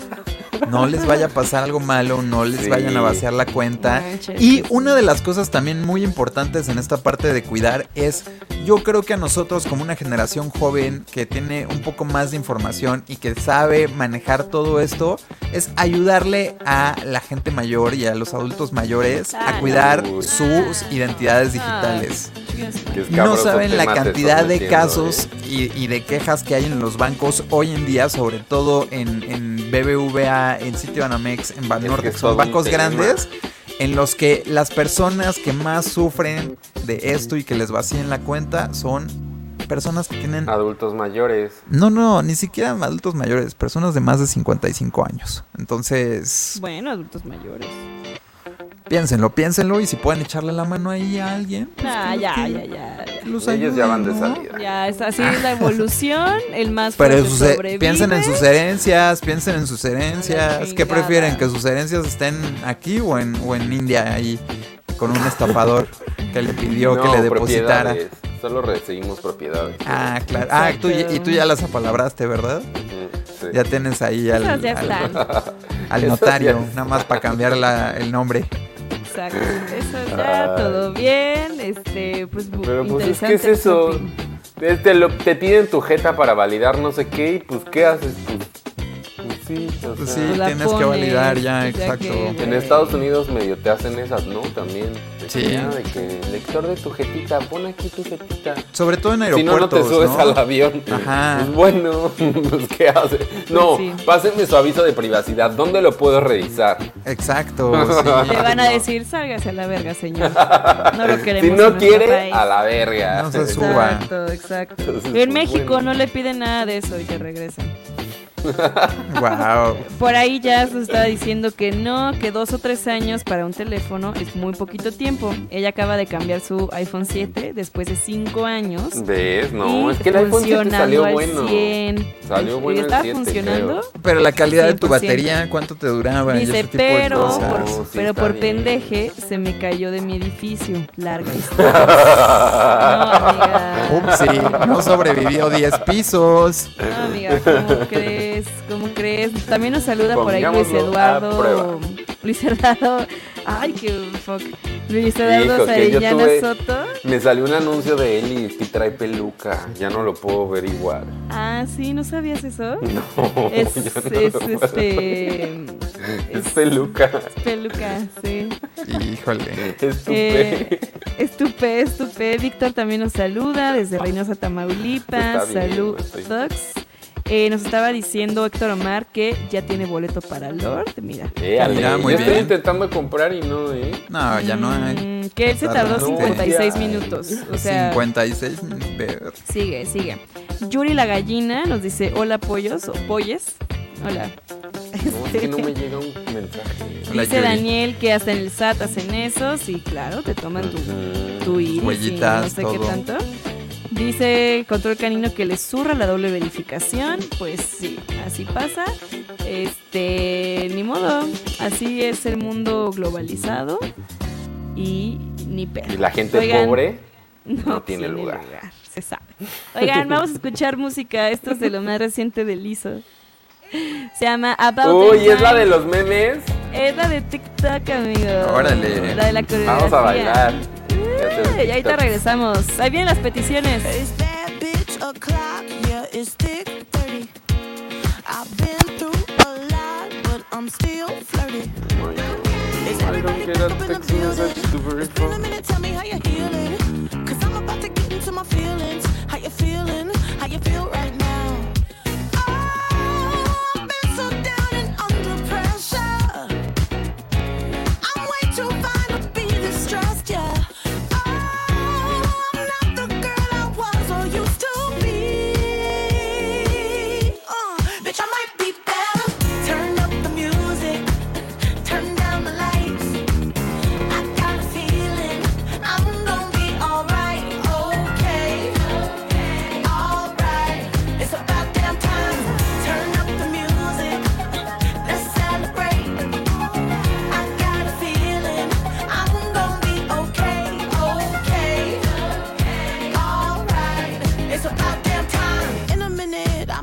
No les vaya a pasar algo malo, no les Sí. vayan a vaciar la cuenta. Manches, Y una de las cosas también muy importantes en esta parte de cuidar es, yo creo que a nosotros como una generación joven que tiene un poco más de información y que sabe manejar todo esto, es ayudarle a la gente mayor y a los adultos mayores a cuidar Uy. sus identidades digitales. No saben la cantidad de casos ¿eh? y, y de quejas que hay en los bancos hoy en día, sobre todo en, en BBVA, en Citibanamex, en Banorte, que son bancos grandes, en los que las personas que más sufren de esto y que les vacíen la cuenta son personas que tienen... Adultos mayores. No, no, ni siquiera adultos mayores, personas de más de 55 años. Entonces, Bueno, adultos mayores. Piénsenlo, piénsenlo y si pueden echarle la mano ahí a alguien. pues Ah, ya, que ya, ya, ya. los Ellos ya van de ¿no? salida. Ya, es así es la evolución. El más Pero fuerte sus- piensen en sus herencias, piensen en sus herencias. ¿Qué chingada. prefieren? ¿Que sus herencias estén aquí o en, o en India ahí con un estafador que le pidió que le depositara? Solo recibimos propiedades. Ah, claro. Ah, tú, y tú ya las apalabraste, ¿verdad? Sí. Ya tienes ahí al, al- <laughs> notario, nada más para cambiar la- el nombre. Exacto. Eso ya, Ay. todo bien. Este, pues, Pero pues es que interesante es eso. Te, te lo- te piden tu jeta para validar no sé qué y pues ¿qué haces? Pues, pues sí, o Pues sea, sí, Pues tienes que validar ya, pues ya exacto. que- En Estados Unidos medio te hacen esas, ¿no? También. Sí. de que lector de tu jetita, pon aquí tu jetita. Sobre todo en Si no, no aeropuertos. te subes ¿no? al avión. Ajá. Pues bueno, <laughs> pues ¿qué haces? No, sí. pásenme su aviso de privacidad. ¿Dónde lo puedo revisar? Exacto. <laughs> sí. Le van a decir, sálgase a la verga, señor. No lo queremos. Si no quiere, país". a la verga. No se suba. Exacto, exacto. Entonces, en pues, México bueno. no le piden nada de eso y te regresan. <laughs> Wow. Por ahí ya se estaba diciendo que no, que dos o tres años para un teléfono es muy poquito tiempo. Ella acaba de cambiar su iPhone 7 después de cinco años. ¿Ves? No, es que el iPhone 7 funcionando salió al bueno. 100. Salió bueno el ¿Estaba 7, funcionando? creo. Pero la calidad de tu 100%. batería, ¿cuánto te duraba? Y Dice, ese tipo de pero, cosas. por, No, sí pero por bien. pendeje se me cayó de mi edificio. Larga <laughs> historia. no, amiga. Upsi, no sobrevivió 10 pisos. No, amiga, ¿cómo crees? También nos saluda por ahí Luis Eduardo. Luis Eduardo. Ay, qué fuck. Luis Eduardo Sarellana Soto. Me salió un anuncio de él y trae peluca. Ya no lo puedo ver igual. Ah, sí, ¿no sabías eso? <laughs> No, Es, es, no lo puedo este. Es peluca. Peluca, sí. Híjole. Es tu Eh, estupé, estupé. Víctor también nos saluda desde Reynosa, Tamaulipas. Saludos. Estoy- Eh, nos estaba diciendo Héctor Omar que ya tiene boleto para Lord. Mira. Eh, Ale, Mira, muy estoy bien. intentando comprar y no, ¿eh? No, ya no hay. Mm, que él se tardó Tardaste. 56 Ya. minutos. O sea, 56. ver. sigue, sigue. Yuri la gallina nos dice: Hola, pollos o polles. Hola. No, es que no me llega un mensaje. Hola, Dice Yuri. Daniel que hasta en el SAT hacen eso. Sí, claro, te toman tu, tu iris y no sé qué tanto. Dice Control Canino que le zurra la doble verificación. Pues sí, así pasa. Este, ni modo. Así es el mundo globalizado. Y ni pedo. Y la gente Oigan, pobre no, no tiene tiene lugar. Se sabe. Oigan, vamos a escuchar música. Esto es de lo más reciente de Lizo. Se llama About Uy, the es la de los memes. Es la de TikTok, amigo. Órale. La de la coreografía. Vamos a bailar. Y ahorita TikTok. regresamos. Ahí vienen las peticiones. It's that bitch o'clock, yeah, it's thick 30.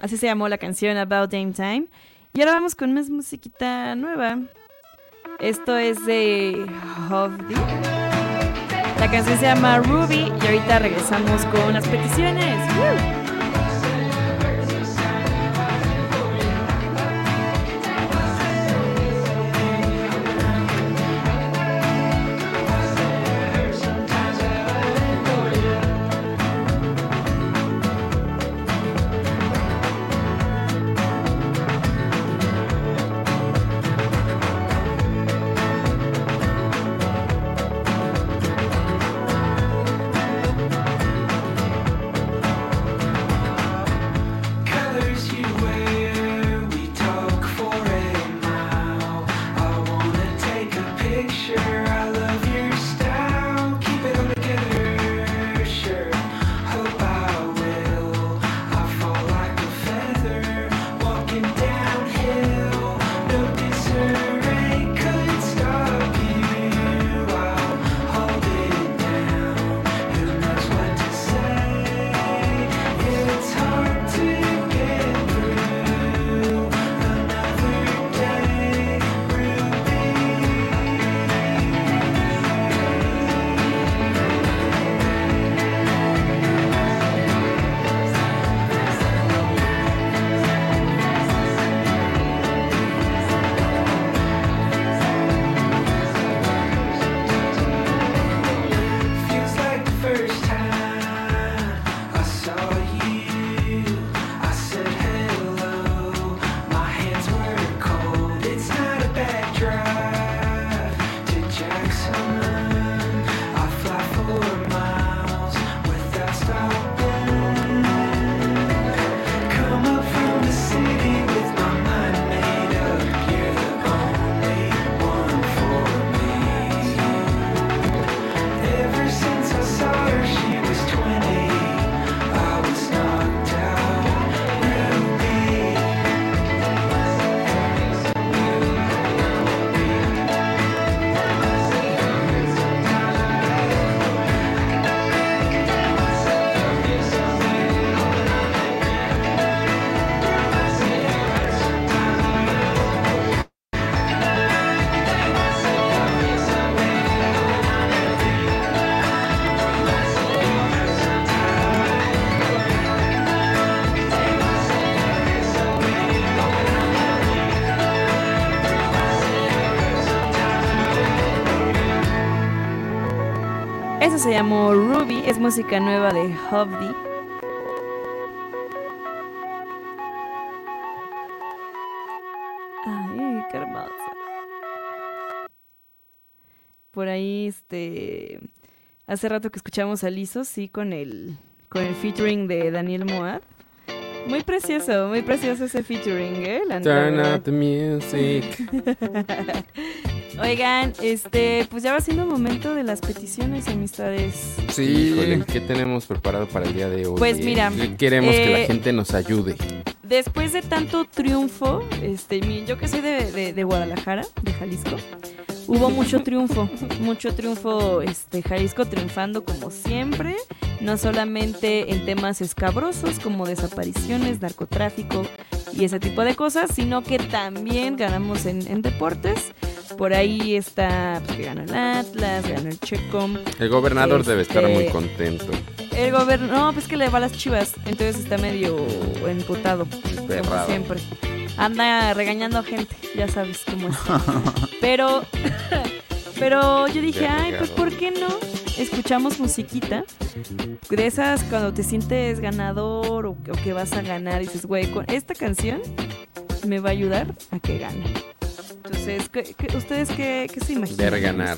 Así se llamó la canción About Dame Time. Y ahora vamos con más musiquita nueva. Esto es de Hovdi. La canción se llama Ruby y ahorita regresamos con las peticiones. ¡Woo! se llamó Ruby, es música nueva de Hobby. Ay, qué. Por ahí, este. Hace rato que escuchamos a Lizzo, sí, con el, con el featuring de Daniel Moab. Muy precioso, muy precioso ese featuring, ¿eh? La- Turn up the music. <laughs> Oigan, este, pues ya va siendo momento de las peticiones, amistades. Híjole, ¿qué tenemos preparado para el día de hoy? Pues eh? mira, ¿Qué Queremos que eh, la gente nos ayude. Después de tanto triunfo, este, yo que soy de, de- de Guadalajara, de Jalisco, hubo mucho triunfo, mucho triunfo, este, Jalisco triunfando como siempre, no solamente en temas escabrosos como desapariciones, narcotráfico y ese tipo de cosas, sino que también ganamos en, en deportes. Por ahí está, pues, que ganó el Atlas, ganó el Checom. El gobernador debe estar muy Este, contento. El gobierno, no, pues que le va a las chivas, entonces está medio emputado, como siempre. Anda regañando a gente, ya sabes cómo es. <laughs> Pero, pero yo dije, ay, pues ¿por qué no? Escuchamos musiquita de esas cuando te sientes ganador o, o que vas a ganar y dices, güey, con esta canción me va a ayudar a que gane. Entonces, ¿qué- qué- ustedes qué, qué se imaginan? Ver ganar.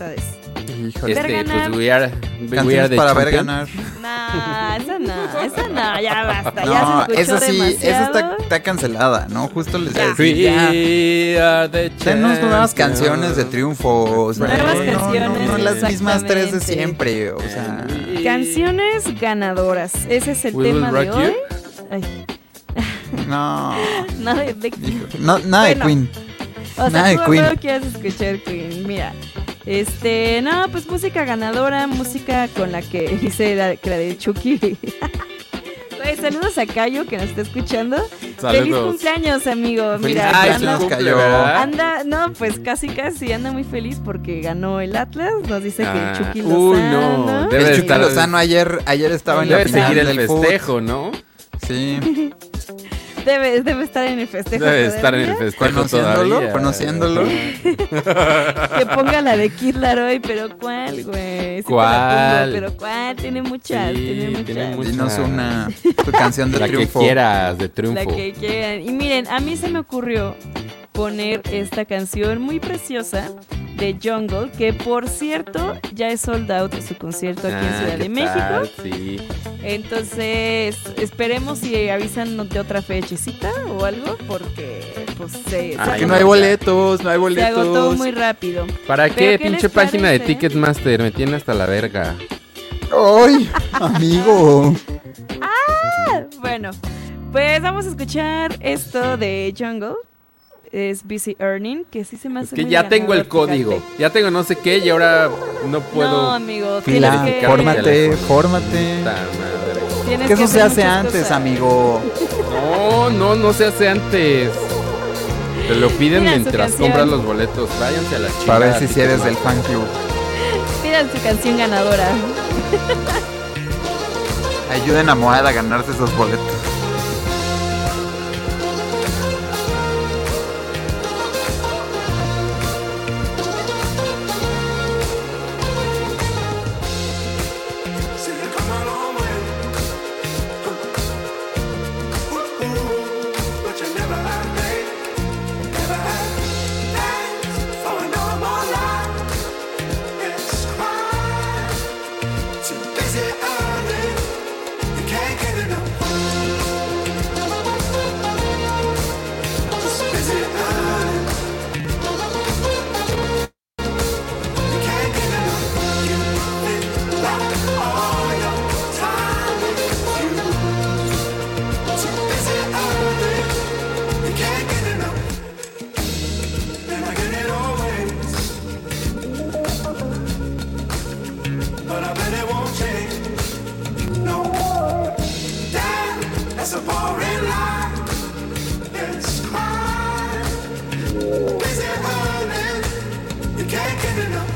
Híjole. Ver Este, ganar. pues we are, we Canciones are the para ver ganar. Nah, esa no, esa no, ya basta, No, ya se escuchó esa sí, esa está, está cancelada, ¿no? Justo les Ya. decía, ya. We are the Denos nuevas canciones de triunfo. o sea, Nuevas no, no, canciones, No, las mismas tres de siempre. O sea, Canciones ganadoras, ese es el We Will tema de hoy. Ay, no. <laughs> nada de, de- no nada de Bueno, Queen. <laughs> O sea, Nada de tú Queen. no quieres escuchar Queen. Mira, este, no, pues música ganadora, música con la que <laughs> dice la, que la de Chucky. Güey, <laughs> saludos a Cayo que nos está escuchando. Feliz Saludos. cumpleaños, amigo. Feliz Mira, Ay, anda, anda, no, pues casi casi anda muy feliz porque ganó el Atlas. Nos dice que Ah, el Chucky uy, Lozano. no, debe El Chucky estar- Lozano ayer, ayer estaba en la final seguir el del fútbol. festejo, ¿no? Sí, Debe, debe estar en el festejo. Debe estar en el todavía. festejo Conociéndolo, todavía. conociéndolo. <laughs> Que ponga la de Kid Laroi, pero ¿cuál, güey? Sí la ¿Cuál? pongo, pero ¿cuál? Tiene muchas, Sí, tiene muchas. tiene muchas. Dinos una tu <laughs> canción de La que triunfo. quieras de La triunfo. que quieran. Y miren, a mí se me ocurrió poner esta canción muy preciosa de Jungle, que por cierto ya es sold out de su concierto aquí en Ah, Ciudad ¿qué de México. tal? Sí. Entonces, esperemos si avisan de otra fechecita o algo, porque pues se, Ah, se Que Ay, no hay boletos, no hay Se agotó boletos. muy rápido. ¿Para ¿Pero qué? qué Pinche página de? Ticketmaster. Me tiene hasta la verga. ¡Ay, <laughs> amigo! Bueno, pues vamos a escuchar esto de Jungle. Es Busy Earning, que sí se me Es hace que muy ya tengo el código. fíjate. Ya tengo no sé qué y ahora no puedo. No, amigo, tienes que, fórmate, fórmate. Tienes Que eso se hace antes, cosas. amigo. No, no, no se hace antes. Te lo piden Mira mientras compras los boletos. Váyanse a la chingada. Para ver si si eres del fan club. Pidan su canción ganadora. Ayuden a Moada a ganarse esos boletos. You can't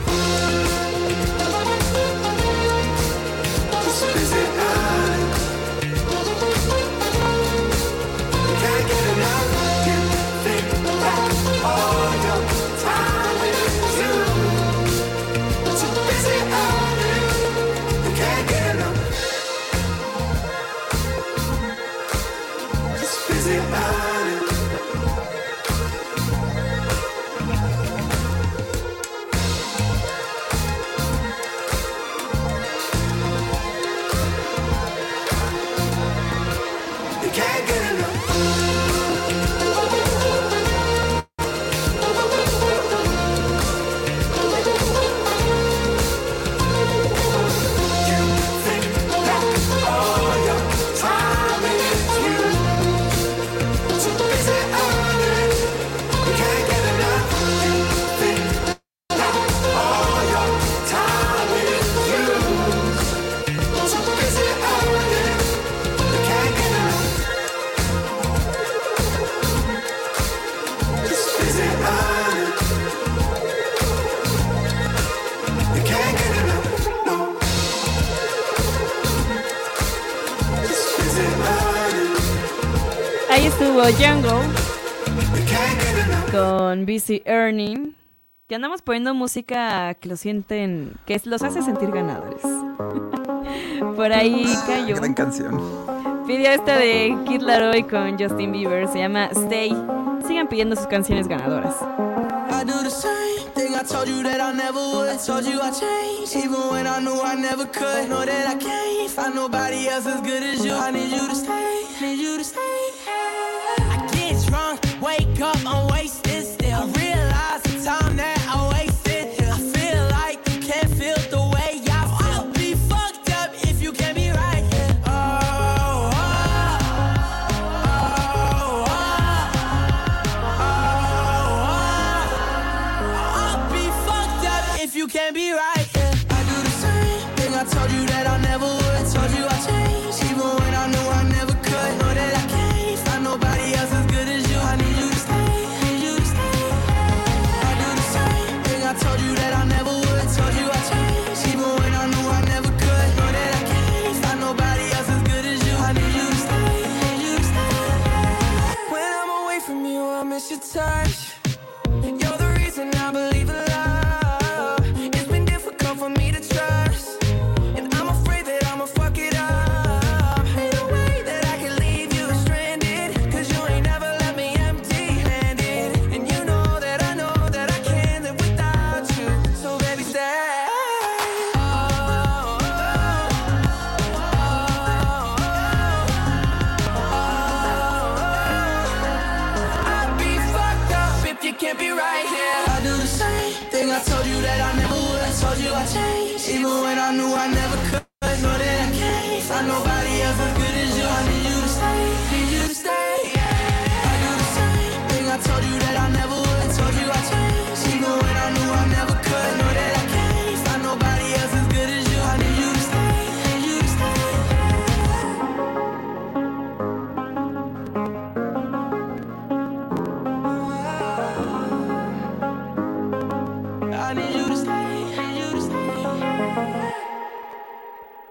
Django con Busy Earning, que andamos poniendo música que los sienten, que los hace sentir ganadores. <laughs> Por ahí ah, cayó. Gran canción. Pidió esta de Kid Laroi con Justin Bieber, se llama Stay. Sigan pidiendo sus canciones ganadoras. I told you that I never would. Told you I changed, even when I knew I never could. Know that I can't find nobody else as good as you. I need you to stay. cup, I'm wasting still. I realize the time that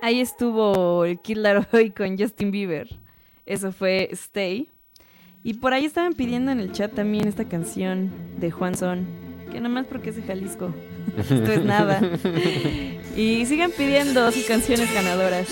ahí estuvo el Kid Laroi con Justin Bieber. Eso fue Stay. Y por ahí estaban pidiendo en el chat también esta canción de Juan Son, que nada más porque es de Jalisco. Esto es nada. <laughs> y sigan pidiendo sus canciones ganadoras.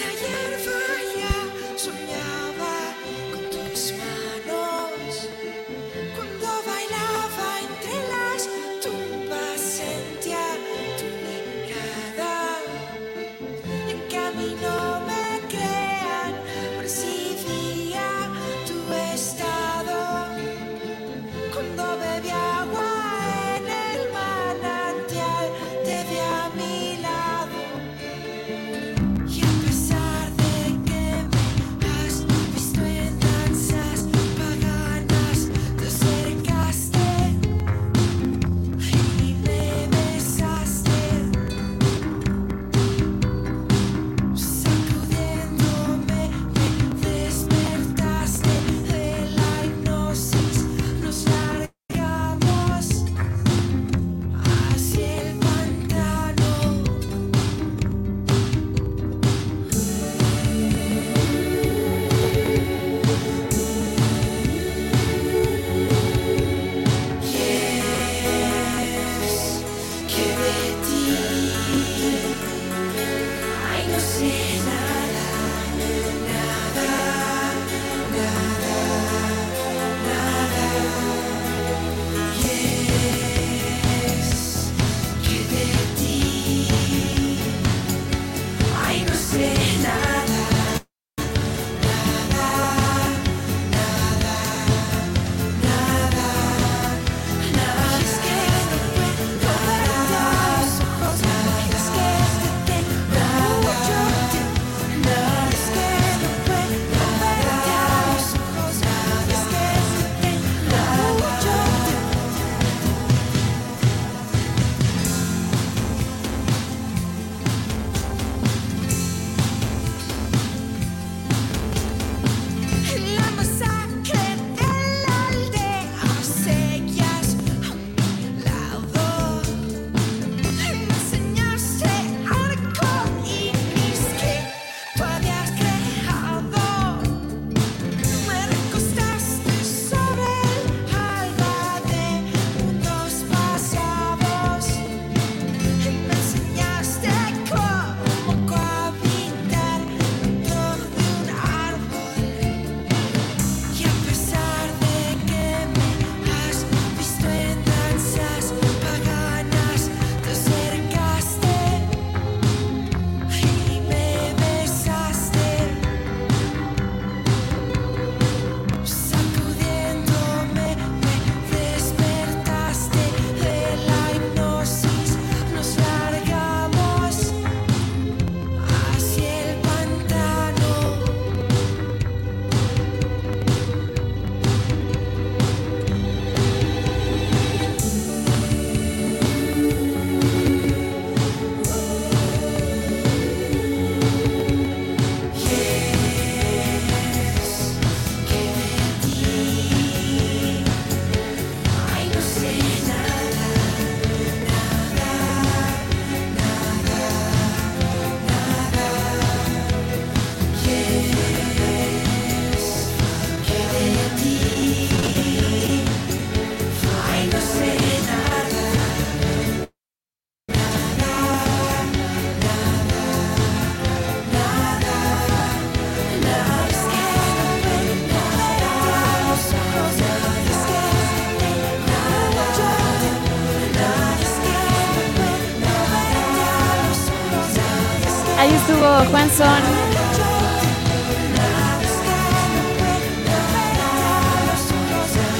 Juanson.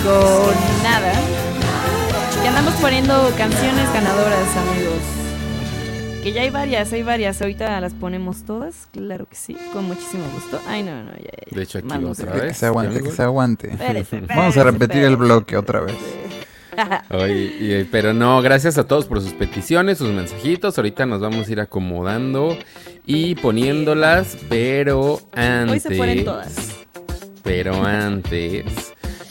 Con nada. Y andamos poniendo canciones ganadoras, amigos. Que ya hay varias, hay varias. Ahorita las ponemos todas. Claro que sí, con muchísimo gusto. Ay, no, no, ya, ya. De hecho, aquí Vamos otra a- Que vez. se aguante, que se aguante. Espérese, <laughs> Vamos a espérese, repetir el bloque otra vez. <laughs> Oye, y- pero no, gracias a todos por sus peticiones, sus mensajitos. Ahorita nos vamos a ir acomodando y poniéndolas, pero antes. Hoy se ponen todas. Pero antes,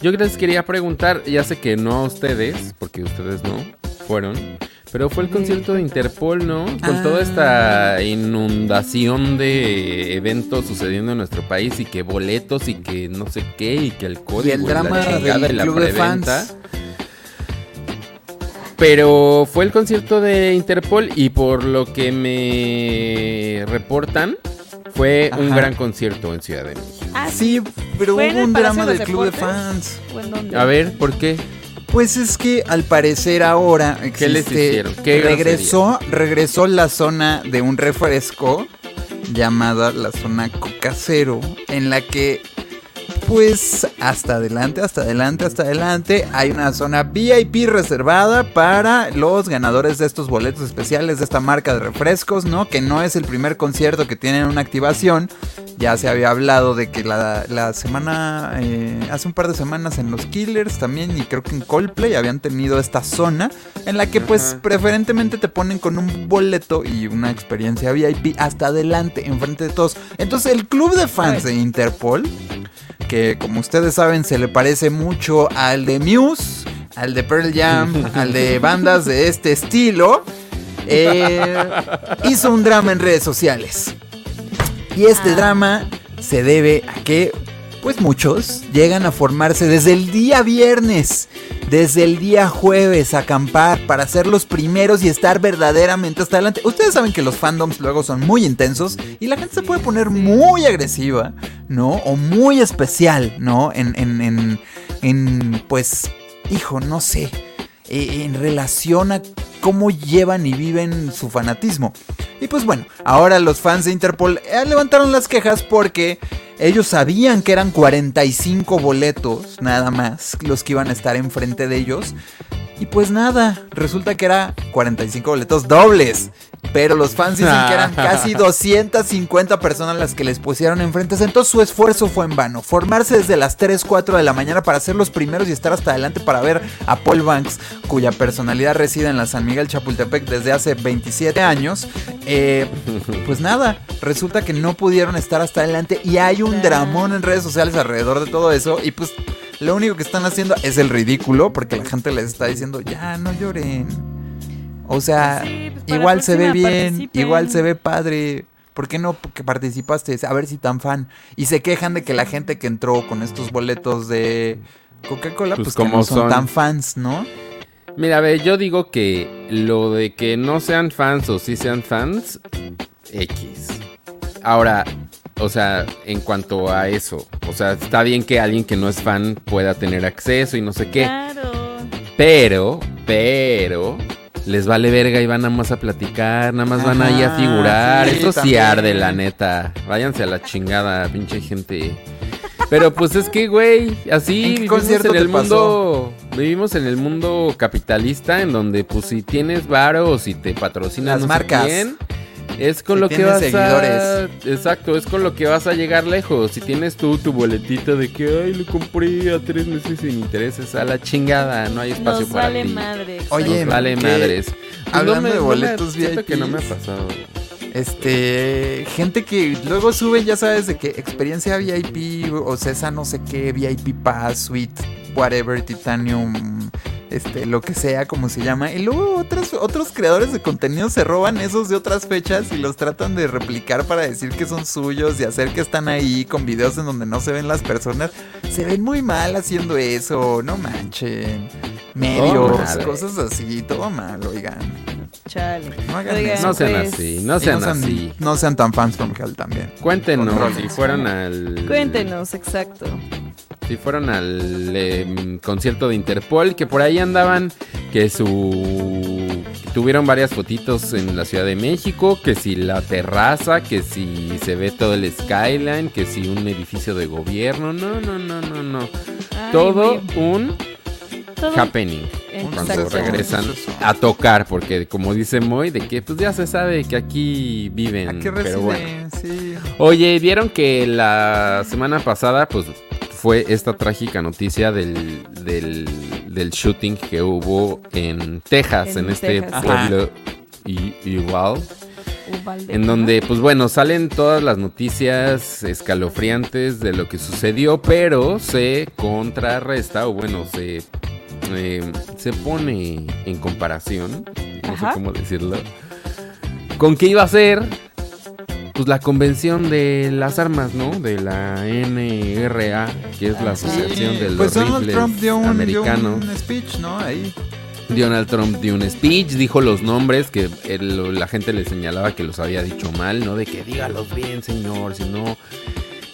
yo les quería preguntar, ya sé que no a ustedes, porque ustedes no fueron, pero fue el concierto de Interpol, ¿no? Con toda esta inundación de eventos sucediendo en nuestro país y que boletos y que no sé qué y que el código Y el la drama del y la club de preventa. fans. Pero fue el concierto de Interpol y por lo que me reportan, fue un gran concierto en Ciudad de México. Ah, Sí, pero ¿Fue en hubo un drama de del club de fans. ¿O en dónde? A ver, ¿por qué? Pues es que al parecer ahora ¿Qué les existe- hicieron? ¿Qué regresó, regresó la zona de un refresco llamada la zona Coca Cero, en la que pues hasta adelante, hasta adelante, hasta adelante hay una zona VIP reservada para los ganadores de estos boletos especiales de esta marca de refrescos, ¿no? Que no es el primer concierto que tienen una activación. Ya se había hablado de que la, la semana, eh, hace un par de semanas en los Killers también y creo que en Coldplay habían tenido esta zona en la que pues preferentemente te ponen con un boleto y una experiencia VIP hasta adelante, enfrente de todos. Entonces el club de fans de Interpol, que como ustedes saben se le parece mucho al de Muse, al de Pearl Jam, <laughs> al de bandas de este estilo, eh, hizo un drama en redes sociales. Y este Ah. drama se debe a que, pues muchos llegan a formarse desde el día viernes, desde el día jueves, a acampar para ser los primeros y estar verdaderamente hasta adelante. Ustedes saben que los fandoms luego son muy intensos y la gente se puede poner muy agresiva, ¿no? O muy especial, ¿no? En, en, en, en, pues, hijo, no sé, eh, en relación a cómo llevan y viven su fanatismo. Y pues bueno, ahora los fans de Interpol eh, levantaron las quejas porque ellos sabían que eran 45 boletos nada más los que iban a estar enfrente de ellos. Y pues nada, resulta que era 45 boletos dobles. Pero los fans dicen que eran casi <laughs> 250 personas las que les pusieron enfrente. Entonces su esfuerzo fue en vano. Formarse desde las 3, 4 de la mañana para ser los primeros y estar hasta adelante para ver a Paul Banks, cuya personalidad reside en la San Miguel Chapultepec desde hace 27 años. Eh, pues nada, resulta que no pudieron estar hasta adelante y hay un dramón en redes sociales alrededor de todo eso. Y pues lo único que están haciendo es el ridículo porque la gente les está diciendo, ya no lloren. O sea, Sí, pues, para igual se ve bien, participen. igual se ve padre. ¿Por qué no que participaste? A ver si tan fan. Y se quejan de que la gente que entró con estos boletos de Coca-Cola, Pues pues, que como no son, son. tan fans, ¿no? Mira, ve, yo digo que lo de que no sean fans o sí sean fans, X. Ahora, o sea, en cuanto a eso, o sea, está bien que alguien que no es fan pueda tener acceso y no sé qué, Claro. pero, pero, les vale verga y van nada más a platicar, nada más van ahí a Ajá, figurar. sí, Eso sí arde, la neta. Váyanse a la chingada, pinche gente. Pero pues es que, güey, así ¿En qué vivimos en el pasó? mundo. Vivimos en el mundo capitalista en donde, pues, si tienes varo o si te patrocinan Las no sé marcas. quién, es con Si lo que vas seguidores. a. Exacto, es con lo que vas a llegar lejos. Si tienes tú tu boletito de que, ay, lo compré a tres meses sin intereses, a la chingada, no hay espacio Nos para vale ti. madre. Oye, Nos vale ¿qué? madres. Pues Hablando no me- de no me- boletos que no me ha pasado. Este, gente que luego suben, ya sabes, de que experiencia VIP, o Cesa no sé qué, VIP Pass, Suite, whatever, Titanium, este, lo que sea, como se llama. Y luego otros, otros creadores de contenido se roban esos de otras fechas y los tratan de replicar para decir que son suyos y hacer que están ahí con videos en donde no se ven las personas. Se ven muy mal haciendo eso, no manchen. Medios, cosas así, todo mal, oigan. Chale. No hagan Oigan, eso. No sean pues, así, no sean no sean, así. no sean tan fans from hell también. Cuéntenos si fueron al. Cuéntenos, exacto. Si fueron al em, concierto de Interpol, que por ahí andaban que su tuvieron varias fotitos en la Ciudad de México, que si la terraza, que si se ve todo el skyline, que si un edificio de gobierno, no, no, no, no, no. Ay, todo muy- un todo- happening cuando regresan a tocar, porque como dice Moy, de que pues ya se sabe que aquí viven, Aquí pero bueno. residen, sí. Oye, vieron que la semana pasada, pues, fue esta trágica noticia del, del, del shooting que hubo en Texas, en, En este Texas. pueblo i- igual. En donde, pues bueno, salen todas las noticias escalofriantes de lo que sucedió, pero se contrarresta, o bueno, se, eh, se pone en comparación, no Ajá. sé cómo decirlo, con que iba a ser, pues la convención de las armas, ¿no? De la NRA, que es la asociación de los Pues Donald rifles Trump dio un, dio americanos. un speech, ¿no? Ahí. Donald Trump dio un speech, dijo los nombres que el- la gente le señalaba que los había dicho mal, ¿no? De que dígalos bien, señor, si no.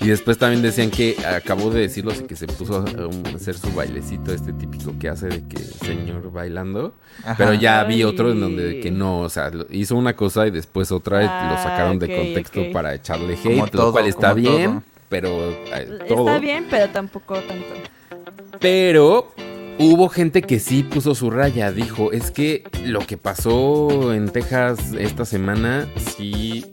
Y después también decían que acabó de decirlos y que se puso a hacer su bailecito este típico que hace de que señor bailando. Ajá. Pero ya vi otro en donde de que no, o sea, hizo una cosa y después otra y lo Ah, sacaron de contexto para echarle hate, Como lo todo, cual está bien, todo. pero eh, todo. Está bien, pero tampoco tanto. Pero hubo gente que sí puso su raya. Dijo, es que lo que pasó en Texas esta semana sí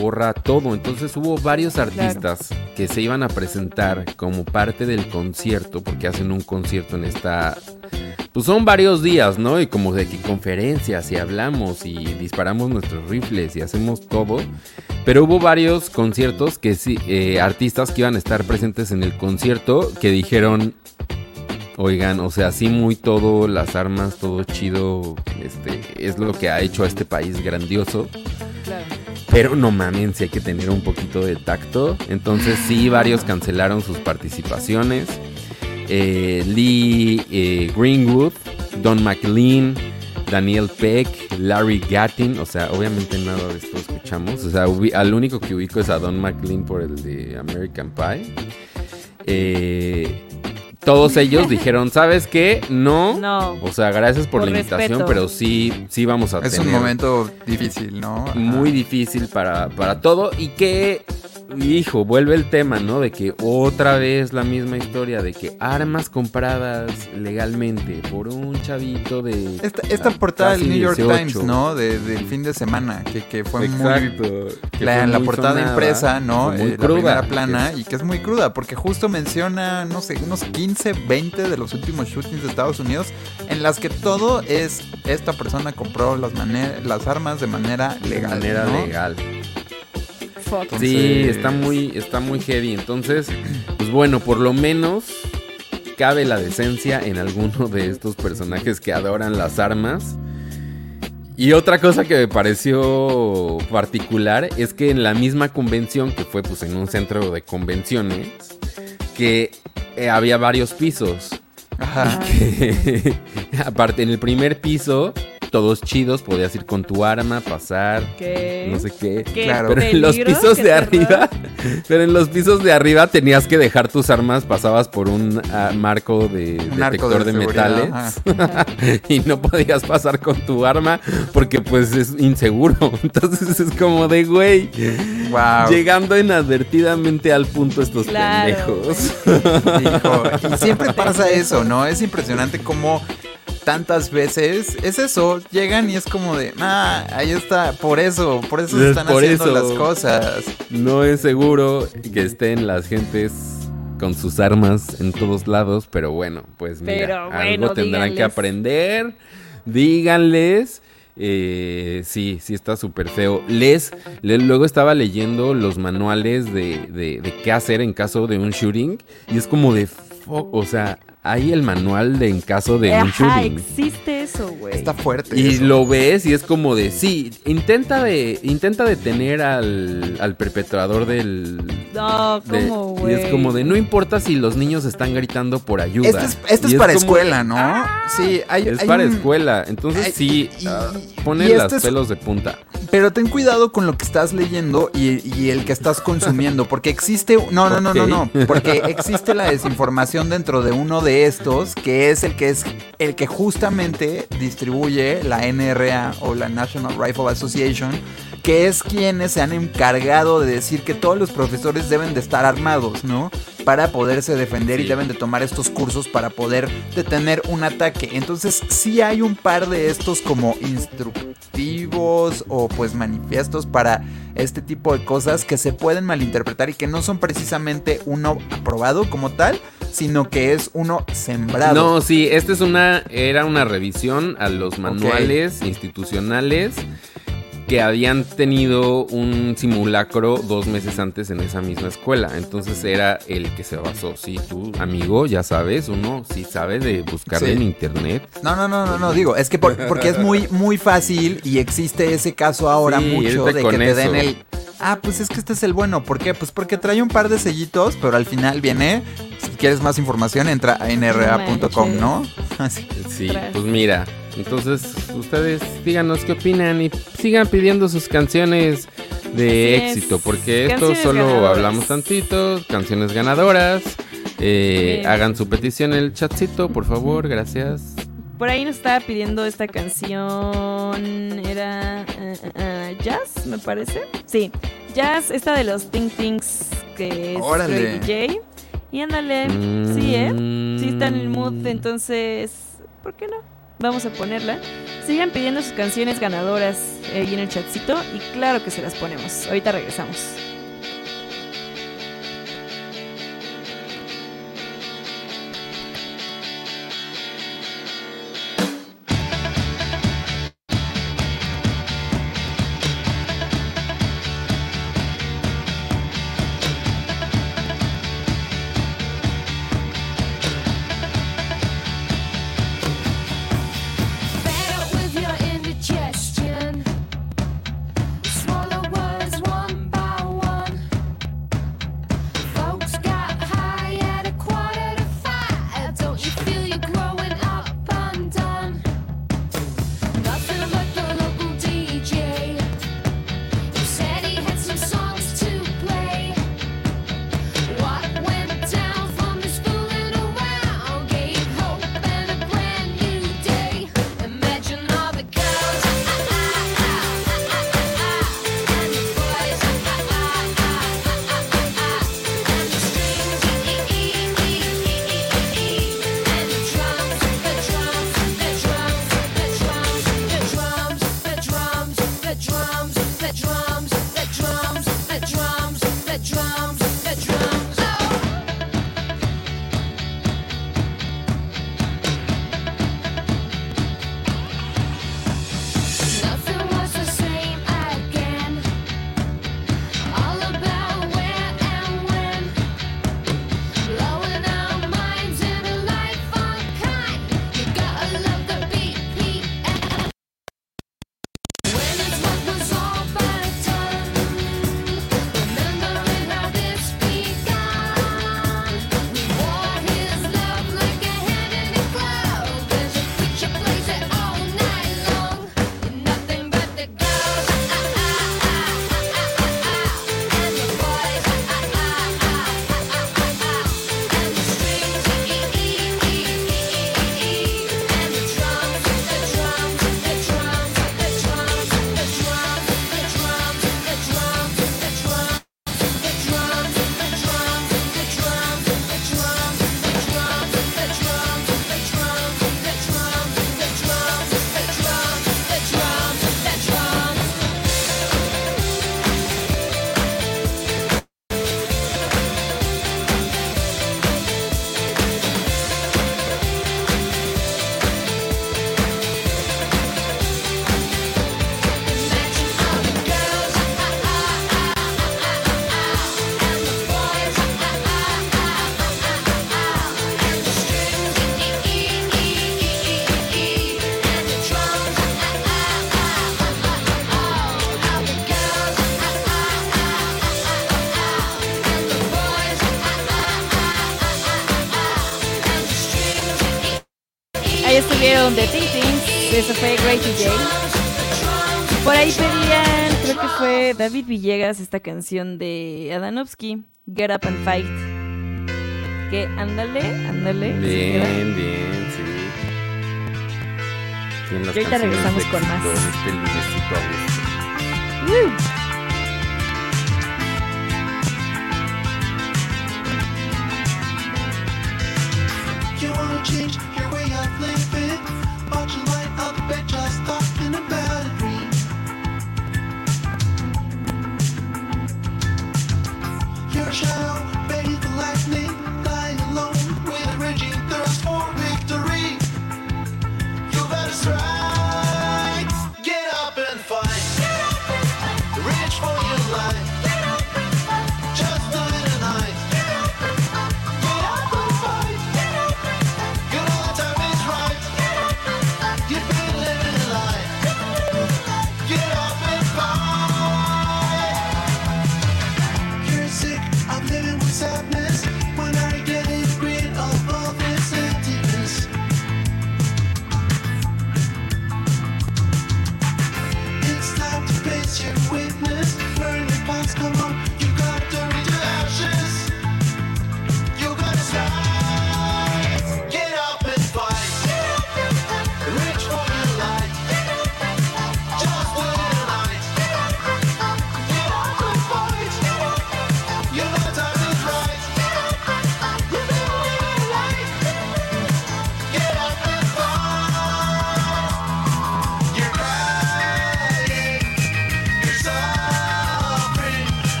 borra todo. Entonces hubo varios artistas que se iban a presentar como parte del concierto, porque hacen un concierto en esta... Pues son varios días, ¿no? Y como de que conferencias y hablamos y disparamos nuestros rifles y hacemos todo. Pero hubo varios conciertos que sí, eh, artistas que iban a estar presentes en el concierto que dijeron, Oigan, o sea, sí muy todo, las armas, todo chido, este, es lo que ha hecho a este país grandioso. Claro. Pero no mamen, sí hay que tener un poquito de tacto. Entonces sí, varios cancelaron sus participaciones. Eh, Lee eh, Greenwood, Don McLean, Daniel Peck, Larry Gattin. O sea, obviamente nada de esto escuchamos. O sea, al único que ubico es a Don McLean por el de American Pie. Eh, todos ellos dijeron, ¿sabes qué? No. No. O sea, gracias por, Por la invitación, respeto. pero sí, sí vamos a Es tener un momento difícil, ¿no? Ajá. muy difícil para, para todo y que, hijo, vuelve el tema, ¿no? De que otra vez la misma historia de que armas compradas legalmente por un chavito de... Esta, esta portada del New York 18. Times, ¿no? De- del fin de semana, que, que fue Exacto. muy... que La, fue la muy portada sonada, impresa, ¿no? muy Eh, cruda, la primera plana y que es muy cruda, porque justo menciona, no sé, unos 15, 20 de los últimos shootings de Estados Unidos, en las que todo es, esta persona compró las, las armas de manera de legal. manera ¿no? legal. Fuck. Sí, está muy, está muy heavy. Entonces, pues bueno, por lo menos cabe la decencia en alguno de estos personajes que adoran las armas. Y otra cosa que me pareció particular es que en la misma convención, que fue pues en un centro de convenciones, que eh, había varios pisos. Ajá. <laughs> Que, aparte, en el primer piso, todos chidos, podías ir con tu arma, pasar, ¿Qué? no sé qué. Qué Claro. Pero en los pisos de terror. arriba, pero en los pisos de arriba tenías que dejar tus armas, pasabas por un ah, marco de Un detector de metales <laughs> y no podías pasar con tu arma porque pues es inseguro. <laughs> Entonces es como de güey, Wow. llegando inadvertidamente al punto estos Claro, pendejos. Hijo, y siempre <laughs> pasa eso, ¿no? Es impresionante cómo tantas veces es eso, llegan y es como de, ah, ahí está, por eso, por eso se Es están por haciendo eso. las cosas. No es seguro que estén las gentes con sus armas en todos lados, pero bueno, pues mira, Pero bueno, algo tendrán que aprender. Díganles. Eh, sí, sí está súper feo. Les, le- luego estaba leyendo los manuales de, de- de qué hacer en caso de un shooting y es como de, o sea, hay el manual de en caso de un Ajá, shooting. existe eso, güey. Está fuerte. Y eso. lo ves y es como de, sí, intenta de intenta detener al, al perpetrador del, No, De- ¿cómo, y güey? es como de, no importa si los niños están gritando por ayuda. Este es, este Y es para como- escuela, ¿no? Sí, hay, Es hay para un- escuela. Entonces sí, y- ah, y pone este las es- pelos de punta. Pero ten cuidado con lo que estás leyendo y, y el que estás consumiendo, porque existe, no, no, no, no, no, porque existe la desinformación dentro de uno de estos, que es el que es el que justamente distribuye la NRA o la National Rifle Association, que es quienes se han encargado de decir que todos los profesores deben de estar armados, ¿no? Para poderse defender y deben de tomar estos cursos para poder detener un ataque. Entonces sí hay un par de estos como instructivos o pues manifiestos para este tipo de cosas que se pueden malinterpretar y que no son precisamente uno aprobado como tal, sino que es uno sembrado. No, sí, esta es una, era una revisión a los manuales institucionales que habían tenido un simulacro dos meses antes en esa misma escuela. Entonces era el que se basó. Sí, tú, amigo, ya sabes, uno sí sabe de buscar Sí. en internet. No, no, no, no, no, digo, es que por- porque es muy, muy fácil y existe ese caso ahora Sí, mucho de que te den el... Ah, pues es que este es el bueno. ¿Por qué? Pues porque trae un par de sellitos, pero al final viene... Si quieres más información, entra a nra.com, ¿no? <laughs> Así. Sí, pues mira. Entonces, ustedes díganos qué opinan y sigan pidiendo sus canciones de Así es. éxito, porque esto solo ganadoras. hablamos tantito, canciones ganadoras. Eh. Hagan su petición en el chatcito, por favor, gracias. Por ahí nos estaba pidiendo esta canción. Era. eh, eh, Jazz, me parece. Sí, Jazz, esta de los Think Things, que es Órale. DJ. Y ándale. Sí, ¿eh? Sí, está en el Mm. mood, entonces. ¿Por qué no? Vamos a ponerla. Sigan pidiendo sus canciones ganadoras eh, ahí en el chatcito. Y claro que se las ponemos. Ahorita regresamos. DJ. Por ahí pedían, creo que fue David Villegas, esta canción de Adanovsky, Get Up and Fight. Que ándale, ándale. Bien, bien, sí. Y ahorita regresamos con más. este lunesito a change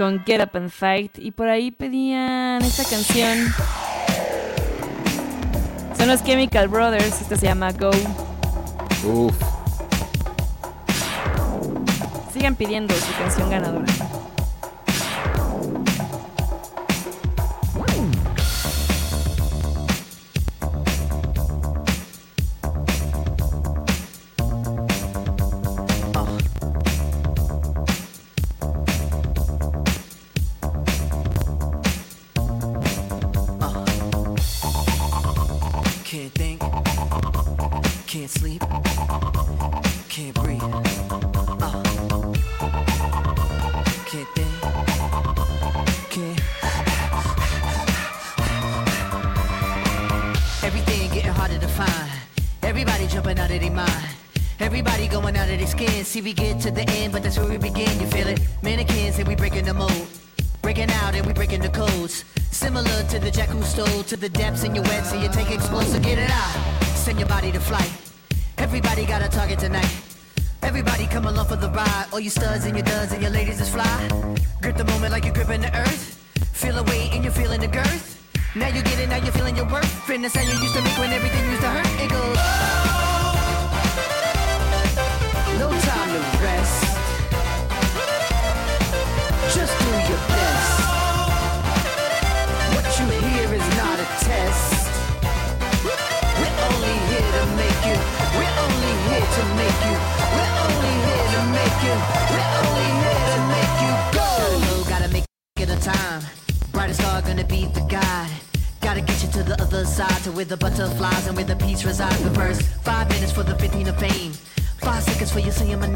con Get Up and Fight. Y por ahí pedían esta canción. Son los Chemical Brothers. Esta se llama Go. Uf. Sigan pidiendo su canción ganadora. See, we get to the end, but that's where we begin. You feel it? Mannequins and we breaking the mold. Breaking out and we breaking the codes. Similar to the jack who stole to the depths in your wet, so you take explosive, get it out. Send your body to flight. Everybody got a target tonight. Everybody come along for the ride. All you studs and your duds and your ladies is fly. Grip the moment like you're gripping the earth. Feel a weight and you're feeling the girth. Now you get it, now you're feeling your worth. Fitness how you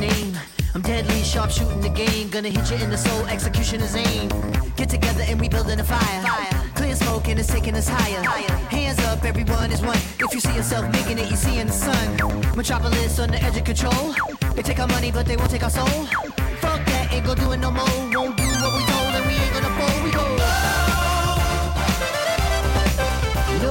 name. I'm deadly sharp shooting the game. Gonna hit you in the soul, execution is aim. Get together and we building a fire. Clear smoke and it's taking us higher. Hands up, everyone is one. If you see yourself making it, you see in the sun. Metropolis on the edge of control. They take our money, but they won't take our soul. Fuck that, ain't gonna do it no more. Won't do what we told, and we ain't gonna fold. We go. No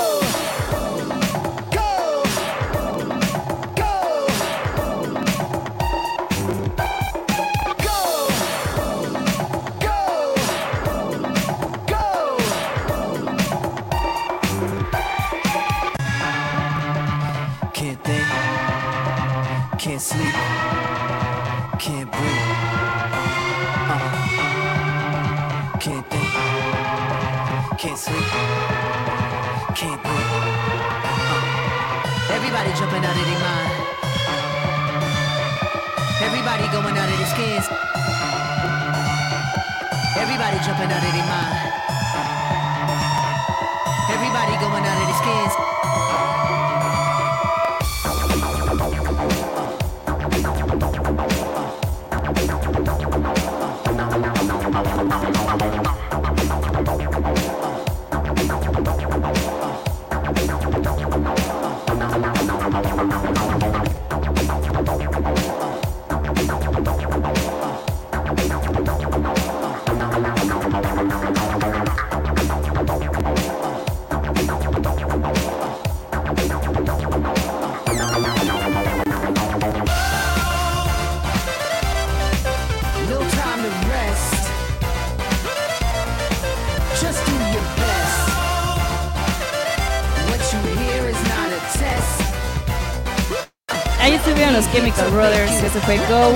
Go.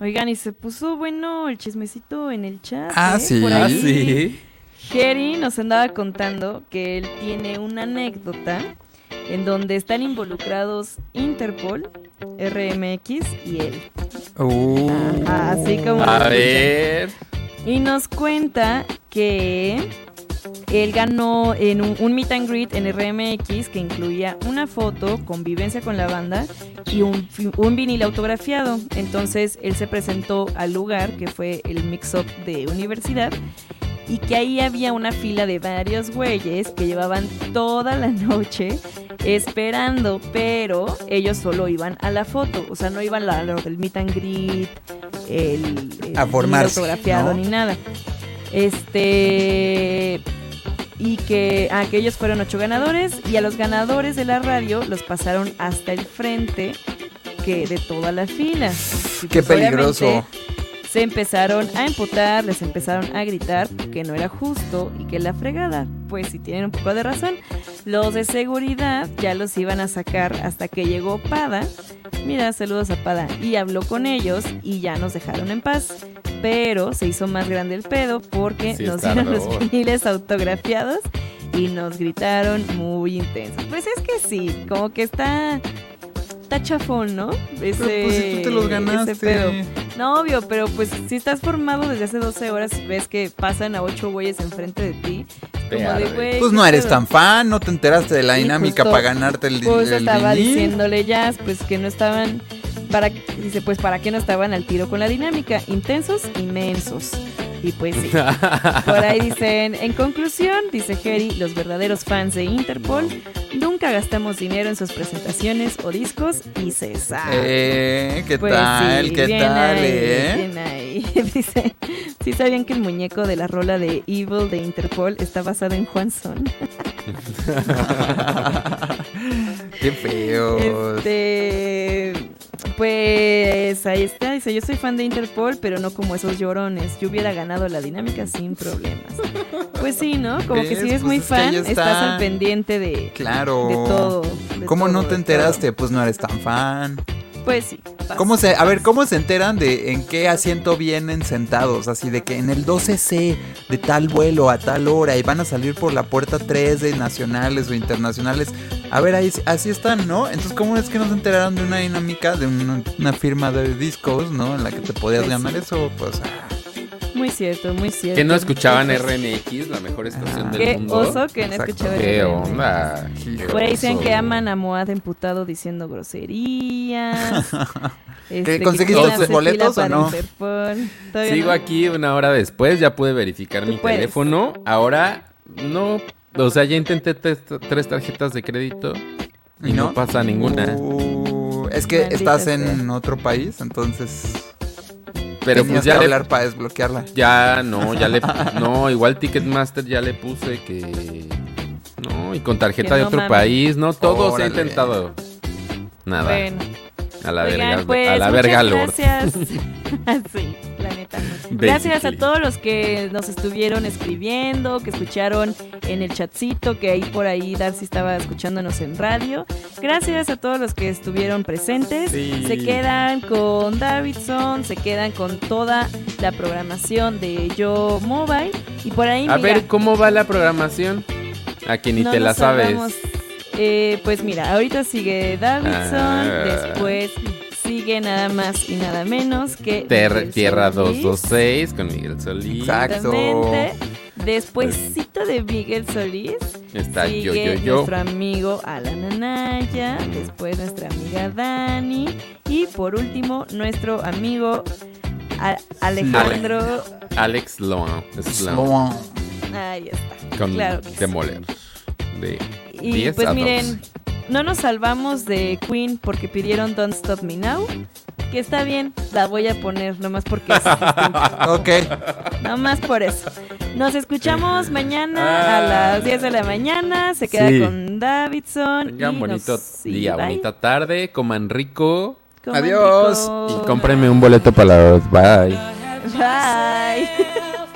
Oigan, y se puso bueno el chismecito en el chat. Ah, ¿eh? sí. Por Ah, sí. Jerry nos andaba contando que él tiene una anécdota en donde están involucrados Interpol, RMX y él. Uh, Ajá, así como A ver. Y nos cuenta que él ganó en un, un meet and greet en RMX que incluía una foto, convivencia con la banda y un, un vinil autografiado. Entonces él se presentó al lugar que fue el mix-up de universidad y que ahí había una fila de varios güeyes que llevaban toda la noche esperando, pero ellos solo iban a la foto, o sea, no iban a lo del meet and greet, el, el A formarse, autografiado ¿no? ni nada. Este y que, ah, que ellos fueron ocho ganadores y a los ganadores de la radio los pasaron hasta el frente que de toda la fila. Y Qué pues, obviamente, peligroso. Se empezaron a emputar, les empezaron a gritar que no era justo y que la fregada. Pues si tienen un poco de razón, los de seguridad ya los iban a sacar hasta que llegó Pada. Mira, saludos a Pada. Y habló con ellos y ya nos dejaron en paz. Pero se hizo más grande el pedo porque Sí, nos dieron los viniles autografiados y nos gritaron muy intensos. Pues es que sí, como que está... Está chafón, ¿no? Ese, Pero pues si tú te los ese ganaste. pedo. No, obvio, pero pues si estás formado desde hace 12 horas y ves que pasan a ocho güeyes enfrente de ti, como de güey. Pues ¿qué no eres pedo? tan fan, no te enteraste de la Sí, dinámica justo- para ganarte el, Pues el estaba vinil. diciéndole Jazz, pues que no estaban. Para, dice, pues para qué no estaban al tiro con la dinámica. Intensos, inmensos. Y pues sí. <laughs> Por ahí dicen, en conclusión, dice Jerry, los verdaderos fans de Interpol nunca gastamos dinero en sus presentaciones o discos y se sabe. Eh, ¿qué Pues tal? sí, ¿Qué bien tal, ahí, eh? bien ahí. <laughs> Dice, ¿sí sabían que el muñeco de la rola de Evil de Interpol está basado en Juan Son? <laughs> Qué feo. Este, Pues ahí está, dice, yo soy fan de Interpol, pero no como esos llorones. Yo hubiera ganado la dinámica sin problemas. Pues sí, ¿no? Como que si eres Pues muy es fan, está. estás al pendiente de, Claro. de todo. de ¿Cómo todo, no te enteraste? Pues no eres tan fan. Pues sí. ¿Cómo se, a ver, ¿cómo se enteran de en qué asiento vienen sentados? Así de que en el 12C de tal vuelo a tal hora y van a salir por la puerta 3 de nacionales o internacionales. A ver, ahí, así están, ¿no? Entonces, ¿cómo es que no se enteraron de una dinámica, de una, una firma de discos, ¿no? En la que te podías Pues ganar sí. eso, pues... ah, Muy cierto, muy cierto. Que no escuchaban RMX, la mejor estación del Qué mundo. oso que no Exacto. escuchaba ¿Qué onda? Qué Por ahí dicen que aman a Moad emputado diciendo groserías. <laughs> Este, conseguiste tus boletos o no? Sigo no. aquí una hora después, ya pude verificar mi puedes. teléfono. Ahora no, o sea, ya intenté tres, tarjetas de crédito y ¿Y no, no? pasa ninguna. Uh, es que Maldita estás sea. en otro país, entonces... Pero tenías pues ya que le, hablar para desbloquearla. ya no, ya le, <laughs> no, igual Ticketmaster ya le puse que no y con tarjeta Que de no otro mames. país, no, todos he Órale. intentado. Nada, Bueno, a la oigan, verga, pues, a la verga Lord. Gracias. <laughs> <laughs> sí, neta. Gracias a todos los que nos estuvieron escribiendo, que escucharon en el chatcito, que ahí por ahí Darcy estaba escuchándonos en radio. Gracias a todos los que estuvieron presentes. Sí. Se quedan con Davidson, se quedan con toda la programación de Yo Mobile. Y por ahí, A mira, ver cómo va la programación. A que ni no te la sabes. Eh, pues mira, ahorita sigue Davidson, Ah. después sigue nada más y nada menos que Ter- Miguel Tierra Solís. 226 con Miguel Solís. Exacto. Despuésito de Miguel Solís Está sigue yo, yo, yo. nuestro amigo Alan Anaya, después nuestra amiga Dani y por último nuestro amigo A- Alejandro. Alex Sloan. Sloan. Sloan. Ahí está. Con claro. Demoler. De Y 10 pues a miren, no nos salvamos de Queen porque pidieron Don't Stop Me Now. Que está bien, la voy a poner nomás porque es. <laughs> Ok. Nomás por eso. Nos escuchamos mañana a las 10 de la mañana. Se queda Sí. con Davidson. Tengan y bonito nos- sí, día, bye. bonita tarde, coman rico Coman Adiós. rico. y cómprenme un boleto para los bye. Bye. <laughs>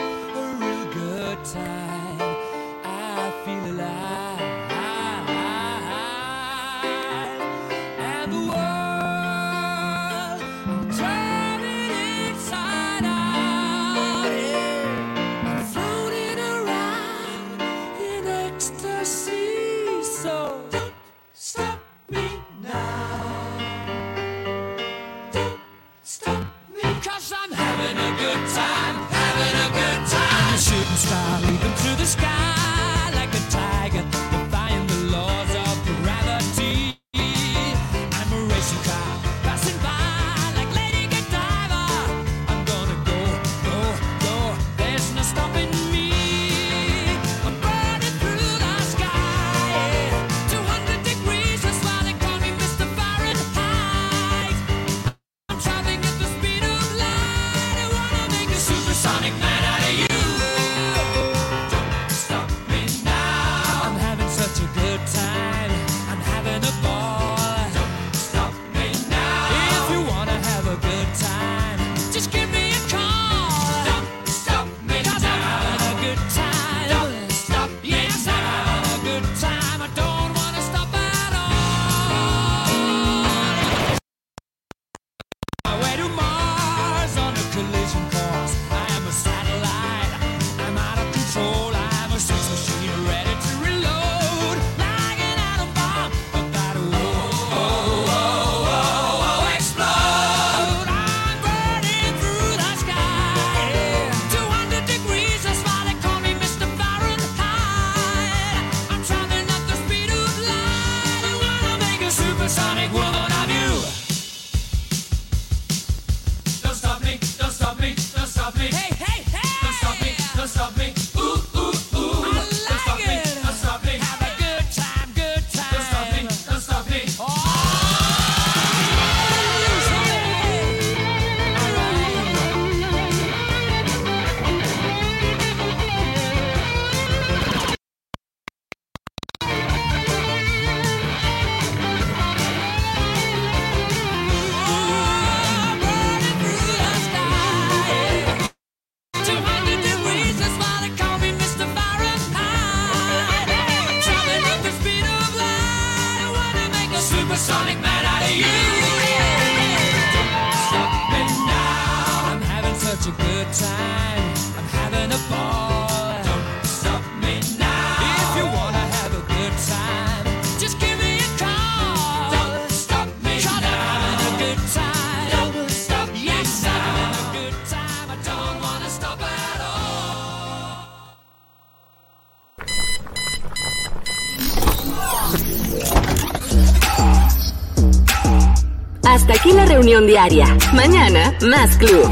aquí la reunión diaria. Mañana, más club.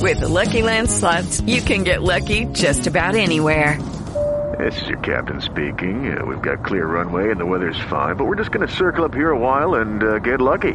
With the Lucky Land slots, you can get lucky just about anywhere. This is your captain speaking. Uh, we've got clear runway and the weather's fine, but we're just going to circle up here a while and uh, get lucky.